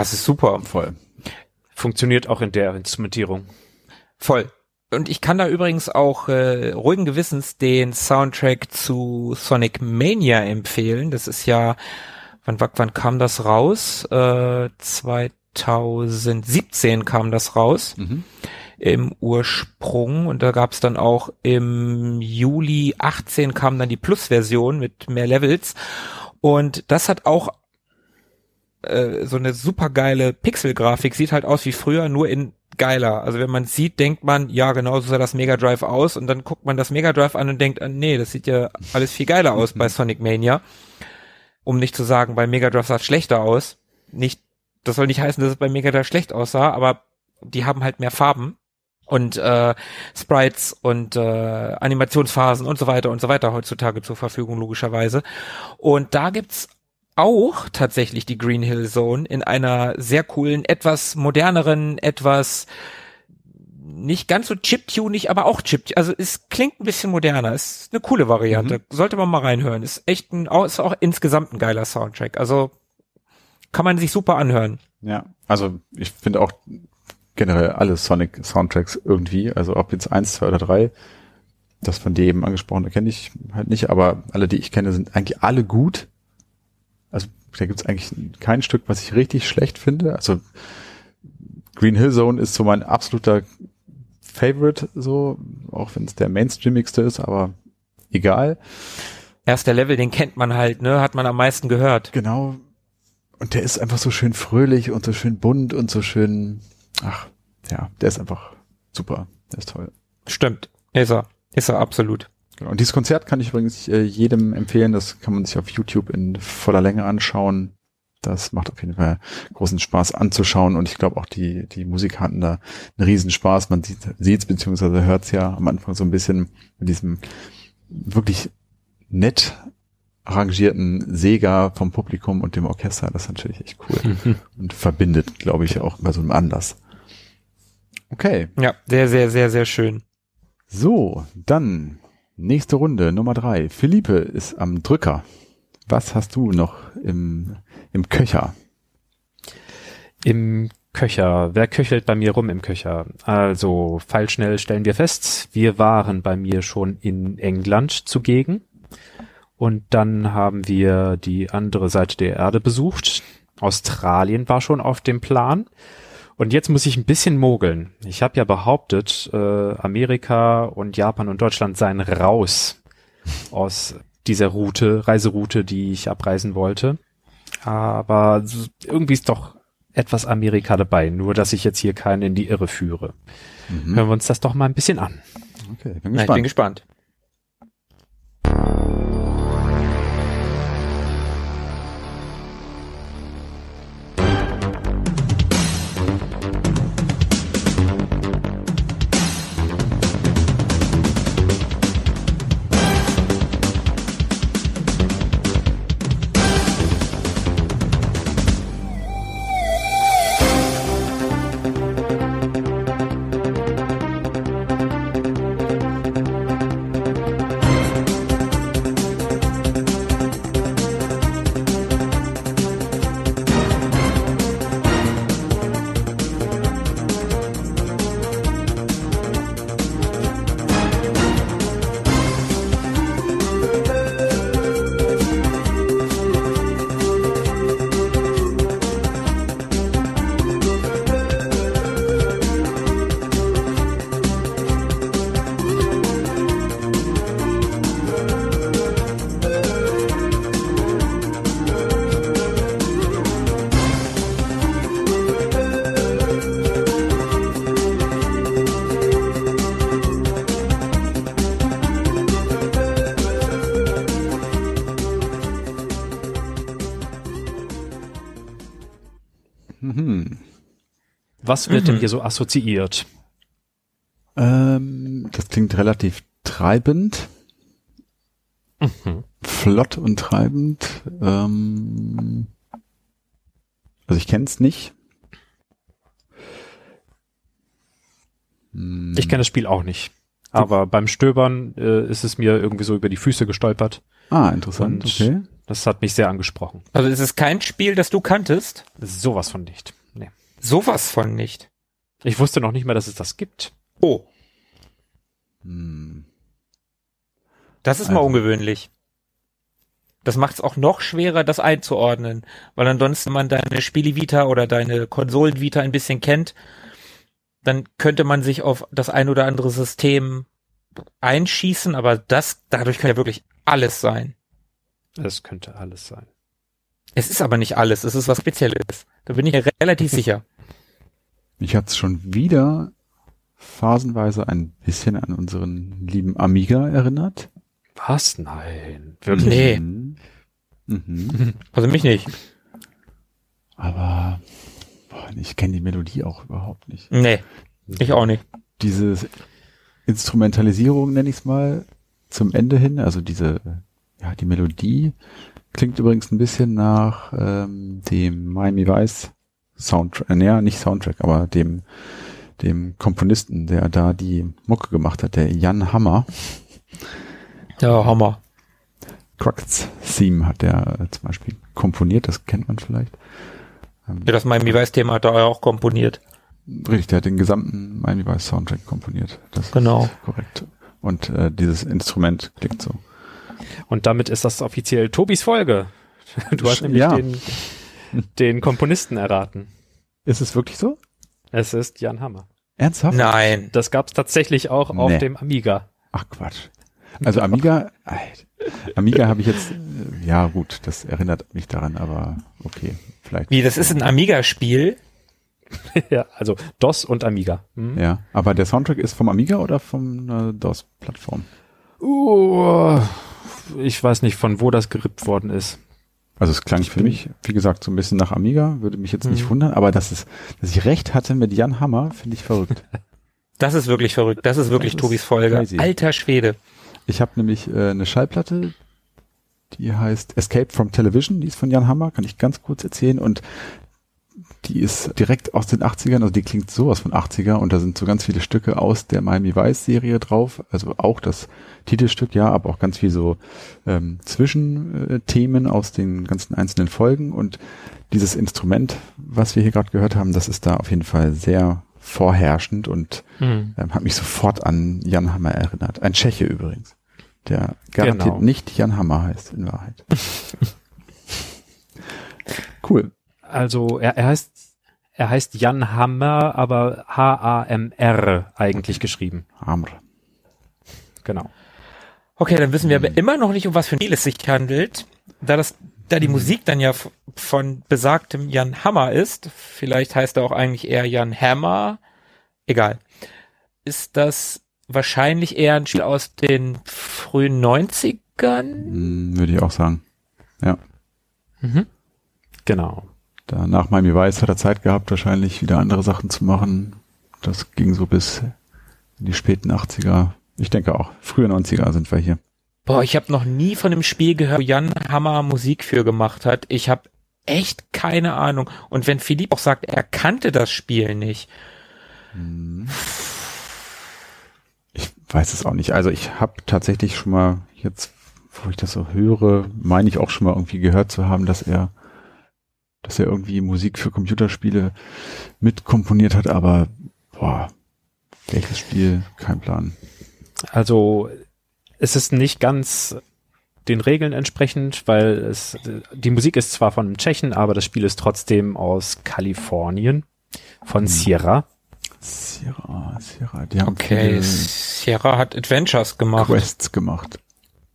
Ja, es ist super. Voll. Funktioniert auch in der Instrumentierung. Voll. Und ich kann da übrigens auch äh, ruhigen Gewissens den Soundtrack zu Sonic Mania empfehlen. Das ist ja, wann, wann kam das raus? Äh, 2017 kam das raus. Mhm. Im Ursprung. Und da gab es dann auch im Juli 18 kam dann die Plus-Version mit mehr Levels. Und das hat auch äh, so eine super geile Pixel-Grafik, sieht halt aus wie früher, nur in geiler. Also wenn man sieht, denkt man, ja, genau so sah das Mega Drive aus und dann guckt man das Mega Drive an und denkt, ah, nee, das sieht ja alles viel geiler aus bei Sonic Mania. Um nicht zu sagen, bei Mega Drive sah es schlechter aus. Nicht, das soll nicht heißen, dass es bei Mega Drive schlecht aussah, aber die haben halt mehr Farben und äh, Sprites und äh, Animationsphasen und so weiter und so weiter heutzutage zur Verfügung, logischerweise. Und da gibt's auch tatsächlich die Green Hill Zone in einer sehr coolen, etwas moderneren, etwas nicht ganz so chiptunig, aber auch chip. Also es klingt ein bisschen moderner. Ist eine coole Variante. Mhm. Sollte man mal reinhören. Ist echt ein, ist auch insgesamt ein geiler Soundtrack. Also kann man sich super anhören. Ja, also ich finde auch generell alle Sonic Soundtracks irgendwie, also ob jetzt eins, zwei oder drei, das von dir eben angesprochene kenne ich halt nicht, aber alle, die ich kenne, sind eigentlich alle gut. Also da gibt's eigentlich kein Stück, was ich richtig schlecht finde. Also Green Hill Zone ist so mein absoluter Favorite, so, auch wenn es der mainstreamigste ist, aber egal. Erster Level, den kennt man halt, ne? Hat man am meisten gehört. Genau. Und der ist einfach so schön fröhlich und so schön bunt und so schön, ach, ja, der ist einfach super. Der ist toll. Stimmt. Ist er. Ist er absolut. Genau. Und dieses Konzert kann ich übrigens äh, jedem empfehlen. Das kann man sich auf YouTube in voller Länge anschauen. Das macht auf jeden Fall großen Spaß anzuschauen und ich glaube auch die, die Musik hatten da einen Riesenspaß. Man sieht sieht's beziehungsweise hört's ja am Anfang so ein bisschen mit diesem wirklich nett arrangierten Sega vom Publikum und dem Orchester. Das ist natürlich echt cool und verbindet, glaube ich, auch bei so einem Anlass. Okay, Ja, sehr, sehr, sehr, sehr schön. so, dann nächste Runde, Nummer drei. Philippe ist am Drücker. Was hast du noch im, im Köcher? Im Köcher. Wer köchelt bei mir rum im Köcher? Also, feilschnell stellen wir fest, wir waren bei mir schon in England zugegen. Und dann haben wir die andere Seite der Erde besucht. Australien war schon auf dem Plan. Und jetzt muss ich ein bisschen mogeln. Ich habe ja behauptet, äh, Amerika und Japan und Deutschland seien raus aus dieser Route, Reiseroute, die ich abreisen wollte. Aber irgendwie ist doch etwas Amerika dabei, nur dass ich jetzt hier keinen in die Irre führe. Mhm. Hören wir uns das doch mal ein bisschen an. Okay, bin Na, ich gespannt. bin gespannt. Was wird Mhm. denn hier so assoziiert? Ähm, das klingt relativ treibend, Mhm. flott und treibend. Ähm, also ich kenne es nicht. Hm, Ich kenne das Spiel auch nicht. Aber beim Stöbern äh, ist es mir irgendwie so über die Füße gestolpert. Ah, interessant. Und Okay. Das hat mich sehr angesprochen. Also es ist kein Spiel, das du kanntest. Sowas von nicht. Nee. Sowas von nicht. Ich wusste noch nicht mal, dass es das gibt. Oh, Hm. das ist mal Also- ungewöhnlich. Das macht es auch noch schwerer, das einzuordnen, weil ansonsten man deine Spielevita oder deine Konsolenvita ein bisschen kennt, dann könnte man sich auf das ein oder andere System einschießen, aber das, dadurch kann ja wirklich alles sein. Es könnte alles sein. Es ist aber nicht alles, es ist was Spezielles. Da bin ich mir relativ sicher. Mich hat's schon wieder phasenweise ein bisschen an unseren lieben Amiga erinnert. Was? Nein. Wirklich? Nee. Mhm. Mhm. Also mich nicht. Aber boah, ich kenne die Melodie auch überhaupt nicht. Nee, ich auch nicht. Diese Instrumentalisierung, nenne ich es mal, zum Ende hin, also diese, ja, die Melodie klingt übrigens ein bisschen nach ähm, dem Miami Vice Soundtrack, äh, naja, nicht Soundtrack, aber dem, dem Komponisten, der da die Mucke gemacht hat, der Jan Hammer. Ja, Hammer. Crux Theme hat der äh, zum Beispiel komponiert, das kennt man vielleicht. Ähm, Ja, das Miami Vice-Thema hat er auch komponiert. Richtig, der hat den gesamten Miami Vice Soundtrack komponiert. Das Genau. ist korrekt. Und äh, dieses Instrument klingt so. Und damit ist das offiziell Tobis Folge. Du hast nämlich Ja. den, den Komponisten erraten. Ist es wirklich so? Es ist Jan Hammer. Ernsthaft? Nein. Das gab es tatsächlich auch auf Nee. dem Amiga. Ach Quatsch. Also Amiga, Amiga habe ich jetzt, ja gut, das erinnert mich daran, aber okay, vielleicht. Wie, das ist ein Amiga-Spiel? ja, also DOS und Amiga. Hm? Ja, aber der Soundtrack ist vom Amiga oder vom äh, DOS-Plattform? Uh, ich weiß nicht, von wo das gerippt worden ist. Also es klang für mich, wie gesagt, so ein bisschen nach Amiga, würde mich jetzt nicht wundern, aber dass es, dass ich recht hatte mit Jan Hammer, finde ich verrückt. Das ist wirklich verrückt. Das ist wirklich Das ist Tobis Folge. crazy. Alter Schwede. Ich habe nämlich äh, eine Schallplatte, die heißt Escape from Television, die ist von Jan Hammer, kann ich ganz kurz erzählen. Und die ist direkt aus den 80ern, also die klingt sowas von 80er und da sind so ganz viele Stücke aus der Miami Vice Serie drauf, also auch das Titelstück, ja, aber auch ganz viel so ähm, Zwischenthemen aus den ganzen einzelnen Folgen und dieses Instrument, was wir hier gerade gehört haben, das ist da auf jeden Fall sehr vorherrschend und Mhm. ähm, hat mich sofort an Jan Hammer erinnert. Ein Tscheche übrigens, der garantiert Genau. nicht Jan Hammer heißt in Wahrheit. cool. Also er, er heißt er heißt Jan Hammer, aber H-A-M-R eigentlich geschrieben. Hammer. Genau. Okay, dann wissen wir aber immer noch nicht, um was für ein Spiel es sich handelt. Da das, da die Musik dann ja von besagtem Jan Hammer ist, vielleicht heißt er auch eigentlich eher Jan Hammer, egal, ist das wahrscheinlich eher ein Spiel aus den frühen 90ern? Hm, Würde ich auch sagen. Ja. Mhm. Genau. Da nach Miami Vice hat er Zeit gehabt, wahrscheinlich wieder andere Sachen zu machen. Das ging so bis in die späten 80er. Ich denke auch. Frühe 90er sind wir hier. Boah, ich habe noch nie von einem Spiel gehört, wo Jan Hammer Musik für gemacht hat. Ich habe echt keine Ahnung. Und wenn Philipp auch sagt, er kannte das Spiel nicht, Ich weiß es auch nicht. Also ich habe tatsächlich schon mal jetzt, wo ich das so höre, meine ich auch schon mal irgendwie gehört zu haben, dass er, dass er irgendwie Musik für Computerspiele mitkomponiert hat, aber boah, welches Spiel? Kein Plan. Also es ist nicht ganz den Regeln entsprechend, weil es die Musik ist zwar von einem Tschechen, aber das Spiel ist trotzdem aus Kalifornien von Sierra. Sierra, Sierra, die haben okay, Sierra hat Adventures gemacht. Quests gemacht.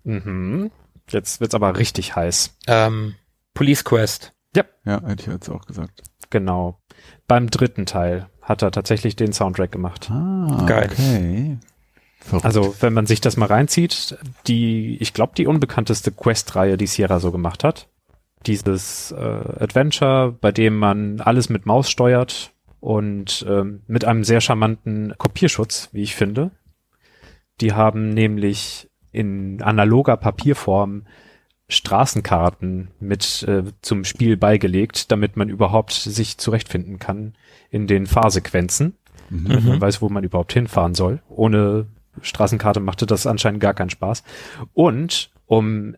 Mhm. Jetzt wird's aber richtig heiß. Ähm, Police Quest. Ja, hätte ich jetzt auch gesagt. Genau. Beim dritten Teil hat er tatsächlich den Soundtrack gemacht. Ah, Geil. okay. Verrückt. Also, wenn man sich das mal reinzieht, die, ich glaube, die unbekannteste Quest-Reihe, die Sierra so gemacht hat. Dieses äh, Adventure, bei dem man alles mit Maus steuert und ähm, mit einem sehr charmanten Kopierschutz, wie ich finde. Die haben nämlich in analoger Papierform Straßenkarten mit äh, zum Spiel beigelegt, damit man überhaupt sich zurechtfinden kann in den Fahrsequenzen damit man weiß, wo man überhaupt hinfahren soll. Ohne Straßenkarte machte das anscheinend gar keinen Spaß. Und um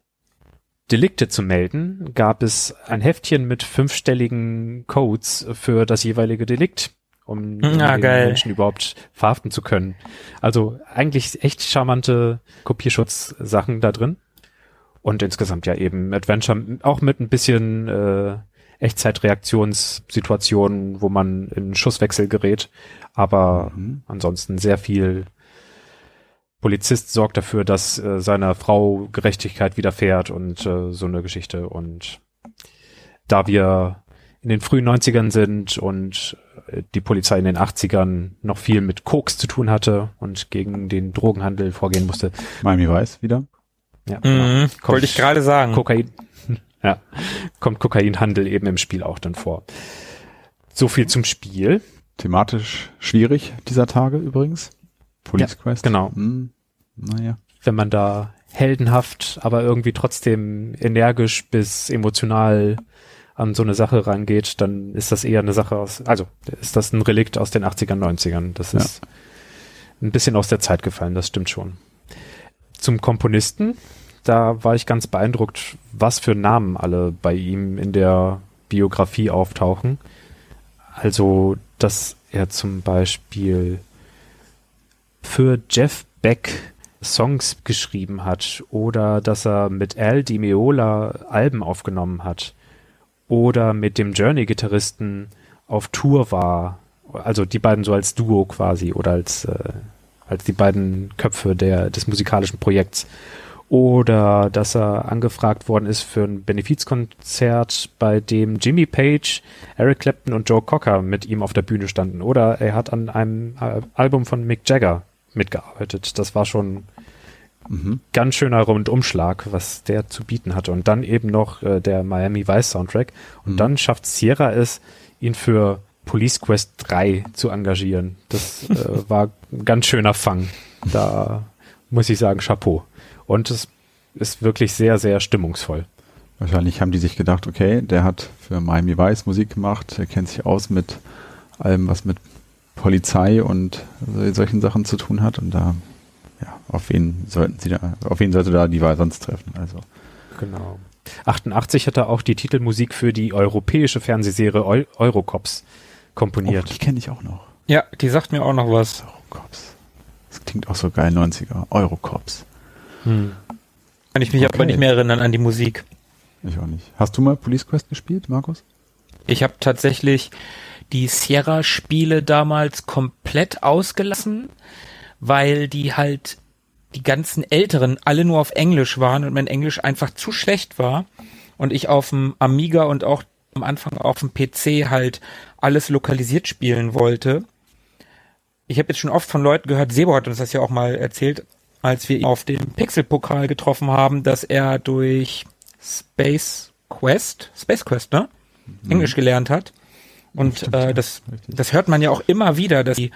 Delikte zu melden, gab es ein Heftchen mit fünfstelligen Codes für das jeweilige Delikt, um Ah, den geil. Menschen überhaupt verhaften zu können. Also eigentlich echt charmante Kopierschutzsachen da drin. Und insgesamt ja eben Adventure, auch mit ein bisschen äh, Echtzeitreaktionssituationen, wo man in Schusswechsel gerät. Aber Mhm. ansonsten sehr viel Polizist sorgt dafür, dass äh, seiner Frau Gerechtigkeit widerfährt und äh, so eine Geschichte. Und da wir in den frühen 90ern sind und äh, die Polizei in den 80ern noch viel mit Koks zu tun hatte und gegen den Drogenhandel vorgehen musste. Miami Vice wieder. Ja, Mhm, Kommt wollte ich gerade sagen. Kokain, ja, kommt Kokainhandel eben im Spiel auch dann vor. So viel zum Spiel. Thematisch schwierig dieser Tage übrigens. Police Quest. genau. Hm, naja. wenn man da heldenhaft, aber irgendwie trotzdem energisch bis emotional an so eine Sache rangeht, dann ist das eher eine Sache aus, also ist das ein Relikt aus den 80ern, 90ern. Das Ja. ist ein bisschen aus der Zeit gefallen, das stimmt schon. Zum Komponisten, da war ich ganz beeindruckt, was für Namen alle bei ihm in der Biografie auftauchen. Also, dass er zum Beispiel für Jeff Beck Songs geschrieben hat oder dass er mit Al Di Meola Alben aufgenommen hat oder mit dem Journey-Gitarristen auf Tour war. Also die beiden so als Duo quasi oder als, äh, als die beiden Köpfe der, des musikalischen Projekts. Oder dass er angefragt worden ist für ein Benefizkonzert, bei dem Jimmy Page, Eric Clapton und Joe Cocker mit ihm auf der Bühne standen. Oder er hat an einem äh, Album von Mick Jagger mitgearbeitet. Das war schon Mhm. ganz schöner Rundumschlag, was der zu bieten hatte. Und dann eben noch äh, der Miami Vice Soundtrack. Und Mhm. dann schafft Sierra es, ihn für Police Quest 3 zu engagieren. Das äh, war ein ganz schöner Fang. Da muss ich sagen, Chapeau. Und es ist wirklich sehr, sehr stimmungsvoll. Wahrscheinlich haben die sich gedacht, okay, der hat für Miami Vice Musik gemacht, er kennt sich aus mit allem, was mit Polizei und solchen Sachen zu tun hat und da, ja, auf wen sollten sie da, auf wen sollte da die Wahl sonst treffen, also. Genau. 88 hat er auch die Titelmusik für die europäische Fernsehserie Eu Eurocops komponiert. Oh, die kenne ich auch noch. Ja, die sagt mir auch noch was. Eurocops. Das klingt auch so geil, 90er. Eurocops. Hm. Kann ich mich okay. aber nicht mehr erinnern an die Musik. Ich auch nicht. Hast du mal Police Quest gespielt, Markus? Ich habe tatsächlich die Sierra-Spiele damals komplett ausgelassen, weil die halt die ganzen Älteren alle nur auf Englisch waren und mein Englisch einfach zu schlecht war und ich auf dem Amiga und auch am Anfang auf dem PC halt alles lokalisiert spielen wollte. Ich habe jetzt schon oft von Leuten gehört, Sebo hat uns das ja auch mal erzählt, als wir ihn auf dem Pixel-Pokal getroffen haben, dass er durch Space Quest, Space Quest, ne? Mhm. Englisch gelernt hat. Und Stimmt, äh, das, das hört man ja auch immer wieder, dass die,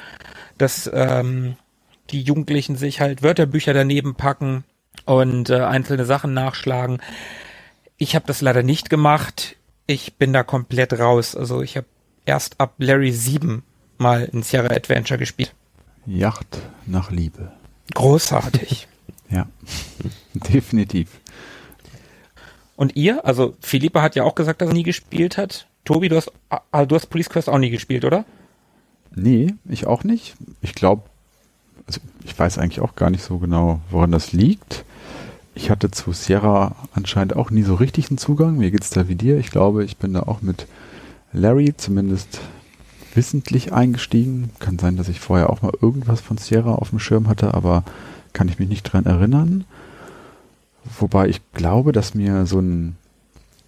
dass ähm, die Jugendlichen sich halt Wörterbücher daneben packen und äh, einzelne Sachen nachschlagen. Ich habe das leider nicht gemacht. Ich bin da komplett raus. Also ich habe erst ab Larry 7 mal ein Sierra Adventure gespielt. Yacht nach Liebe. Großartig. ja, definitiv. Und ihr? Also Philippa hat ja auch gesagt, dass er nie gespielt hat. Tobi, du hast, also du hast Police Quest auch nie gespielt, oder? Nee, ich auch nicht. Ich glaube, also ich weiß eigentlich auch gar nicht so genau, woran das liegt. Ich hatte zu Sierra anscheinend auch nie so richtig einen Zugang. Mir geht's da wie dir. Ich glaube, ich bin da auch mit Larry zumindest wissentlich eingestiegen. Kann sein, dass ich vorher auch mal irgendwas von Sierra auf dem Schirm hatte, aber kann ich mich nicht dran erinnern. Wobei ich glaube, dass mir so ein,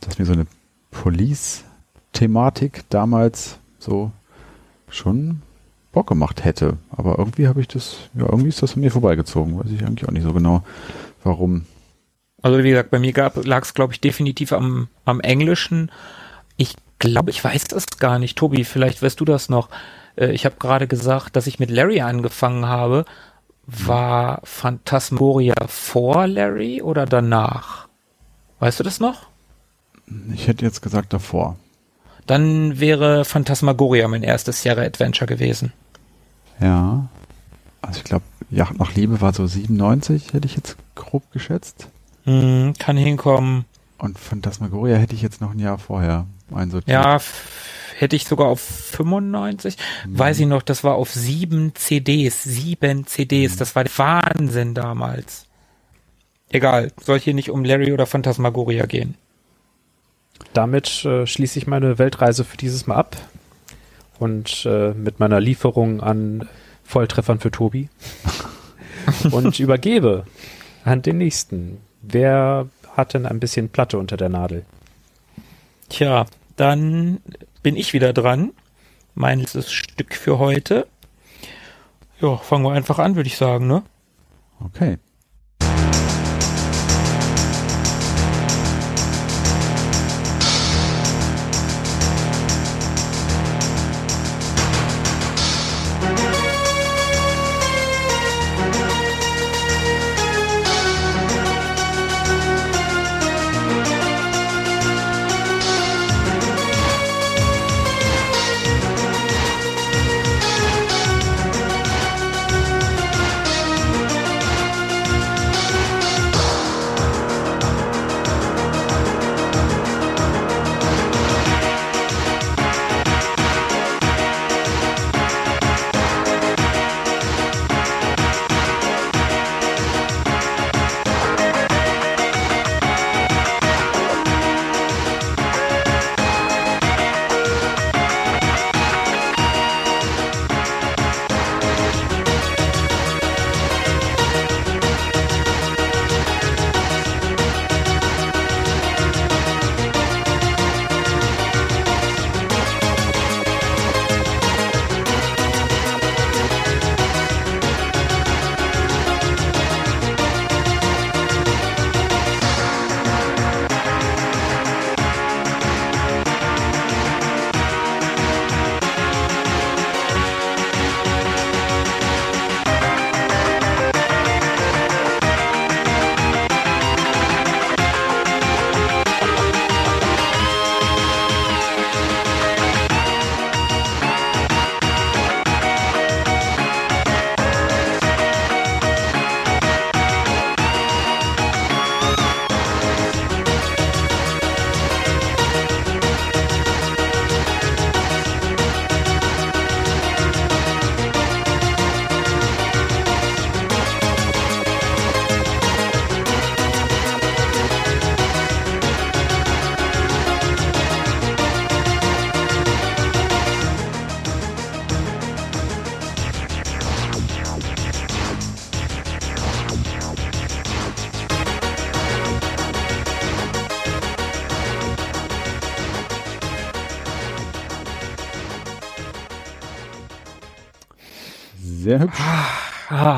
dass mir so eine Police-Thematik damals so schon Bock gemacht hätte. Aber irgendwie habe ich das, ja, irgendwie ist das an mir vorbeigezogen. Weiß ich eigentlich auch nicht so genau, warum. Also wie gesagt, bei mir lag es, glaube ich, definitiv am, am Englischen. Ich glaube, ich weiß das gar nicht. Tobi, vielleicht weißt du das noch. Äh, ich habe gerade gesagt, dass ich mit Larry angefangen habe. War Phantasmagoria vor Larry oder danach? Weißt du das noch? Ich hätte jetzt gesagt davor. Dann wäre Phantasmagoria mein erstes Sierra Adventure gewesen. Ja. Also ich glaube, Yacht nach Liebe war so 97, hätte ich jetzt grob geschätzt. Hm, kann hinkommen. Und Phantasmagoria hätte ich jetzt noch ein Jahr vorher einsortiert. Ja, hätte ich sogar auf 95. Hm. Weiß ich noch, das war auf sieben CDs. Sieben CDs. Hm. Das war der Wahnsinn damals. Egal, soll hier nicht um Larry oder Phantasmagoria gehen. Damit äh, schließe ich meine Weltreise für dieses Mal ab und äh, mit meiner Lieferung an Volltreffern für Tobi und übergebe an den nächsten. Wer hat denn ein bisschen Platte unter der Nadel? Tja, dann bin ich wieder dran. Mein letztes Stück für heute. Ja, fangen wir einfach an, würde ich sagen, ne? Okay.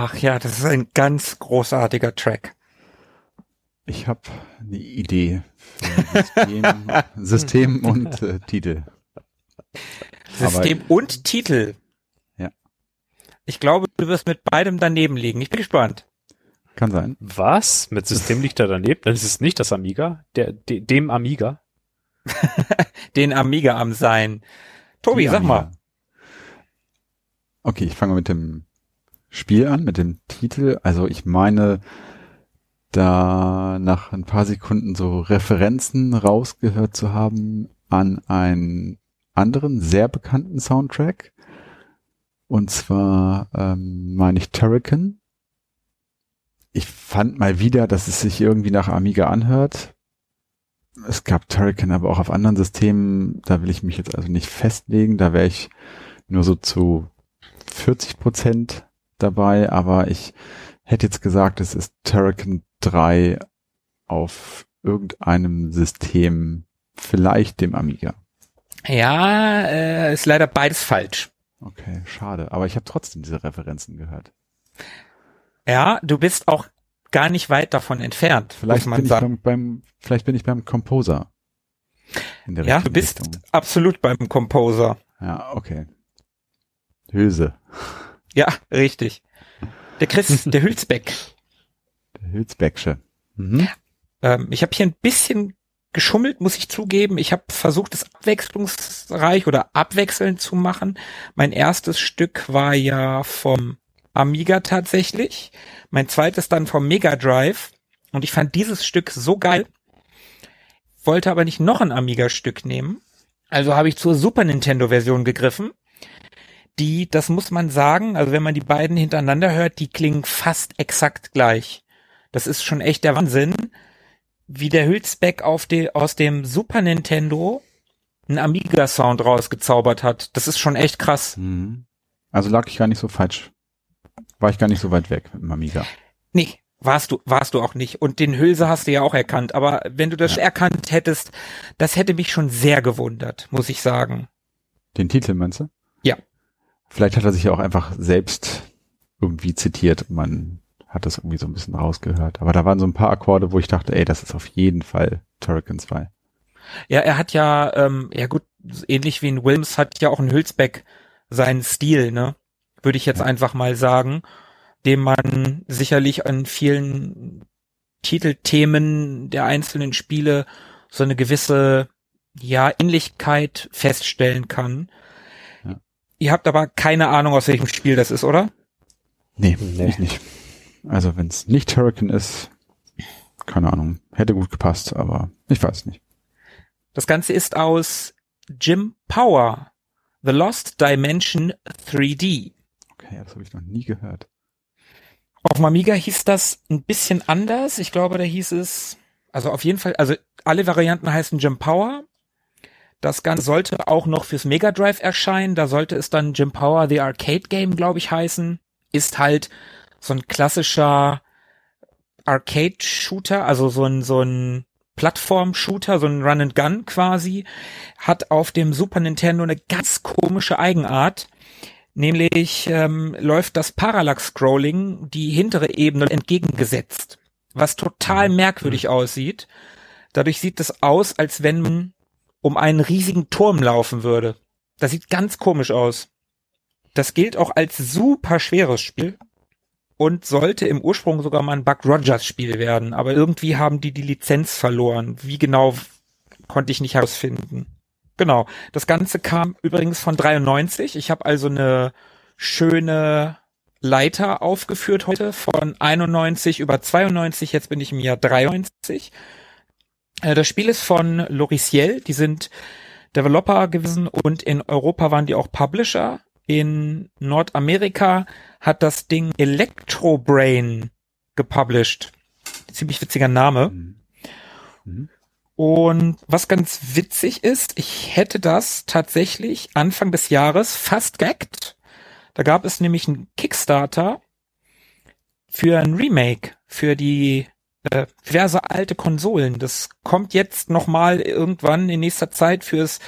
Ach ja, das ist ein ganz großartiger Track. Ich habe eine Idee für System, System und äh, Titel. System und Titel. Ja. Ich glaube, du wirst mit beidem daneben liegen. Ich bin gespannt. Kann sein. Was? Mit System liegt er daneben? Das ist nicht das Amiga? Der, de, dem Amiga? Den Amiga am Sein. Tobi, Die sag Amiga. mal. Okay, ich fange mit dem Spiel an, mit dem Titel. Also ich meine, da nach ein paar Sekunden so Referenzen rausgehört zu haben an einen anderen, sehr bekannten Soundtrack. Und zwar ähm, meine ich Turrican. Ich fand mal wieder, dass es sich irgendwie nach Amiga anhört. Es gab Turrican aber auch auf anderen Systemen. Da will ich mich jetzt also nicht festlegen. Da wäre ich nur so zu 40 Prozent dabei. Aber ich hätte jetzt gesagt, es ist Turrican 3 auf irgendeinem System, vielleicht dem Amiga. Ja, äh, ist leider beides falsch. Okay, schade. Aber ich habe trotzdem diese Referenzen gehört. Ja, du bist auch gar nicht weit davon entfernt, Vielleicht bin ich beim, beim, vielleicht bin ich beim Composer. Ja, du bist Richtung. absolut beim Composer. Ja, okay. Hülse. Ja, richtig. Der Chris, der Hülsbeck. Der Hülsbecksche. Mhm. Ähm, ich habe hier ein bisschen geschummelt, muss ich zugeben. Ich habe versucht, es abwechslungsreich oder abwechselnd zu machen. Mein erstes Stück war ja vom Amiga tatsächlich. Mein zweites dann vom Mega Drive. Und ich fand dieses Stück so geil, wollte aber nicht noch ein Amiga-Stück nehmen. Also habe ich zur Super Nintendo-Version gegriffen. Die, das muss man sagen, also wenn man die beiden hintereinander hört, die klingen fast exakt gleich. Das ist schon echt der Wahnsinn wie der Hülsbeck auf de, aus dem Super Nintendo einen Amiga-Sound rausgezaubert hat. Das ist schon echt krass. Mhm. Also lag ich gar nicht so falsch. War ich gar nicht so weit weg mit dem Amiga. Nee, warst du, warst du auch nicht. Und den Hülse hast du ja auch erkannt. Aber wenn du das erkannt hättest, das hätte mich schon sehr gewundert, muss ich sagen. Den Titel meinst du? Vielleicht hat er sich ja auch einfach selbst irgendwie zitiert man hat das irgendwie so ein bisschen rausgehört. Aber da waren so ein paar Akkorde, wo ich dachte, ey, das ist auf jeden Fall Turrican 2. Ja, er hat ja, ähm, ja gut, ähnlich wie in Wilms hat ja auch ein Hülsbeck seinen Stil, ne? Würde ich jetzt Ja. einfach mal sagen, dem man sicherlich an vielen Titelthemen der einzelnen Spiele so eine gewisse, ja, Ähnlichkeit feststellen kann. Ihr habt aber keine Ahnung, aus welchem Spiel das ist, oder? Nee, Nee. ich nicht. Also wenn es nicht Turrican ist, keine Ahnung, hätte gut gepasst, aber ich weiß nicht. Das Ganze ist aus Jim Power, The Lost Dimension 3D. Okay, das habe ich noch nie gehört. Auf dem Amiga hieß das ein bisschen anders. Ich glaube, da hieß es, also auf jeden Fall, also alle Varianten heißen Jim Power. Das Ganze sollte auch noch fürs Mega Drive erscheinen. Da sollte es dann Jim Power The Arcade Game, glaube ich, heißen. Ist halt so ein klassischer Arcade-Shooter, also so ein, so ein Plattform-Shooter, so ein Run-and-Gun quasi, hat auf dem Super Nintendo eine ganz komische Eigenart. Nämlich ähm, läuft das Parallax-Scrolling die hintere Ebene entgegengesetzt, was total merkwürdig aussieht. Dadurch sieht es aus, als wenn man um einen riesigen Turm laufen würde. Das sieht ganz komisch aus. Das gilt auch als super schweres Spiel und sollte im Ursprung sogar mal ein Buck Rogers Spiel werden, aber irgendwie haben die die Lizenz verloren. Wie genau konnte ich nicht herausfinden. Genau. Das Ganze kam übrigens von 93. Ich habe also eine schöne Leiter aufgeführt heute von 91 über 92. Jetzt bin ich im Jahr 93. Äh, Das Spiel ist von Loriciel. Die sind Developer gewesen und in Europa waren die auch Publisher. In Nordamerika hat das Ding Electrobrain gepublished. Ziemlich witziger Name. Mhm. Mhm. Und was ganz witzig ist, ich hätte das tatsächlich Anfang des Jahres fast gehackt. Da gab es nämlich einen Kickstarter für ein Remake für die äh, diverse alte Konsolen. Das kommt jetzt nochmal irgendwann in nächster Zeit fürs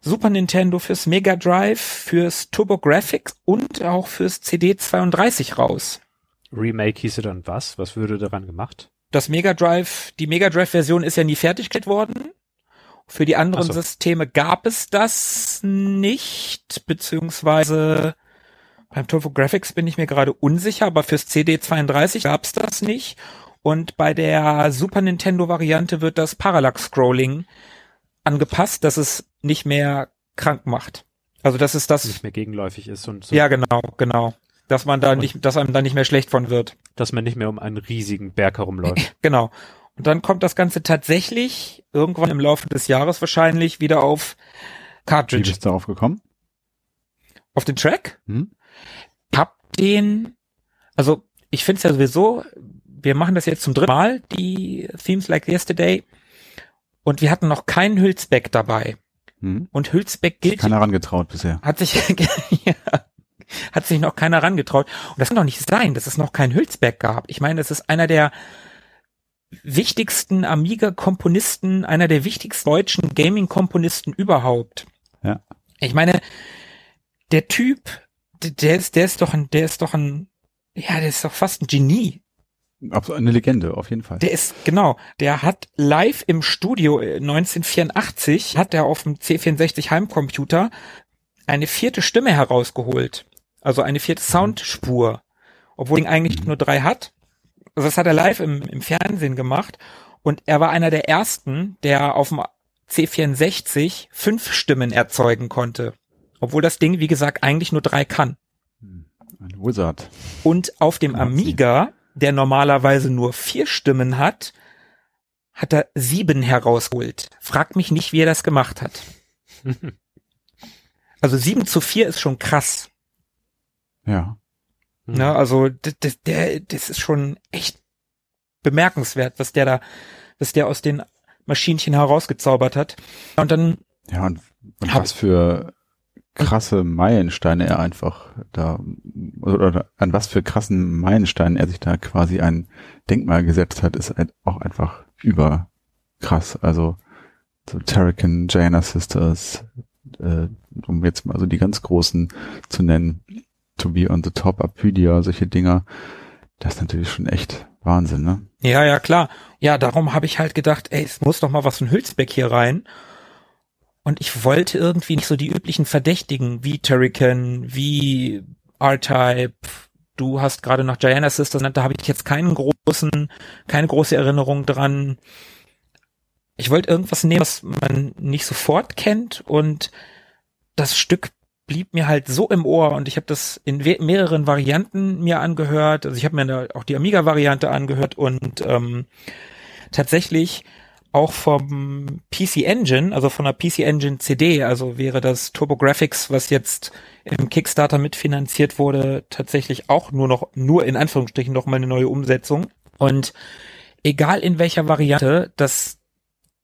Super Nintendo, fürs Mega Drive, fürs TurboGrafx und auch fürs CD32 raus. Remake hieße dann was? Was würde daran gemacht? Das Mega Drive, die Mega Drive Version ist ja nie fertiggestellt worden. Für die anderen so. Systeme gab es das nicht, beziehungsweise beim TurboGrafx bin ich mir gerade unsicher, aber fürs CD32 gab es das nicht. Und bei der Super Nintendo Variante wird das Parallax Scrolling angepasst, dass es nicht mehr krank macht. Also das ist das, Nicht mehr gegenläufig ist und so, ja genau, genau, dass man da nicht, dass einem da nicht mehr schlecht von wird. dass man nicht mehr um einen riesigen Berg herumläuft. Genau. Und dann kommt das Ganze tatsächlich irgendwann im Laufe des Jahres wahrscheinlich wieder auf Wie Cartridge. bist du darauf gekommen? Auf den Track? Hm? Hab den, also ich finde es ja sowieso, wir machen das jetzt zum dritten Mal, die Themes Like Yesterday. Und wir hatten noch keinen Hülsbeck dabei. Hm? Und Hülsbeck gilt, Keiner rangetraut bisher. hat sich, ja, hat sich noch keiner rangetraut. Und das kann doch nicht sein, dass es noch keinen Hülsbeck gab. Ich meine, das ist einer der wichtigsten Amiga-Komponisten, einer der wichtigsten deutschen Gaming-Komponisten überhaupt. Ja. Ich meine, der Typ, der ist, der ist doch ein, der ist doch ein, ja, der ist doch fast ein Genie. Eine Legende, auf jeden Fall. Der ist, genau, der hat live im Studio äh, 1984, hat er auf dem C64 Heimcomputer eine vierte Stimme herausgeholt. Also eine vierte Soundspur. Obwohl er eigentlich nur drei hat. Also das hat er live im, im Fernsehen gemacht. Und er war einer der ersten, der auf dem C64 fünf Stimmen erzeugen konnte. Obwohl das Ding, wie gesagt, eigentlich nur drei kann. Ein Wizard. Und auf dem. Amiga, der normalerweise nur vier Stimmen hat, hat er sieben herausgeholt. Frag mich nicht, wie er das gemacht hat. Also sieben zu vier ist schon krass. Ja. Ne? Also d- d- der, das ist schon echt bemerkenswert, was der da, was der aus den Maschinchen herausgezaubert hat. Und dann, Ja, und, und Hab- was für krasse Meilensteine er einfach da, oder an was für krassen Meilensteinen er sich da quasi ein Denkmal gesetzt hat, ist halt auch einfach überkrass. Also, so Terrican, Diana Sisters, äh, um jetzt mal so die ganz großen zu nennen, To Be on the Top, Apydia, solche Dinger, das ist natürlich schon echt Wahnsinn, ne? ja, ja, klar. Ja, darum habe ich halt gedacht, ey, es muss doch mal was von Hülsbeck hier rein. Und ich wollte irgendwie nicht so die üblichen Verdächtigen wie Turrican, wie R-Type. Du hast gerade noch Diana Sisters genannt, da habe ich jetzt keinen großen, keine große Erinnerung dran. Ich wollte irgendwas nehmen, was man nicht sofort kennt und das Stück blieb mir halt so im Ohr und ich habe das in mehreren Varianten mir angehört. Also ich habe mir auch die Amiga-Variante angehört und ähm, tatsächlich auch vom PC Engine, also von der PC Engine CD, also wäre das TurboGrafx, was jetzt im Kickstarter mitfinanziert wurde, tatsächlich auch nur noch, nur in Anführungsstrichen noch mal eine neue Umsetzung. Und egal in welcher Variante, das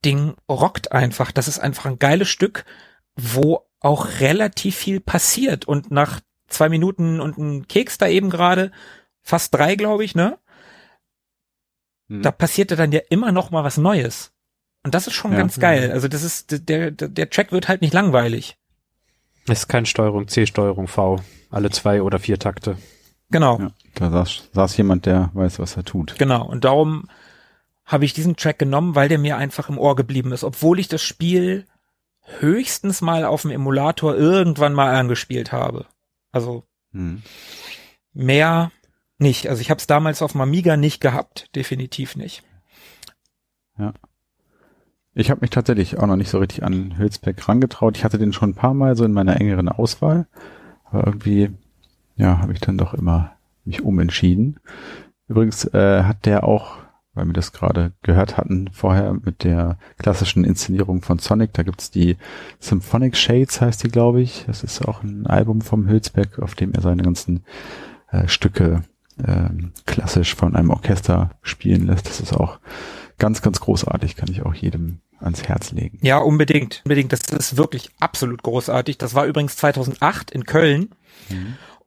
Ding rockt einfach. Das ist einfach ein geiles Stück, wo auch relativ viel passiert. Und nach zwei Minuten und ein Keks da eben gerade, fast drei, glaube ich, ne? Hm. da passierte dann ja immer noch mal was Neues. Und das ist schon Ja. ganz geil. Also das ist, der, der, der Track wird halt nicht langweilig. Es ist kein Steuerung C, Steuerung V. Alle zwei oder vier Takte. Genau, Ja, da saß, saß jemand, der weiß, was er tut. genau. Und darum habe ich diesen Track genommen, weil der mir einfach im Ohr geblieben ist, obwohl ich das Spiel höchstens mal auf dem Emulator irgendwann mal angespielt habe. Also Hm. mehr nicht. Also ich habe es damals auf dem Amiga nicht gehabt, definitiv nicht. Ich habe mich tatsächlich auch noch nicht so richtig an Hülsbeck rangetraut. Ich hatte den schon ein paar Mal so in meiner engeren Auswahl, aber irgendwie, ja, habe ich dann doch immer mich umentschieden. Übrigens äh, hat der auch, weil wir das gerade gehört hatten vorher mit der klassischen Inszenierung von Sonic, da gibt's die Symphonic Shades, heißt die, glaube ich. Das ist auch ein Album vom Hülsbeck, auf dem er seine ganzen äh, Stücke ähm, klassisch von einem Orchester spielen lässt. Das ist auch ganz, ganz großartig, kann ich auch jedem ans Herz legen. Ja, unbedingt. Unbedingt. Das ist wirklich absolut großartig. Das war übrigens 2008 in Köln.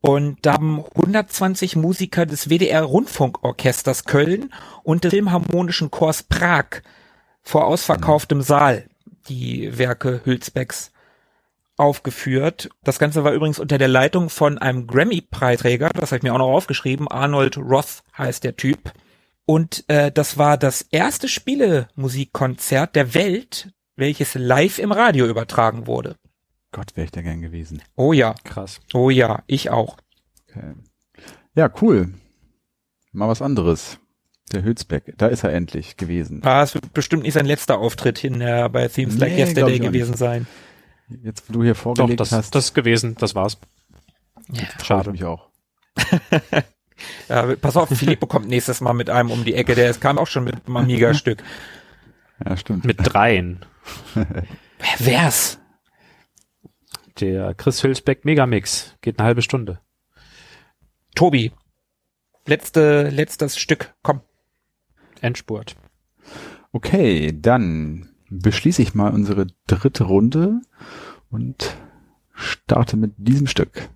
Und da haben 120 Musiker des WDR Rundfunkorchesters Köln und des Filmharmonischen Chors Prag vor ausverkauftem Saal die Werke Hülsbecks aufgeführt. Das Ganze war übrigens unter der Leitung von einem Grammy-Preisträger, das habe ich mir auch noch aufgeschrieben. Arnold Roth heißt der Typ. Und äh, das war das erste Spielemusikkonzert der Welt, welches live im Radio übertragen wurde. Gott, wäre ich da gern gewesen. Oh ja, Krass. oh ja, ich auch. Okay. Ja, cool. Mal was anderes. Der Hülsbeck, da ist er endlich gewesen. Ah, es wird bestimmt nicht sein letzter Auftritt hin äh, bei Themes Like Nee, glaub Yesterday gewesen sein. Jetzt, wo du hier Doch, vorgelegt das, hast, das ist gewesen, das war's. Ja. Schade. mich auch. Ja, pass auf, Filippo kommt nächstes Mal mit einem um die Ecke, der kam auch schon mit einem Amiga-Stück. Ja, stimmt. Mit dreien. Wer wär's? Der Chris Hülsbeck Megamix. Geht eine halbe Stunde. Tobi. Letzte, letztes Stück, komm. Endspurt. Okay, dann beschließe ich mal unsere dritte Runde und starte mit diesem Stück.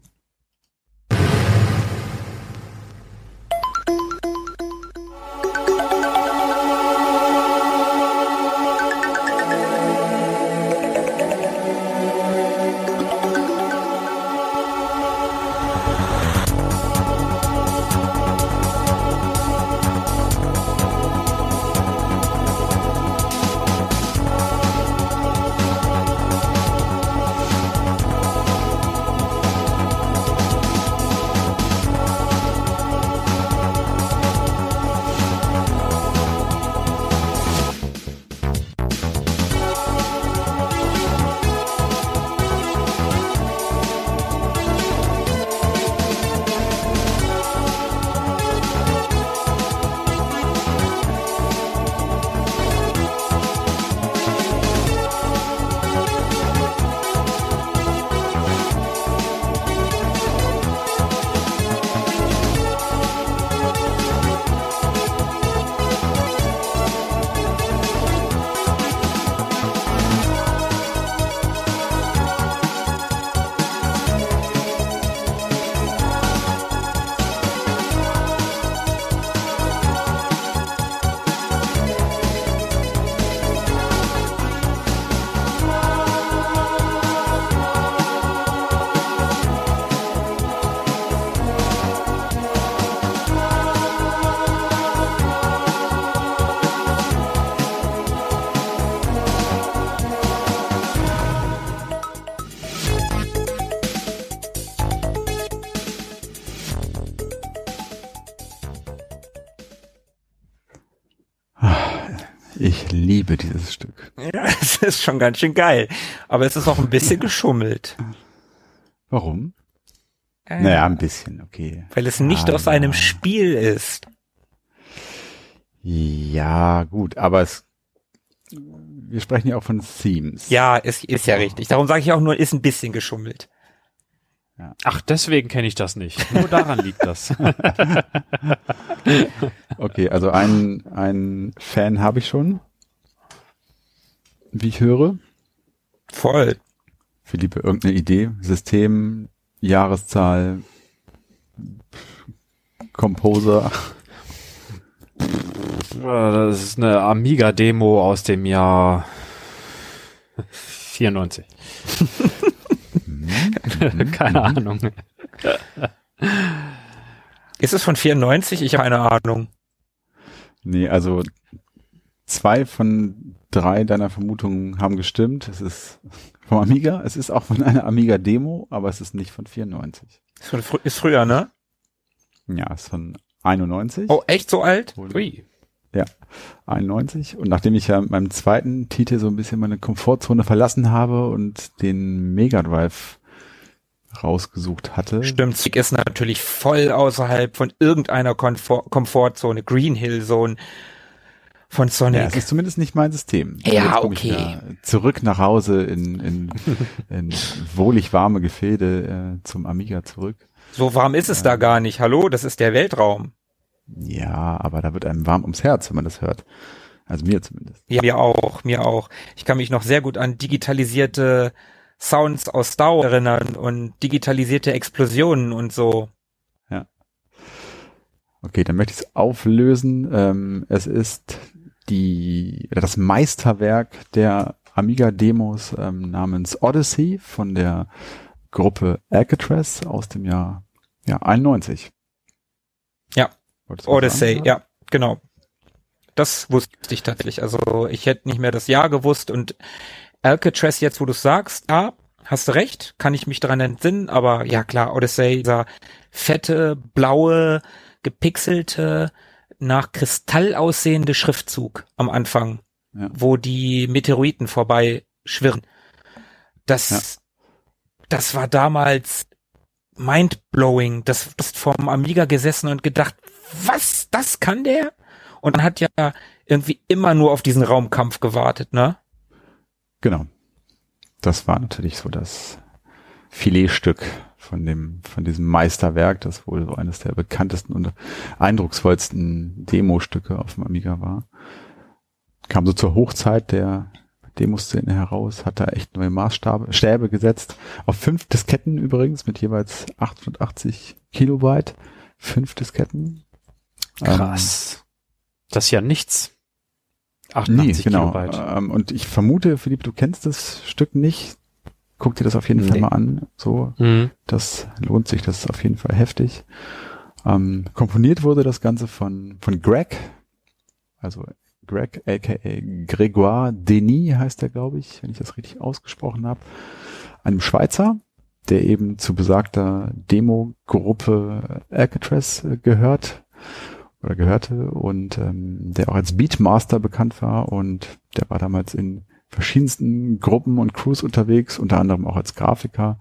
ist schon ganz schön geil. Aber es ist auch ein bisschen geschummelt. Warum? Äh, Naja, ein bisschen, okay. Weil es nicht Ah, aus einem ja. Spiel ist. Ja, gut, aber es, wir sprechen ja auch von Themes. Ja, ist, ist ja richtig. Darum sage ich auch nur, ist ein bisschen geschummelt. Ach, deswegen kenne ich das nicht. Nur daran liegt das. Okay, also einen, einen Fan habe ich schon, wie ich höre. Voll. Philippe, irgendeine Idee? System, Jahreszahl, Composer. Das ist eine Amiga-Demo aus dem Jahr 94. Keine Ahnung. Ist es von 94? Ich habe keine Ahnung. Nee, also zwei von drei deiner Vermutungen haben gestimmt. Es ist vom Amiga, es ist auch von einer Amiga-Demo, aber es ist nicht von 94. Ist, von frü ist früher, ne? Ja, es ist von 91. Oh, echt so alt? Ui. Ja, 91. Und nachdem ich ja mit meinem zweiten Titel so ein bisschen meine Komfortzone verlassen habe und den Mega Drive rausgesucht hatte. Stimmt, Stick ist natürlich voll außerhalb von irgendeiner Komfort Komfortzone. Green Hill Zone von Ja, Sonic. es ist zumindest nicht mein System. Ja, okay. Zurück nach Hause in, in, in wohlig warme Gefilde äh, zum Amiga zurück. so warm ist es da gar nicht. Hallo, das ist der Weltraum. Ja, aber da wird einem warm ums Herz, wenn man das hört. Also mir zumindest. Ja, mir auch, mir auch. Ich kann mich noch sehr gut an digitalisierte Sounds aus Wars erinnern und digitalisierte Explosionen und so. Okay, dann möchte ich es auflösen. Ähm, es ist die, das Meisterwerk der Amiga-Demos ähm, namens Odyssey von der Gruppe Alcatraz aus dem Jahr ja, 91. Ja. Odyssey, sagen? ja, genau. Das wusste ich tatsächlich. Also ich hätte nicht mehr das Jahr gewusst und Alcatraz jetzt, wo du sagst, ja, hast du recht, kann ich mich dran entsinnen, aber ja klar, Odyssey, dieser fette, blaue, gepixelte, nach Kristall aussehende Schriftzug am Anfang, Ja. wo die Meteoriten vorbei schwirren. Das, Ja. das war damals mindblowing. Das, das vom Amiga gesessen und gedacht, was, das kann der? Und man hat ja irgendwie immer nur auf diesen Raumkampf gewartet, ne? Genau. Das war natürlich so das Filetstück von dem, von diesem Meisterwerk, das wohl so eines der bekanntesten und eindrucksvollsten Demostücke auf dem Amiga war. Kam so zur Hochzeit der Demoszene heraus, hat da echt neue Maßstäbe Stäbe gesetzt. Auf fünf Disketten übrigens mit jeweils 880 Kilobyte. Fünf Disketten. Krass. das ist ja nichts. Nee, 88 genau. Kilobyte. Ähm, und ich vermute, Philipp, du kennst das Stück nicht. Guck dir das auf jeden Fall Nee. mal an. So, Mhm. das lohnt sich. Das ist auf jeden Fall heftig. Ähm, komponiert wurde das Ganze von, von Greg. Also Greg, aka Grégoire Denis heißt er, glaube ich, wenn ich das richtig ausgesprochen habe. Einem Schweizer, der eben zu besagter Demo-Gruppe Alcatraz äh, gehört oder gehörte und ähm, der auch als Beatmaster bekannt war und der war damals in verschiedensten Gruppen und Crews unterwegs, unter anderem auch als Grafiker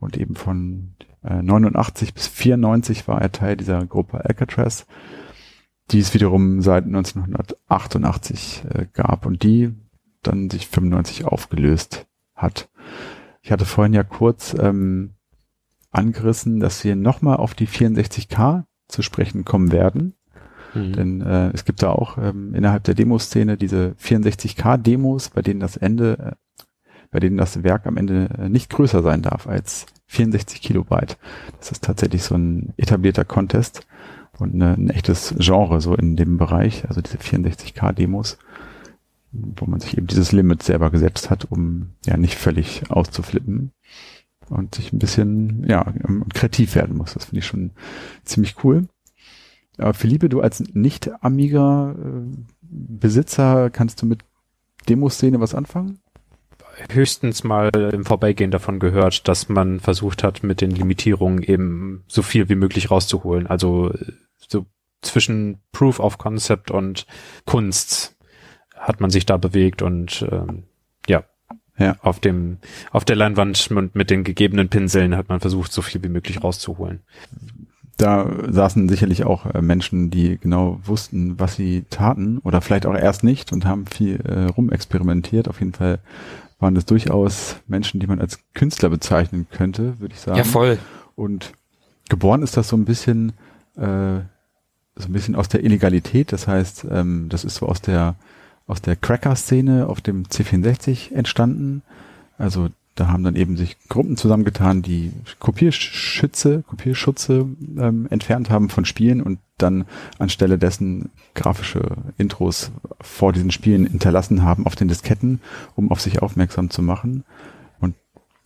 und eben von äh, 89 bis 94 war er Teil dieser Gruppe Alcatraz, die es wiederum seit 1988 äh, gab und die dann sich 95 aufgelöst hat. Ich hatte vorhin ja kurz ähm, angerissen, dass wir nochmal auf die 64K zu sprechen kommen werden. Mhm. Denn äh, es gibt da auch ähm, innerhalb der Demoszene diese 64K-Demos, bei denen das Ende, äh, bei denen das Werk am Ende äh, nicht größer sein darf als 64 Kilobyte. Das ist tatsächlich so ein etablierter Contest und eine, ein echtes Genre so in dem Bereich, also diese 64K-Demos, wo man sich eben dieses Limit selber gesetzt hat, um ja nicht völlig auszuflippen und sich ein bisschen ja kreativ werden muss. Das finde ich schon ziemlich cool. Aber Philippe, du als Nicht-Amiga-Besitzer, kannst du mit Demoszene was anfangen? höchstens mal im Vorbeigehen davon gehört, dass man versucht hat, mit den Limitierungen eben so viel wie möglich rauszuholen. Also äh, so zwischen Proof of Concept und Kunst hat man sich da bewegt und ähm, ja, Ja. auf dem auf der Leinwand und mit den gegebenen Pinseln hat man versucht, so viel wie möglich rauszuholen. Da saßen sicherlich auch äh, Menschen, die genau wussten, was sie taten oder vielleicht auch erst nicht und haben viel äh, rumexperimentiert. Auf jeden Fall waren das durchaus Menschen, die man als Künstler bezeichnen könnte, würde ich sagen. Ja, voll. Und geboren ist das so ein bisschen, äh, so ein bisschen aus der Illegalität. Das heißt, ähm, das ist so aus der aus der Cracker-Szene auf dem C64 entstanden. Also da haben dann eben sich Gruppen zusammengetan, die Kopierschütze, Kopierschutze ähm, entfernt haben von Spielen und dann anstelle dessen grafische Intros vor diesen Spielen hinterlassen haben auf den Disketten, um auf sich aufmerksam zu machen. Und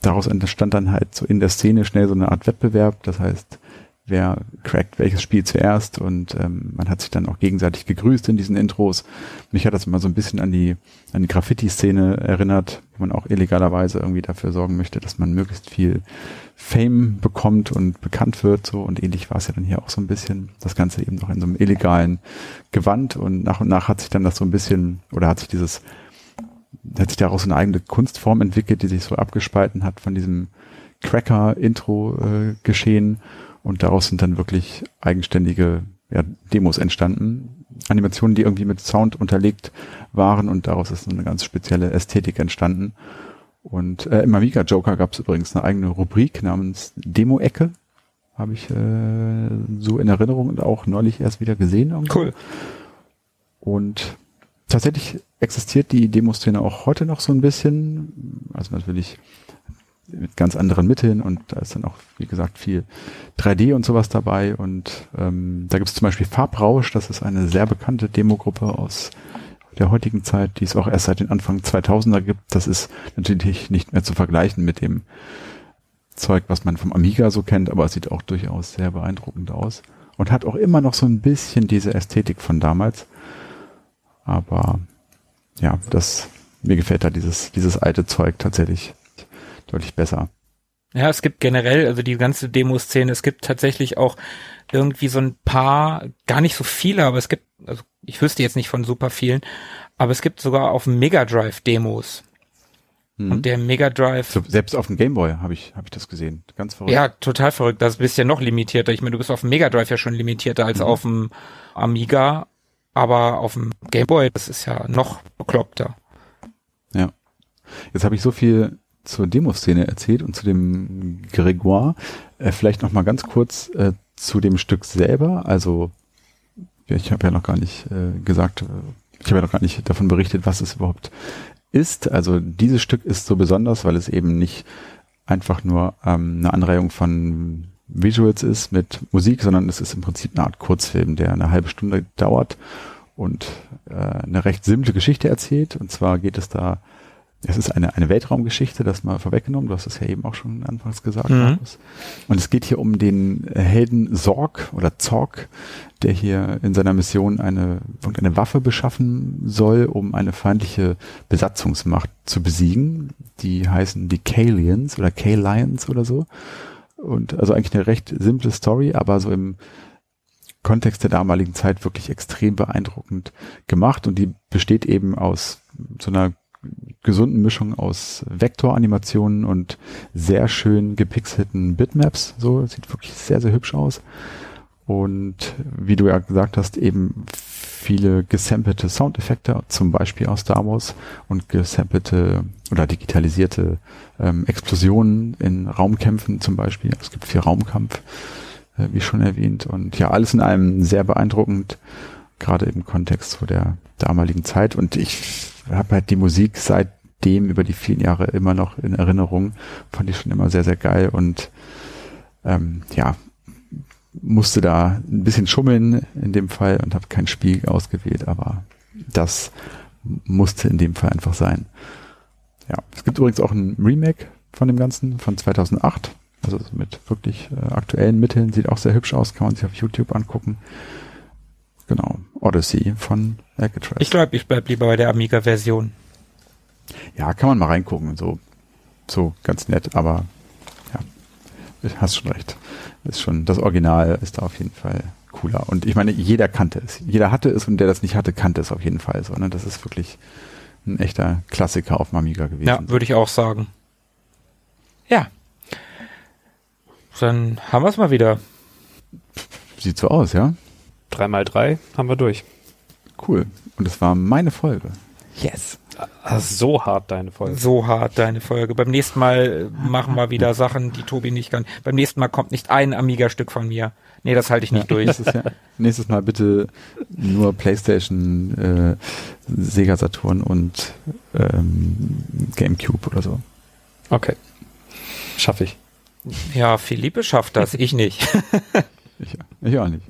daraus entstand dann halt so in der Szene schnell so eine Art Wettbewerb. Das heißt, wer crackt welches Spiel zuerst und ähm, man hat sich dann auch gegenseitig gegrüßt in diesen Intros. Mich hat das immer so ein bisschen an die an die Graffiti-Szene erinnert, wo man auch illegalerweise irgendwie dafür sorgen möchte, dass man möglichst viel Fame bekommt und bekannt wird so und ähnlich war es ja dann hier auch so ein bisschen. Das Ganze eben noch in so einem illegalen Gewand und nach und nach hat sich dann das so ein bisschen oder hat sich dieses hat sich daraus eine eigene Kunstform entwickelt, die sich so abgespalten hat von diesem Cracker-Intro-Geschehen. Und daraus sind dann wirklich eigenständige ja, Demos entstanden. Animationen, die irgendwie mit Sound unterlegt waren und daraus ist eine ganz spezielle Ästhetik entstanden. Und äh, im Amiga Joker gab es übrigens eine eigene Rubrik namens Demo-Ecke. Habe ich äh, so in Erinnerung und auch neulich erst wieder gesehen. Irgendwo. Cool. Und tatsächlich existiert die Demoszene auch heute noch so ein bisschen. Also natürlich mit ganz anderen Mitteln und da ist dann auch, wie gesagt, viel 3D und sowas dabei. Und ähm, da gibt es zum Beispiel Farbrausch, das ist eine sehr bekannte Demogruppe aus der heutigen Zeit, die es auch erst seit den Anfang 2000er gibt. Das ist natürlich nicht mehr zu vergleichen mit dem Zeug, was man vom Amiga so kennt, aber es sieht auch durchaus sehr beeindruckend aus und hat auch immer noch so ein bisschen diese Ästhetik von damals. Aber ja, das mir gefällt da dieses dieses alte Zeug tatsächlich deutlich besser. Ja, es gibt generell, also die ganze Demo-Szene, es gibt tatsächlich auch irgendwie so ein paar, gar nicht so viele, aber es gibt, also ich wüsste jetzt nicht von super vielen, aber es gibt sogar auf dem Mega Drive Demos. Mhm. Und der Mega Drive. So, selbst auf dem Gameboy habe ich, hab ich das gesehen. Ganz verrückt. Ja, total verrückt. Das bist ja noch limitierter. Ich meine, du bist auf dem Mega Drive ja schon limitierter als Mhm. auf dem Amiga, aber auf dem Gameboy, das ist ja noch bekloppter. Ja. Jetzt habe ich so viel zur Demoszene erzählt und zu dem Grégoire. Äh, vielleicht noch mal ganz kurz äh, zu dem Stück selber. Also ich habe ja noch gar nicht äh, gesagt, ich habe ja noch gar nicht davon berichtet, was es überhaupt ist. Also dieses Stück ist so besonders, weil es eben nicht einfach nur ähm, eine Anreihung von Visuals ist mit Musik, sondern es ist im Prinzip eine Art Kurzfilm, der eine halbe Stunde dauert und äh, eine recht simple Geschichte erzählt. Und zwar geht es da, es ist eine, eine Weltraumgeschichte, das mal vorweggenommen, du hast es ja eben auch schon anfangs gesagt, Mhm. Markus. Und es geht hier um den Helden Sorg oder Zorg, der hier in seiner Mission eine, irgendeine Waffe beschaffen soll, um eine feindliche Besatzungsmacht zu besiegen. Die heißen die Kalians oder K-Lions oder so. Und also eigentlich eine recht simple Story, aber so im Kontext der damaligen Zeit wirklich extrem beeindruckend gemacht und die besteht eben aus so einer gesunden Mischung aus Vektoranimationen und sehr schön gepixelten Bitmaps. So, sieht wirklich sehr, sehr hübsch aus. Und wie du ja gesagt hast, eben viele gesampelte Soundeffekte, zum Beispiel aus Star Wars und gesampelte oder digitalisierte ähm, Explosionen in Raumkämpfen zum Beispiel. Es gibt viel Raumkampf, äh, wie schon erwähnt. Und ja, alles in allem sehr beeindruckend, gerade im Kontext zu der damaligen Zeit. Und ich habe halt die Musik seitdem über die vielen Jahre immer noch in Erinnerung. Fand ich schon immer sehr, sehr geil und ähm, ja, musste da ein bisschen schummeln in dem Fall und habe kein Spiel ausgewählt, aber das musste in dem Fall einfach sein. Ja, es gibt übrigens auch ein Remake von dem Ganzen von 2008, also mit wirklich äh, aktuellen Mitteln, sieht auch sehr hübsch aus, kann man sich auf YouTube angucken. Genau, Odyssey von Alcatraz. Ich glaube, ich bleib lieber bei der Amiga-Version. Ja, kann man mal reingucken, so, so ganz nett, aber ja, du hast schon recht. Ist schon, das Original ist da auf jeden Fall cooler. Und ich meine, jeder kannte es. Jeder hatte es und der das nicht hatte, kannte es auf jeden Fall so. Ne? Das ist wirklich ein echter Klassiker auf dem Amiga gewesen. Ja, würde ich auch sagen. Ja. Dann haben wir es mal wieder. Sieht so aus, ja? Drei mal drei haben wir durch. Cool. Und es war meine Folge. Yes. Ah, so hart deine Folge. So hart deine Folge. Beim nächsten Mal äh, machen wir wieder Sachen, die Tobi nicht kann. Beim nächsten Mal kommt nicht ein Amiga-Stück von mir. Nee, das halte ich nicht durch. Nächstes, Jahr, nächstes Mal bitte nur Playstation, äh, Sega Saturn und ähm, Gamecube oder so. Okay. Schaffe ich. Ja, Philippe schafft das, ich nicht. Ich, ich auch nicht.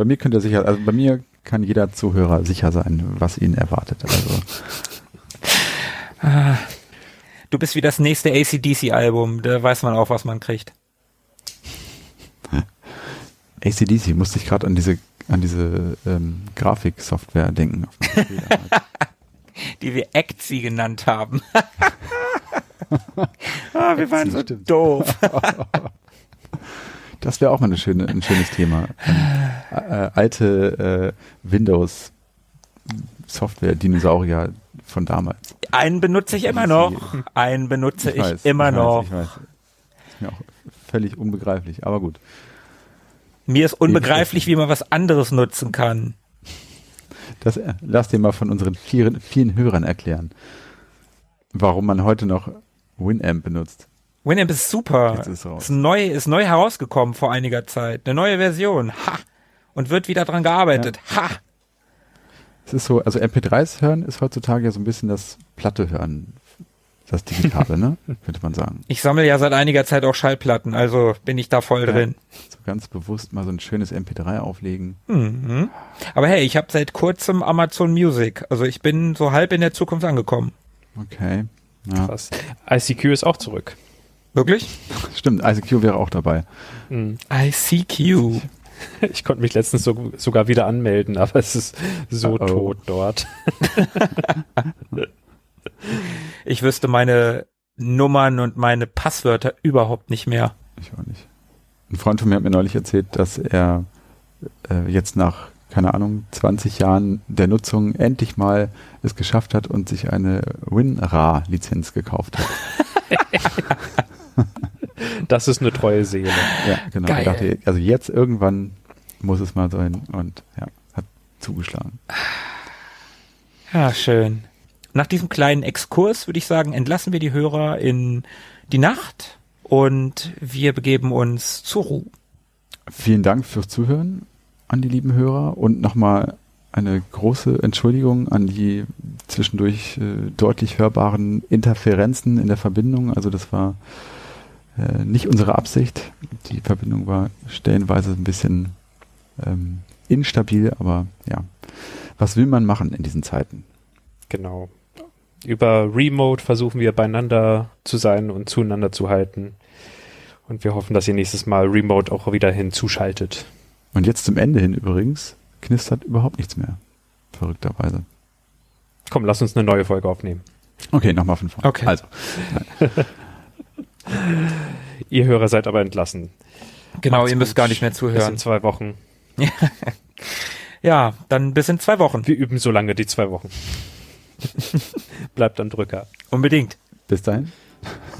Bei mir könnt ihr sicher, also bei mir kann jeder Zuhörer sicher sein, was ihn erwartet. Also Du bist wie das nächste ACDC-Album, da weiß man auch, was man kriegt. ACDC musste ich gerade an diese an diese ähm, Grafiksoftware denken. damals. Die wir Actsi genannt haben. ah, wir waren so doof. Das wäre auch mal eine schöne, ein schönes Thema. Ähm, äh, alte äh, Windows Software Dinosaurier von damals. Einen benutze ich immer noch. Einen benutze ich, weiß, immer ich noch. Weiß, ich weiß. Ist mir auch völlig unbegreiflich, aber gut. Mir ist unbegreiflich, wie man was anderes nutzen kann. Das äh, lass dir mal von unseren vielen, vielen Hörern erklären, warum man heute noch Winamp benutzt. Winamp ist super. Jetzt ist. Ist neu, ist neu herausgekommen vor einiger Zeit. Eine neue Version. Ha! Und wird wieder dran gearbeitet. Ha! Es ist so, also MP3s hören ist heutzutage ja so ein bisschen das Platte hören, das Digitale, ne? Könnte man sagen. Ich sammle ja seit einiger Zeit auch Schallplatten, also bin ich da voll Ja. drin. So ganz bewusst mal so ein schönes MP3 auflegen. Mhm. Aber hey, ich habe seit kurzem Amazon Music. Also ich bin so halb in der Zukunft angekommen. Okay. Ja. Krass. ICQ ist auch zurück. Wirklich? Stimmt, ICQ wäre auch dabei. Mhm. ICQ. Ich konnte mich letztens so, sogar wieder anmelden, aber es ist so Uh-oh. tot dort. Ich wüsste meine Nummern und meine Passwörter überhaupt nicht mehr. Ich auch nicht. Ein Freund von mir hat mir neulich erzählt, dass er äh, jetzt nach, keine Ahnung, 20 Jahren der Nutzung endlich mal es geschafft hat und sich eine WinRAR-Lizenz gekauft hat. Das ist eine treue Seele. Ja, genau. Geil. Ich dachte, also jetzt irgendwann muss es mal sein und ja, hat zugeschlagen. Ja, schön. Nach diesem kleinen Exkurs würde ich sagen, entlassen wir die Hörer in die Nacht und wir begeben uns zur Ruhe. Vielen Dank fürs Zuhören an die lieben Hörer und nochmal eine große Entschuldigung an die zwischendurch äh, deutlich hörbaren Interferenzen in der Verbindung. Also das war äh, nicht unsere Absicht. Die Verbindung war stellenweise ein bisschen ähm, instabil, aber ja, was will man machen in diesen Zeiten? Genau. Über Remote versuchen wir beieinander zu sein und zueinander zu halten. Und wir hoffen, dass ihr nächstes Mal Remote auch wieder hinzuschaltet. Und jetzt zum Ende hin übrigens knistert überhaupt nichts mehr. Verrückterweise. Komm, lass uns eine neue Folge aufnehmen. Okay, nochmal von vorne. Okay. Also, Ihr Hörer seid aber entlassen. Genau, Macht's ihr müsst gut. gar nicht mehr Bis in zuhören. zwei Wochen. Ja, dann bis in zwei Wochen. Wir üben so lange die zwei Wochen. Bleibt am Drücker. Unbedingt. bis dahin.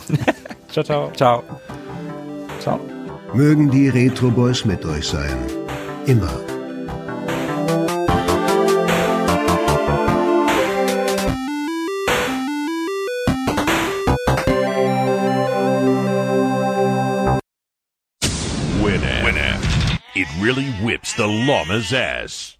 Ciao, ciao. Ciao. Ciao. Mögen die Retro Boys mit euch sein. Immer. Really whips the llama's ass.